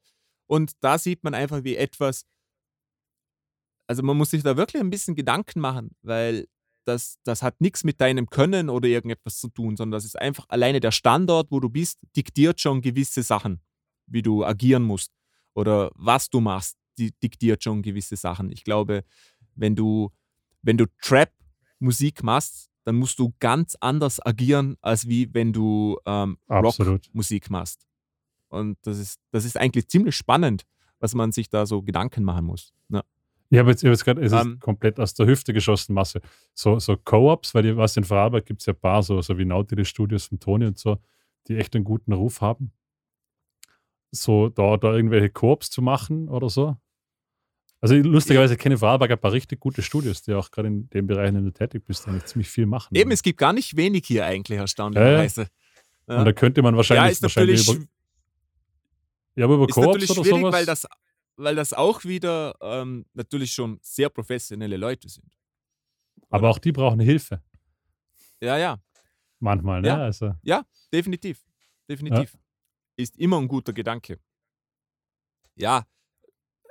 und da sieht man einfach, wie etwas, also man muss sich da wirklich ein bisschen Gedanken machen, weil das, das hat nichts mit deinem Können oder irgendetwas zu tun, sondern das ist einfach alleine der Standort, wo du bist, diktiert schon gewisse Sachen, wie du agieren musst oder was du machst, die diktiert schon gewisse Sachen. Ich glaube, wenn du, wenn du Trap-Musik machst, dann musst du ganz anders agieren, als wie wenn du ähm. Rockmusik machst. Und das ist, das ist eigentlich ziemlich spannend, was man sich da so Gedanken machen muss. Ja. Ich habe jetzt, hab jetzt gerade, es ist Ähm, komplett aus der Hüfte geschossen, Masse. So, so Co-ops, weil ich weiß, in Vorarlberg gibt es ja ein paar, so, so wie Nautilus Studios von Toni und so, die echt einen guten Ruf haben. So, da, da irgendwelche Koops zu machen oder so. Also ich- lustigerweise kenne ich Vorarlberg ein paar richtig gute Studios, die auch gerade in dem Bereich, in dem du tätig bist, eigentlich ziemlich viel machen. Eben, es gibt gar nicht wenig hier eigentlich, erstaunlicherweise. Ja. Und da könnte man Ja, wahrscheinlich, ist natürlich, wahrscheinlich über, ja, aber über ist Koops natürlich oder schwierig, sowas. weil das, weil das auch wieder ähm, natürlich schon sehr professionelle Leute sind. aber auch die brauchen Hilfe. Ja, ja, Manchmal, ne? Ja. Also, definitiv. Definitiv. Ist immer ein guter Gedanke. Ja.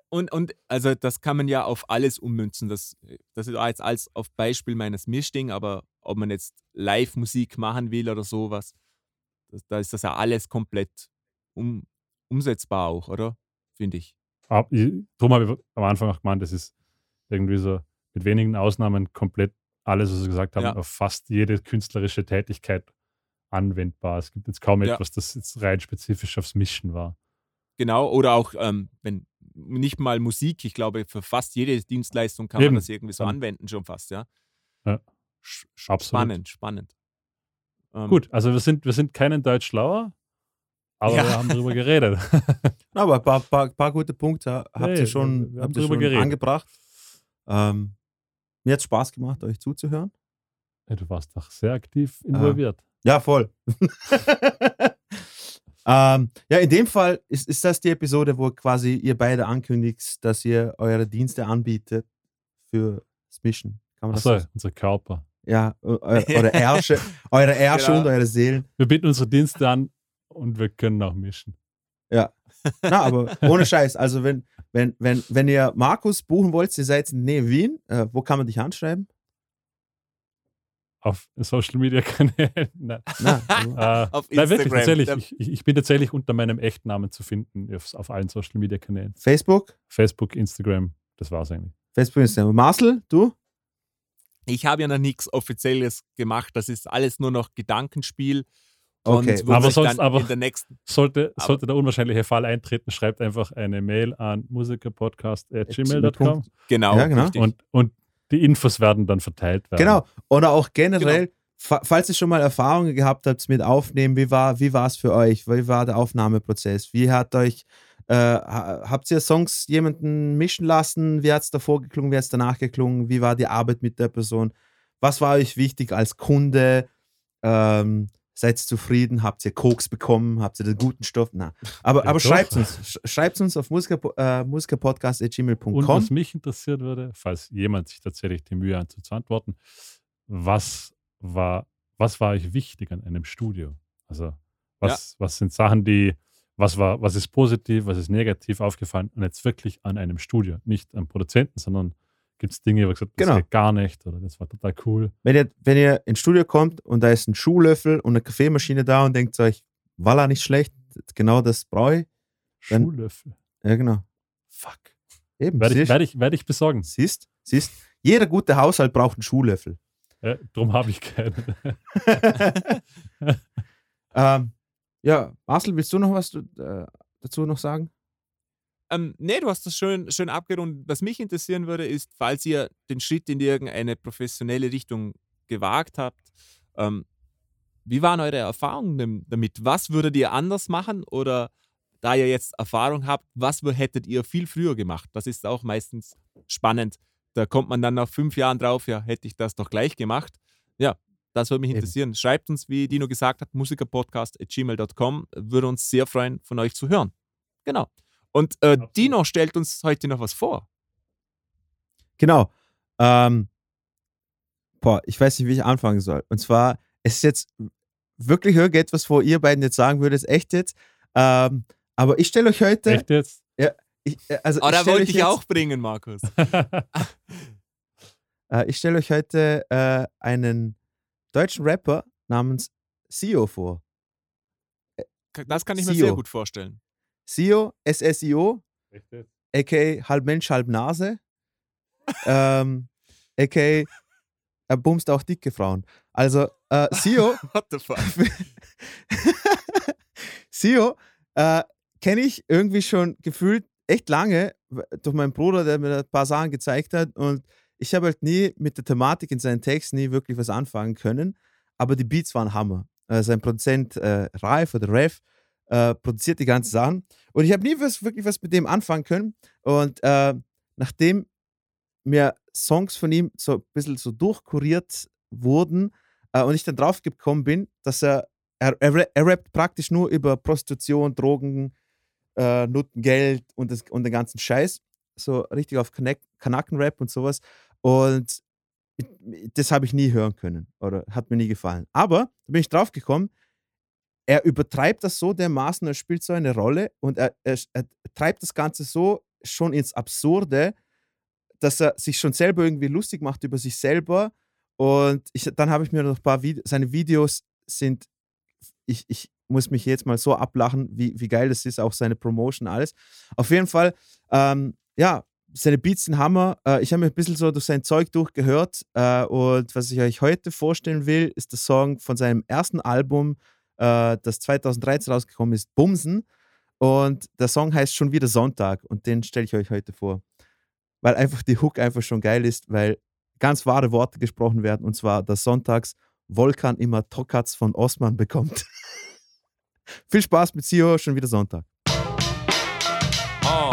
Und, und also das kann man ja auf alles ummünzen. Das, das ist jetzt als auf Beispiel meines Mischding, aber ob man jetzt Live-Musik machen will oder sowas, da ist das ja alles komplett um, umsetzbar auch, oder? Finde ich. Ab- ich- Darum habe ich am Anfang auch gemeint, das ist irgendwie so mit wenigen Ausnahmen komplett alles, was Sie gesagt haben, Ja. auf fast jede künstlerische Tätigkeit anwendbar. Es gibt jetzt kaum Ja. etwas, das jetzt rein spezifisch aufs Mischen war. Genau, oder auch, ähm, wenn nicht mal Musik, ich glaube, für fast jede Dienstleistung kann Eben. man das irgendwie so anwenden, schon fast, ja. Ja. Sch- Absolut. Spannend, spannend. Ähm, Gut, also wir sind, wir sind keinen Deutsch schlauer, aber Ja. wir haben darüber geredet. <laughs> Aber ein paar, paar, paar gute Punkte habt Nee, ihr schon, wir haben habt ihr drüber schon geredet. angebracht. Ähm, mir hat Spaß gemacht, euch zuzuhören. Ja, du warst doch sehr aktiv involviert. Ja, voll. <laughs> ähm, ja, in dem Fall ist, ist das die Episode, wo quasi ihr beide ankündigt, dass ihr eure Dienste anbietet für das Mischen. Kann man Achso, so unser Körper. Ja, eu- eu- eure Ärsche, eure <laughs> Ärsche Genau. und eure Seelen. Wir bieten unsere Dienste an und wir können auch mischen. Na, aber ohne <laughs> Scheiß. Also, wenn, wenn, wenn, wenn ihr Markus buchen wollt, ihr seid in Nähe Wien, äh, wo kann man dich anschreiben? Auf Social Media Kanälen. <laughs> Nein. Na, also, Äh, Auf Nein, wirklich, Instagram. tatsächlich. Ich ich bin tatsächlich unter meinem echten Namen zu finden auf, auf allen Social Media Kanälen. Facebook? Facebook, Instagram, das war's eigentlich. Facebook, Instagram. Marcel, du? Ich habe ja noch nichts Offizielles gemacht. Das ist alles nur noch Gedankenspiel. Okay. Aber sich sonst- dann aber- in der nächsten. Sollte, Aber- sollte der unwahrscheinliche Fall eintreten, schreibt einfach eine Mail an musikerpodcast.gmail.com Genau, Ja, genau. richtig. und, und die Infos werden dann verteilt werden. Genau. Oder auch generell, Genau. fa falls ihr schon mal Erfahrungen gehabt habt mit Aufnehmen, wie war wie es für euch? Wie war der Aufnahmeprozess? Wie hat euch, äh, ha- habt ihr Songs jemanden mischen lassen? Wie hat es davor geklungen? Wie hat es danach geklungen? Wie war die Arbeit mit der Person? Was war euch wichtig als Kunde? Ähm, seid ihr zufrieden? Habt ihr Koks bekommen? Habt ihr den guten Stoff? Na. Aber, Ja, aber schreibt uns. Sch- Schreibt uns auf musiker, äh, Und was mich interessiert würde, falls jemand sich tatsächlich die Mühe hat, zu antworten, was war, was war euch wichtig an einem Studio? Also, was, was sind Sachen, die, was war, was ist positiv, was ist negativ aufgefallen und jetzt wirklich an einem Studio, nicht am Produzenten, sondern gibt es Dinge, wo ihr gesagt das Genau. geht gar nicht oder das war total cool. Wenn ihr, wenn ihr ins Studio kommt und da ist ein Schuhlöffel und eine Kaffeemaschine da und denkt euch, Walla nicht schlecht, genau das brauche ich. Dann- Schuhlöffel. Ja, genau. Fuck. Eben, Werde ich, werde ich, werde ich besorgen. siehst, siehst, jeder gute Haushalt braucht einen Schuhlöffel. Äh, drum habe ich keinen. <laughs> ähm, ja, Marcel, willst du noch was äh, dazu noch sagen? Ähm, nee, du hast das schön, schön abgerundet. Was mich interessieren würde, ist, falls ihr den Schritt in irgendeine professionelle Richtung gewagt habt, ähm, wie waren eure Erfahrungen damit? Was würdet ihr anders machen? Oder da ihr jetzt Erfahrung habt, was hättet ihr viel früher gemacht? Das ist auch meistens spannend. Da kommt man dann nach fünf Jahren drauf, ja, hätte ich das doch gleich gemacht. Ja, das würde mich Eben. interessieren. Schreibt uns, wie Dino gesagt hat, musikerpodcast.gmail.com. Würde uns sehr freuen, von euch zu hören. Genau. Und äh. Dino stellt uns heute noch was vor. Genau. Ähm, boah, ich weiß nicht, wie ich anfangen soll. Und zwar, es ist jetzt wirklich irgendetwas, wo ihr beiden jetzt sagen würdet, echt jetzt. Ähm, aber ich stelle euch heute. Echt jetzt? Ich, äh, also Oh, ich da wollte euch ich jetzt, auch bringen, Markus. <laughs> Äh, ich stelle euch heute äh, einen deutschen Rapper namens Sio vor. Das kann ich mir Sio. sehr gut vorstellen. Sio, S-S-I-O, a.k.a. halb Mensch, halb Nase. ähm, a.k.a. er bumst auch dicke Frauen. Also, äh, Sio, <laughs> What the fuck? <laughs> Sio äh, kenne ich irgendwie schon gefühlt echt lange durch meinen Bruder, der mir ein paar Sachen gezeigt hat. Und ich habe halt nie mit der Thematik in seinen Texten nie wirklich was anfangen können. Aber die Beats waren Hammer. Äh, sein Produzent äh, Raif oder Rev äh, produziert die ganzen Sachen. Und ich habe nie was, wirklich was mit dem anfangen können. Und äh, nachdem mir Songs von ihm so ein bisschen so durchkuriert wurden äh, und ich dann drauf gekommen bin, dass er er, er, er rappt praktisch nur über Prostitution, Drogen, äh, Nutten, Geld und, das, und den ganzen Scheiß. So richtig auf Kanak- und sowas. Und das habe ich nie hören können oder hat mir nie gefallen. Aber da bin ich drauf gekommen, er übertreibt das so dermaßen, er spielt so eine Rolle und er, er, er treibt das Ganze so schon ins Absurde, dass er sich schon selber irgendwie lustig macht über sich selber. Und ich, dann habe ich mir noch ein paar Vide seine Videos sind, ich, ich muss mich jetzt mal so ablachen, wie, wie geil das ist, auch seine Promotion, alles. Auf jeden Fall, ähm, ja, seine Beats sind Hammer. Äh, ich habe mir ein bisschen so durch sein Zeug durchgehört. Äh, und was ich euch heute vorstellen will, ist der Song von seinem ersten Album, äh, das 2013 rausgekommen ist, Bumsen. Und der Song heißt schon wieder Sonntag und den stelle ich euch heute vor. Weil einfach die Hook einfach schon geil ist, weil ganz wahre Worte gesprochen werden und zwar, dass sonntags Volkan immer Tokats von Osman bekommt. <laughs> Viel Spaß mit Sio, schon wieder Sonntag. Oh.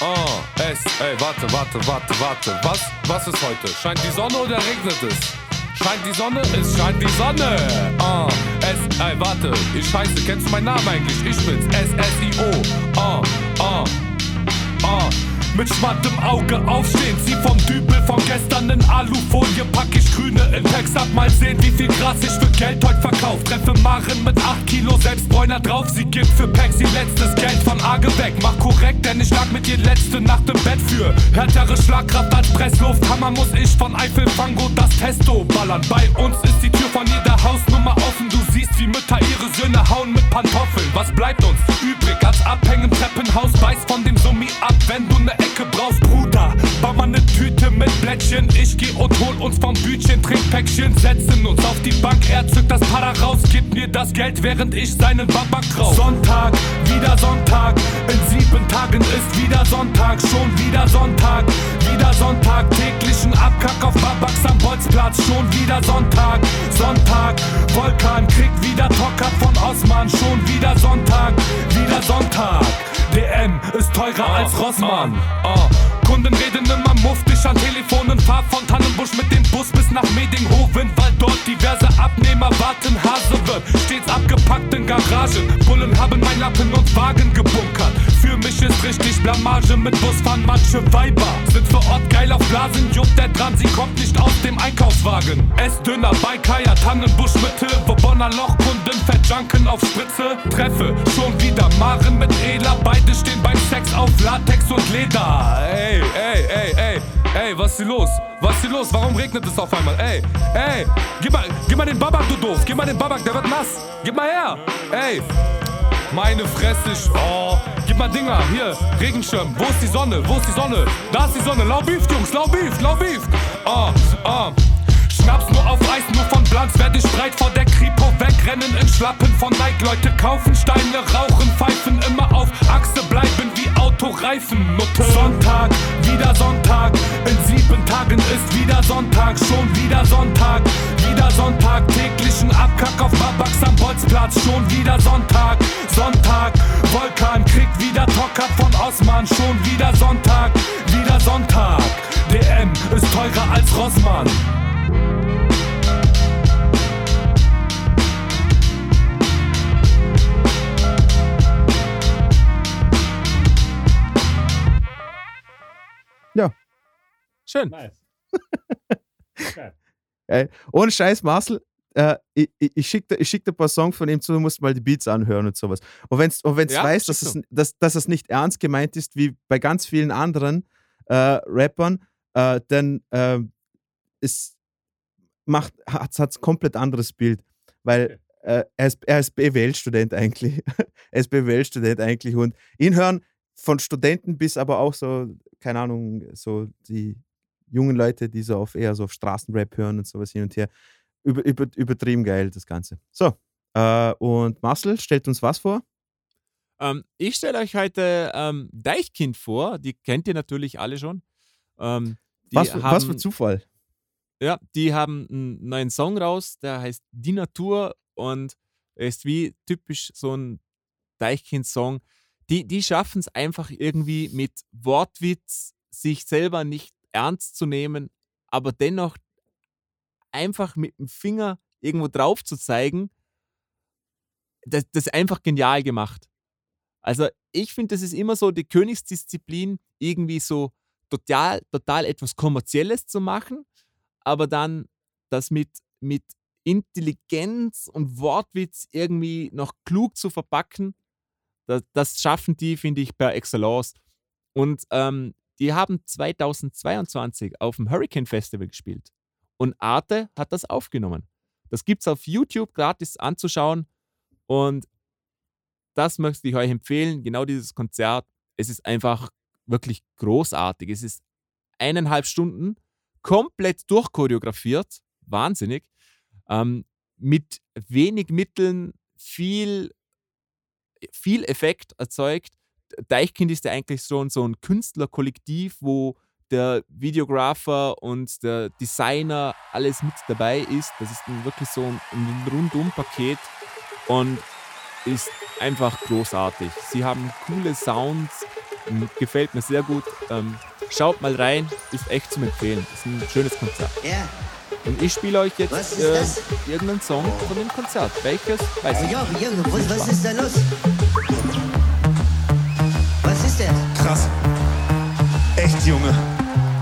Oh, es, ey, warte, warte, warte, warte. Was, was ist heute? Scheint die Sonne oder regnet es? Scheint die Sonne? Es scheint die Sonne. Oh, es, ey, warte. Ich scheiße, kennst du meinen Namen eigentlich? Ich bin's, S-S-I-O. Oh, oh, oh. Mit Schmatt im Auge aufstehen, zieh vom Dübel von gestern in Alufolie, pack ich grüne in Text ab, mal sehen, wie viel Gras ich für Geld heute verkauf. Treffe Maren mit 8 Kilo Selbstbräuner drauf, sie gibt für Packs ihr letztes Geld von Arge weg. Mach korrekt, denn ich lag mit ihr letzte Nacht im Bett für härtere Schlagkraft als Pressluft. Hammer muss ich von Eifelfango das Testo ballern. Bei uns ist die Tür von jeder Hausnummer offen, du siehst, wie Mütter ihre Söhne hauen mit Pantoffeln. Was bleibt uns übrig als Abhängen Treppenhaus? Beiß von dem Summi ab, wenn du ne Ecke brauchst, Bruder. Bau mal ne Tüte mit Blättchen. Ich geh und hol uns vom Bütchen, Trinkpäckchen, setzen uns auf die Bank. Er zückt das Para raus, gibt mir das Geld, während ich seinen Babak rauch. Sonntag, wieder Sonntag. In sieben Tagen ist wieder Sonntag, schon wieder Sonntag. Wieder Sonntag, täglichen Abkack auf Babaks am Bolzplatz. Schon wieder Sonntag, Sonntag. Vulkan kriegt wieder Tockert von Osman. Schon wieder Sonntag, wieder Sonntag. DM ist teurer als Rossmann. Ah. Kunden reden immer mufftig an Telefon und fahr von Tannenbusch mit dem Bus bis nach Medinghoven, weil dort diverse Abnehmer warten. Hase wird stets abgepackt in Garagen. Bullen haben mein Lappen und Wagen gebunkert. Für mich ist richtig Blamage mit Busfahren. Manche Weiber sind vor Ort geil auf Blasen. Juckt der dran, sie kommt nicht aus dem Einkaufswagen. Essdünner bei Kaya, Tannenbusch Mitte, wo Bonner Lochkunden verjunken auf Spritze. Treffe schon wieder Maren mit Ela. Beide stehen beim Sex auf Latex und Leder. Ey, ey, ey, ey, ey, was ist hier los? Was ist hier los? Warum regnet es auf einmal? Ey, ey, gib mal, gib mal den Babak, du doof. Gib mal den Babak, der wird nass. Gib mal her. Ey, meine Fresse, ich, oh, gib mal Dinger, hier, Regenschirm, wo ist die Sonne, wo ist die Sonne? Da ist die Sonne, lau Beef, Jungs, lau Beef, lau Beef. Oh, oh. Schnaps nur auf Eis, nur von Blanz, werde Streit vor der Kripo wegrennen in Schlappen von Nike. Leute kaufen Steine, rauchen, pfeifen, immer auf Achse bleiben Autoreifen. Sonntag, wieder Sonntag, in sieben Tagen ist wieder Sonntag, schon wieder Sonntag, wieder Sonntag, täglichen Abkack auf Babaks am Bolzplatz, schon wieder Sonntag, Sonntag, Vulkan kriegt wieder Tockert von Osman, schon wieder Sonntag, wieder Sonntag, DM ist teurer als Rossmann. Schön. Nice. Geil. Ohne Scheiß, Marcel, äh, ich, ich, schicke ich schick dir ein paar Songs von ihm zu, du musst mal die Beats anhören und sowas. Und wenn du wenn's Ja, weißt, dass es, dass, dass es nicht ernst gemeint ist, wie bei ganz vielen anderen äh, Rappern, äh, dann äh, ist, macht, hat es komplett anderes Bild. Weil äh, er ist, er ist BWL-Student eigentlich. <laughs> er ist BWL-Student eigentlich. Und ihn hören von Studenten bis aber auch so, keine Ahnung, so die jungen Leute, die so auf eher so auf Straßenrap hören und sowas hin und her. Über, über, übertrieben geil, das Ganze. So, äh, und Marcel stellt uns was vor? Ähm, ich stelle euch heute ähm, Deichkind vor. Die kennt ihr natürlich alle schon. Ähm, Was für, haben, was für Zufall. Ja, die haben einen neuen Song raus, der heißt Die Natur und ist wie typisch so ein Deichkind-Song. Die, die schaffen es einfach irgendwie mit Wortwitz, sich selber nicht ernst zu nehmen, aber dennoch einfach mit dem Finger irgendwo drauf zu zeigen. Das, das ist einfach genial gemacht. Also ich finde, das ist immer so die Königsdisziplin, irgendwie so total, total etwas Kommerzielles zu machen, aber dann das mit, mit Intelligenz und Wortwitz irgendwie noch klug zu verpacken, das, das schaffen die, finde ich, per Excellence. Und ähm, die haben 2022 auf dem Hurricane Festival gespielt. Und Arte hat das aufgenommen. Das gibt es auf YouTube gratis anzuschauen. Und das möchte ich euch empfehlen. Genau dieses Konzert. Es ist einfach wirklich großartig. Es ist eineinhalb Stunden komplett durchchoreografiert. Wahnsinnig. Ähm, mit wenig Mitteln viel, viel Effekt erzeugt. Deichkind ist ja eigentlich schon so ein Künstlerkollektiv, wo der Videographer und der Designer alles mit dabei ist. Das ist wirklich so ein, ein Rundum-Paket und ist einfach großartig. Sie haben coole Sounds, gefällt mir sehr gut. Ähm, schaut mal rein, ist echt zum Empfehlen. Ist ein schönes Konzert. Ja, Und ich spiele euch jetzt äh, irgendeinen Song von dem Konzert. Welches? Weiß ich nicht. Was, was ist da los? Krass. Echt, Junge.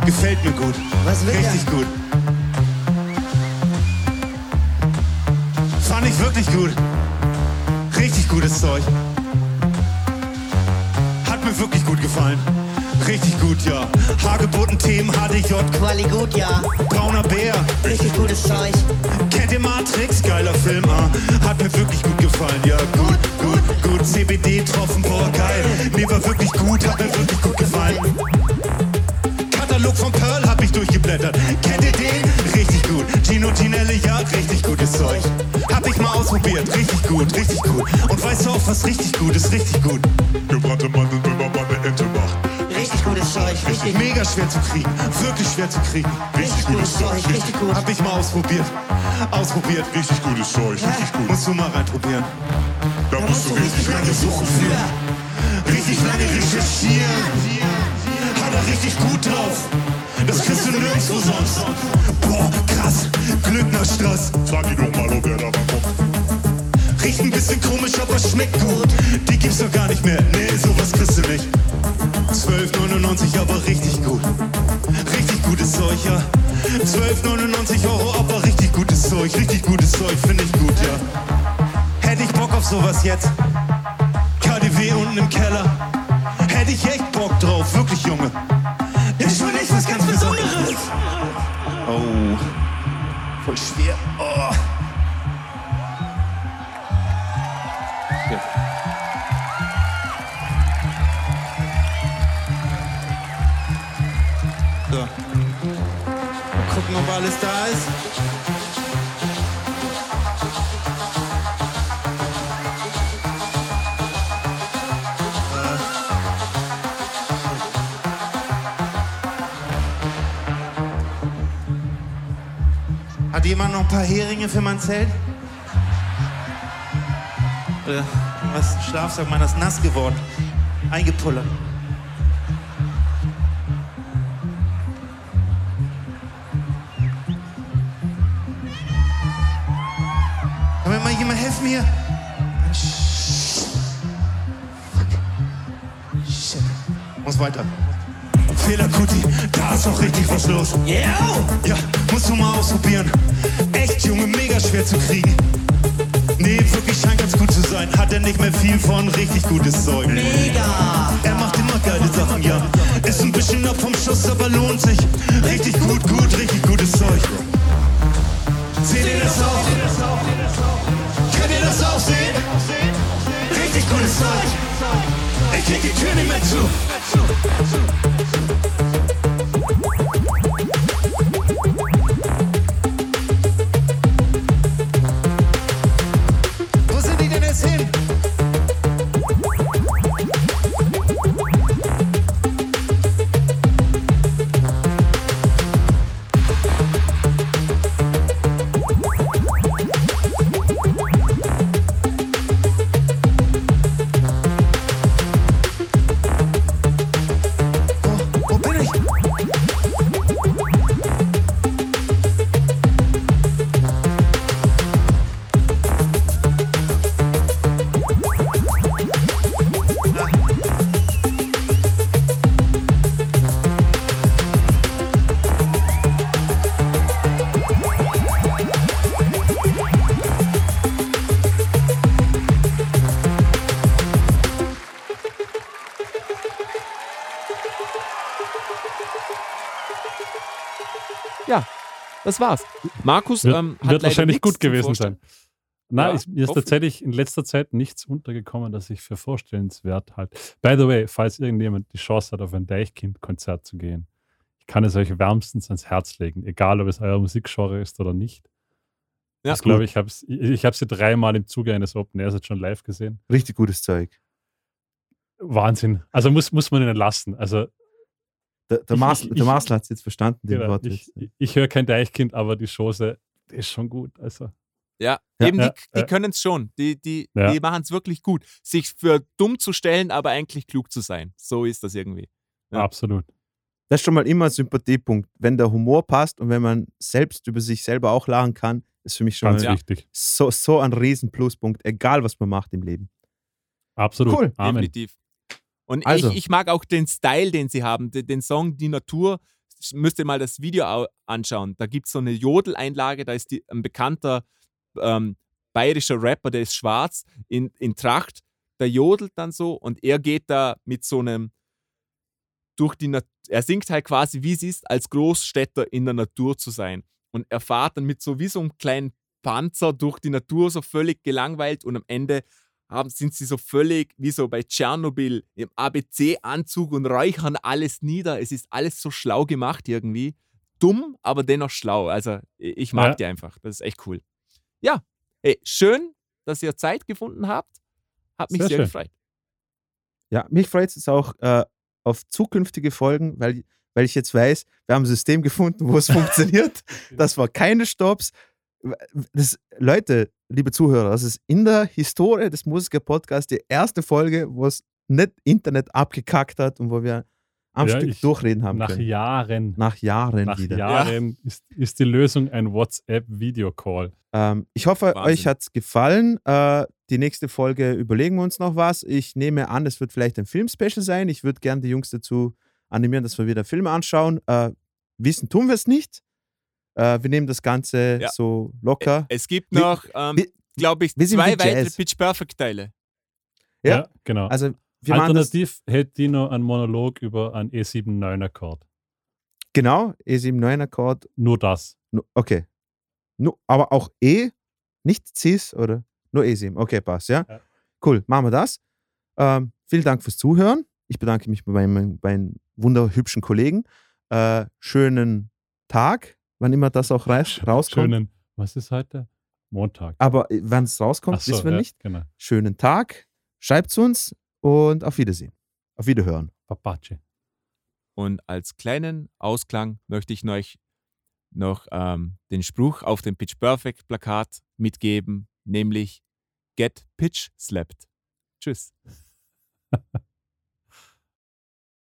Gefällt mir gut. Was will Richtig gut. Fand ich wirklich gut. Richtig gutes Zeug. Hat mir wirklich gut gefallen. Richtig gut, ja. Hagebutten-Themen, HDJ, Quali gut, ja. brauner Bär. Richtig gutes Zeug. Kennt ihr Matrix? Geiler Film, ah. Hat mir wirklich gut gefallen, ja. Gut, gut, gut. CBD getroffen, boah, geil. Mir war wirklich gut, hat mir wirklich gut gefallen. Katalog von Pearl hab ich durchgeblättert. Kennt ihr den? Richtig gut. Gino Ginelli, ja, richtig gutes Zeug. Hab ich mal ausprobiert, richtig gut, richtig gut. Und weißt du auch, was richtig gut ist, richtig gut. Gebrannte Mandeln, wenn man mal eine Ente macht. Richtig gutes Zeug. Richtig, Mega schwer zu kriegen, wirklich schwer zu kriegen. richtig gutes Zeug. Richtig gut. Hab ich mal ausprobiert. Ausprobiert. Richtig gutes Zeug. Richtig gut. Musst du mal reinprobieren. Da musst du richtig lange suchen für. Richtig lange recherchieren, hat er richtig gut drauf. Das kriegst du nirgendwo sonst. Boah, krass, Glück nach Stress. Sag die doch mal, ob er da kommt. Riecht ein bisschen komisch, aber schmeckt gut. Die gibt's doch gar nicht mehr. Nee, sowas kriegst du nicht. 12,99, aber richtig gut. Richtig gutes Zeug, ja. 12,99 Euro, aber richtig gutes Zeug. Richtig gutes Zeug, finde ich gut, ja. Hätte ich Bock auf sowas jetzt? KDW unten im Keller. Hätte ich echt Bock drauf, wirklich, Junge. Ist schon echt was ganz Besonderes. Oh, voll schwer. Oh. Alles da ist. Hat jemand noch ein paar Heringe für mein Zelt? Oder was? Schlafsack, meiner ist nass geworden. Eingepullert. Weiter. Fehler, Kuti, da ist auch richtig was los. Yeah! Ja, musst du mal ausprobieren. Echt, Junge, mega schwer zu kriegen. Nee, wirklich scheint ganz gut zu sein. Hat er nicht mehr viel von richtig gutes Zeug. Mega! Er macht immer geile Sachen, ja. Ist ein bisschen ab vom Schuss, aber lohnt sich. Richtig gut, gut, richtig gutes Zeug. Seht ihr das auch? Könnt ihr das auch sehen? Richtig gutes Zeug. Ich krieg die Tür nicht das war's. Markus Wird, ähm, hat wird wahrscheinlich gut gewesen sein. Na, Ja, ich, mir ist tatsächlich in letzter Zeit nichts untergekommen, das ich für vorstellenswert halte. By the way, falls irgendjemand die Chance hat, auf ein Deichkind-Konzert zu gehen, ich kann es euch wärmstens ans Herz legen, egal ob es euer Musikgenre ist oder nicht. Ja, ich glaube, ich habe es ich, ich hab's sie dreimal im Zuge eines Open Airs jetzt schon live gesehen. Richtig gutes Zeug. Wahnsinn. Also muss, muss man ihnen lassen. Also Der, der, ich- Marsler hat es jetzt verstanden, den genau, Wort. ich, ich höre kein Deichkind, aber die Chose die ist schon gut. Also Ja, Ja. eben, Ja, die, die ja. können es schon. Die, die, Ja. die machen es wirklich gut. Sich für dumm zu stellen, aber eigentlich klug zu sein. So ist das irgendwie. Ja. absolut. Das ist schon mal immer ein Sympathiepunkt. Wenn der Humor passt und wenn man selbst über sich selber auch lachen kann, ist für mich schon Ganz mal wichtig. so, so ein riesen Pluspunkt, egal was man macht im Leben. Absolut. Cool. Amen. Definitiv. Und Also. ich, ich mag auch den Style, den sie haben. Den, den Song Die Natur. Müsst ihr mal das Video au- anschauen. Da gibt es so eine Jodeleinlage, da ist die, ein bekannter ähm, bayerischer Rapper, der ist schwarz, in, in Tracht. Der jodelt dann so und er geht da mit so einem durch die Natur, er singt halt quasi, wie es ist, als Großstädter in der Natur zu sein. Und er fährt dann mit so wie so einem kleinen Panzer durch die Natur, so völlig gelangweilt und am Ende haben, sind sie so völlig wie so bei Tschernobyl im ABC-Anzug und räuchern alles nieder. Es ist alles so schlau gemacht irgendwie. Dumm, aber dennoch schlau. Also ich mag Ja. die einfach. Das ist echt cool. Ja, ey, schön, dass ihr Zeit gefunden habt. Hat mich Sehr sehr, gefreut. Ja, mich freut es jetzt auch äh, auf zukünftige Folgen, weil, weil ich jetzt weiß, wir haben ein System gefunden, wo es <laughs> funktioniert. Das war keine Stops. Das, Leute, liebe Zuhörer, das ist in der Historie des Musiker-Podcasts die erste Folge, wo es nicht Internet abgekackt hat und wo wir am Ja, Stück ich- durchreden haben Nach können. Jahren, Nach Jahren nach wieder. Jahren ist, ist die Lösung ein WhatsApp-Video-Call. Ähm, ich hoffe, Wahnsinn. euch hat es gefallen. Äh, die nächste Folge überlegen wir uns noch was. Ich nehme an, es wird vielleicht ein Film-Special sein. Ich würde gerne die Jungs dazu animieren, dass wir wieder Filme anschauen. Äh, wissen tun wir es nicht. Äh, wir nehmen das Ganze Ja. so locker. Es gibt noch, ähm, glaube ich, zwei weitere. Pitch Perfect Teile. Ja. genau. Also, Alternativ hätte Dino einen Monolog über einen E E7-9-Akkord. genau, E7-9-Akkord. Nur das. Okay. Nu, aber auch E, nicht Cis oder nur E7. Okay, passt, ja? Ja. Cool, machen wir das. Ähm, vielen Dank fürs Zuhören. Ich bedanke mich bei meinen, bei meinen wunderhübschen Kollegen. Äh, schönen Tag, wann immer das auch raus, rauskommt. Schönen, was ist heute? Montag. Aber wann es rauskommt, so, wissen wir ja, nicht. Genau. Schönen Tag, schreibt uns und auf Wiedersehen. Auf Wiederhören. Papace. Und als kleinen Ausklang möchte ich euch noch ähm, den Spruch auf dem Pitch Perfect Plakat mitgeben, nämlich Get Pitch Slapped. Tschüss. <laughs>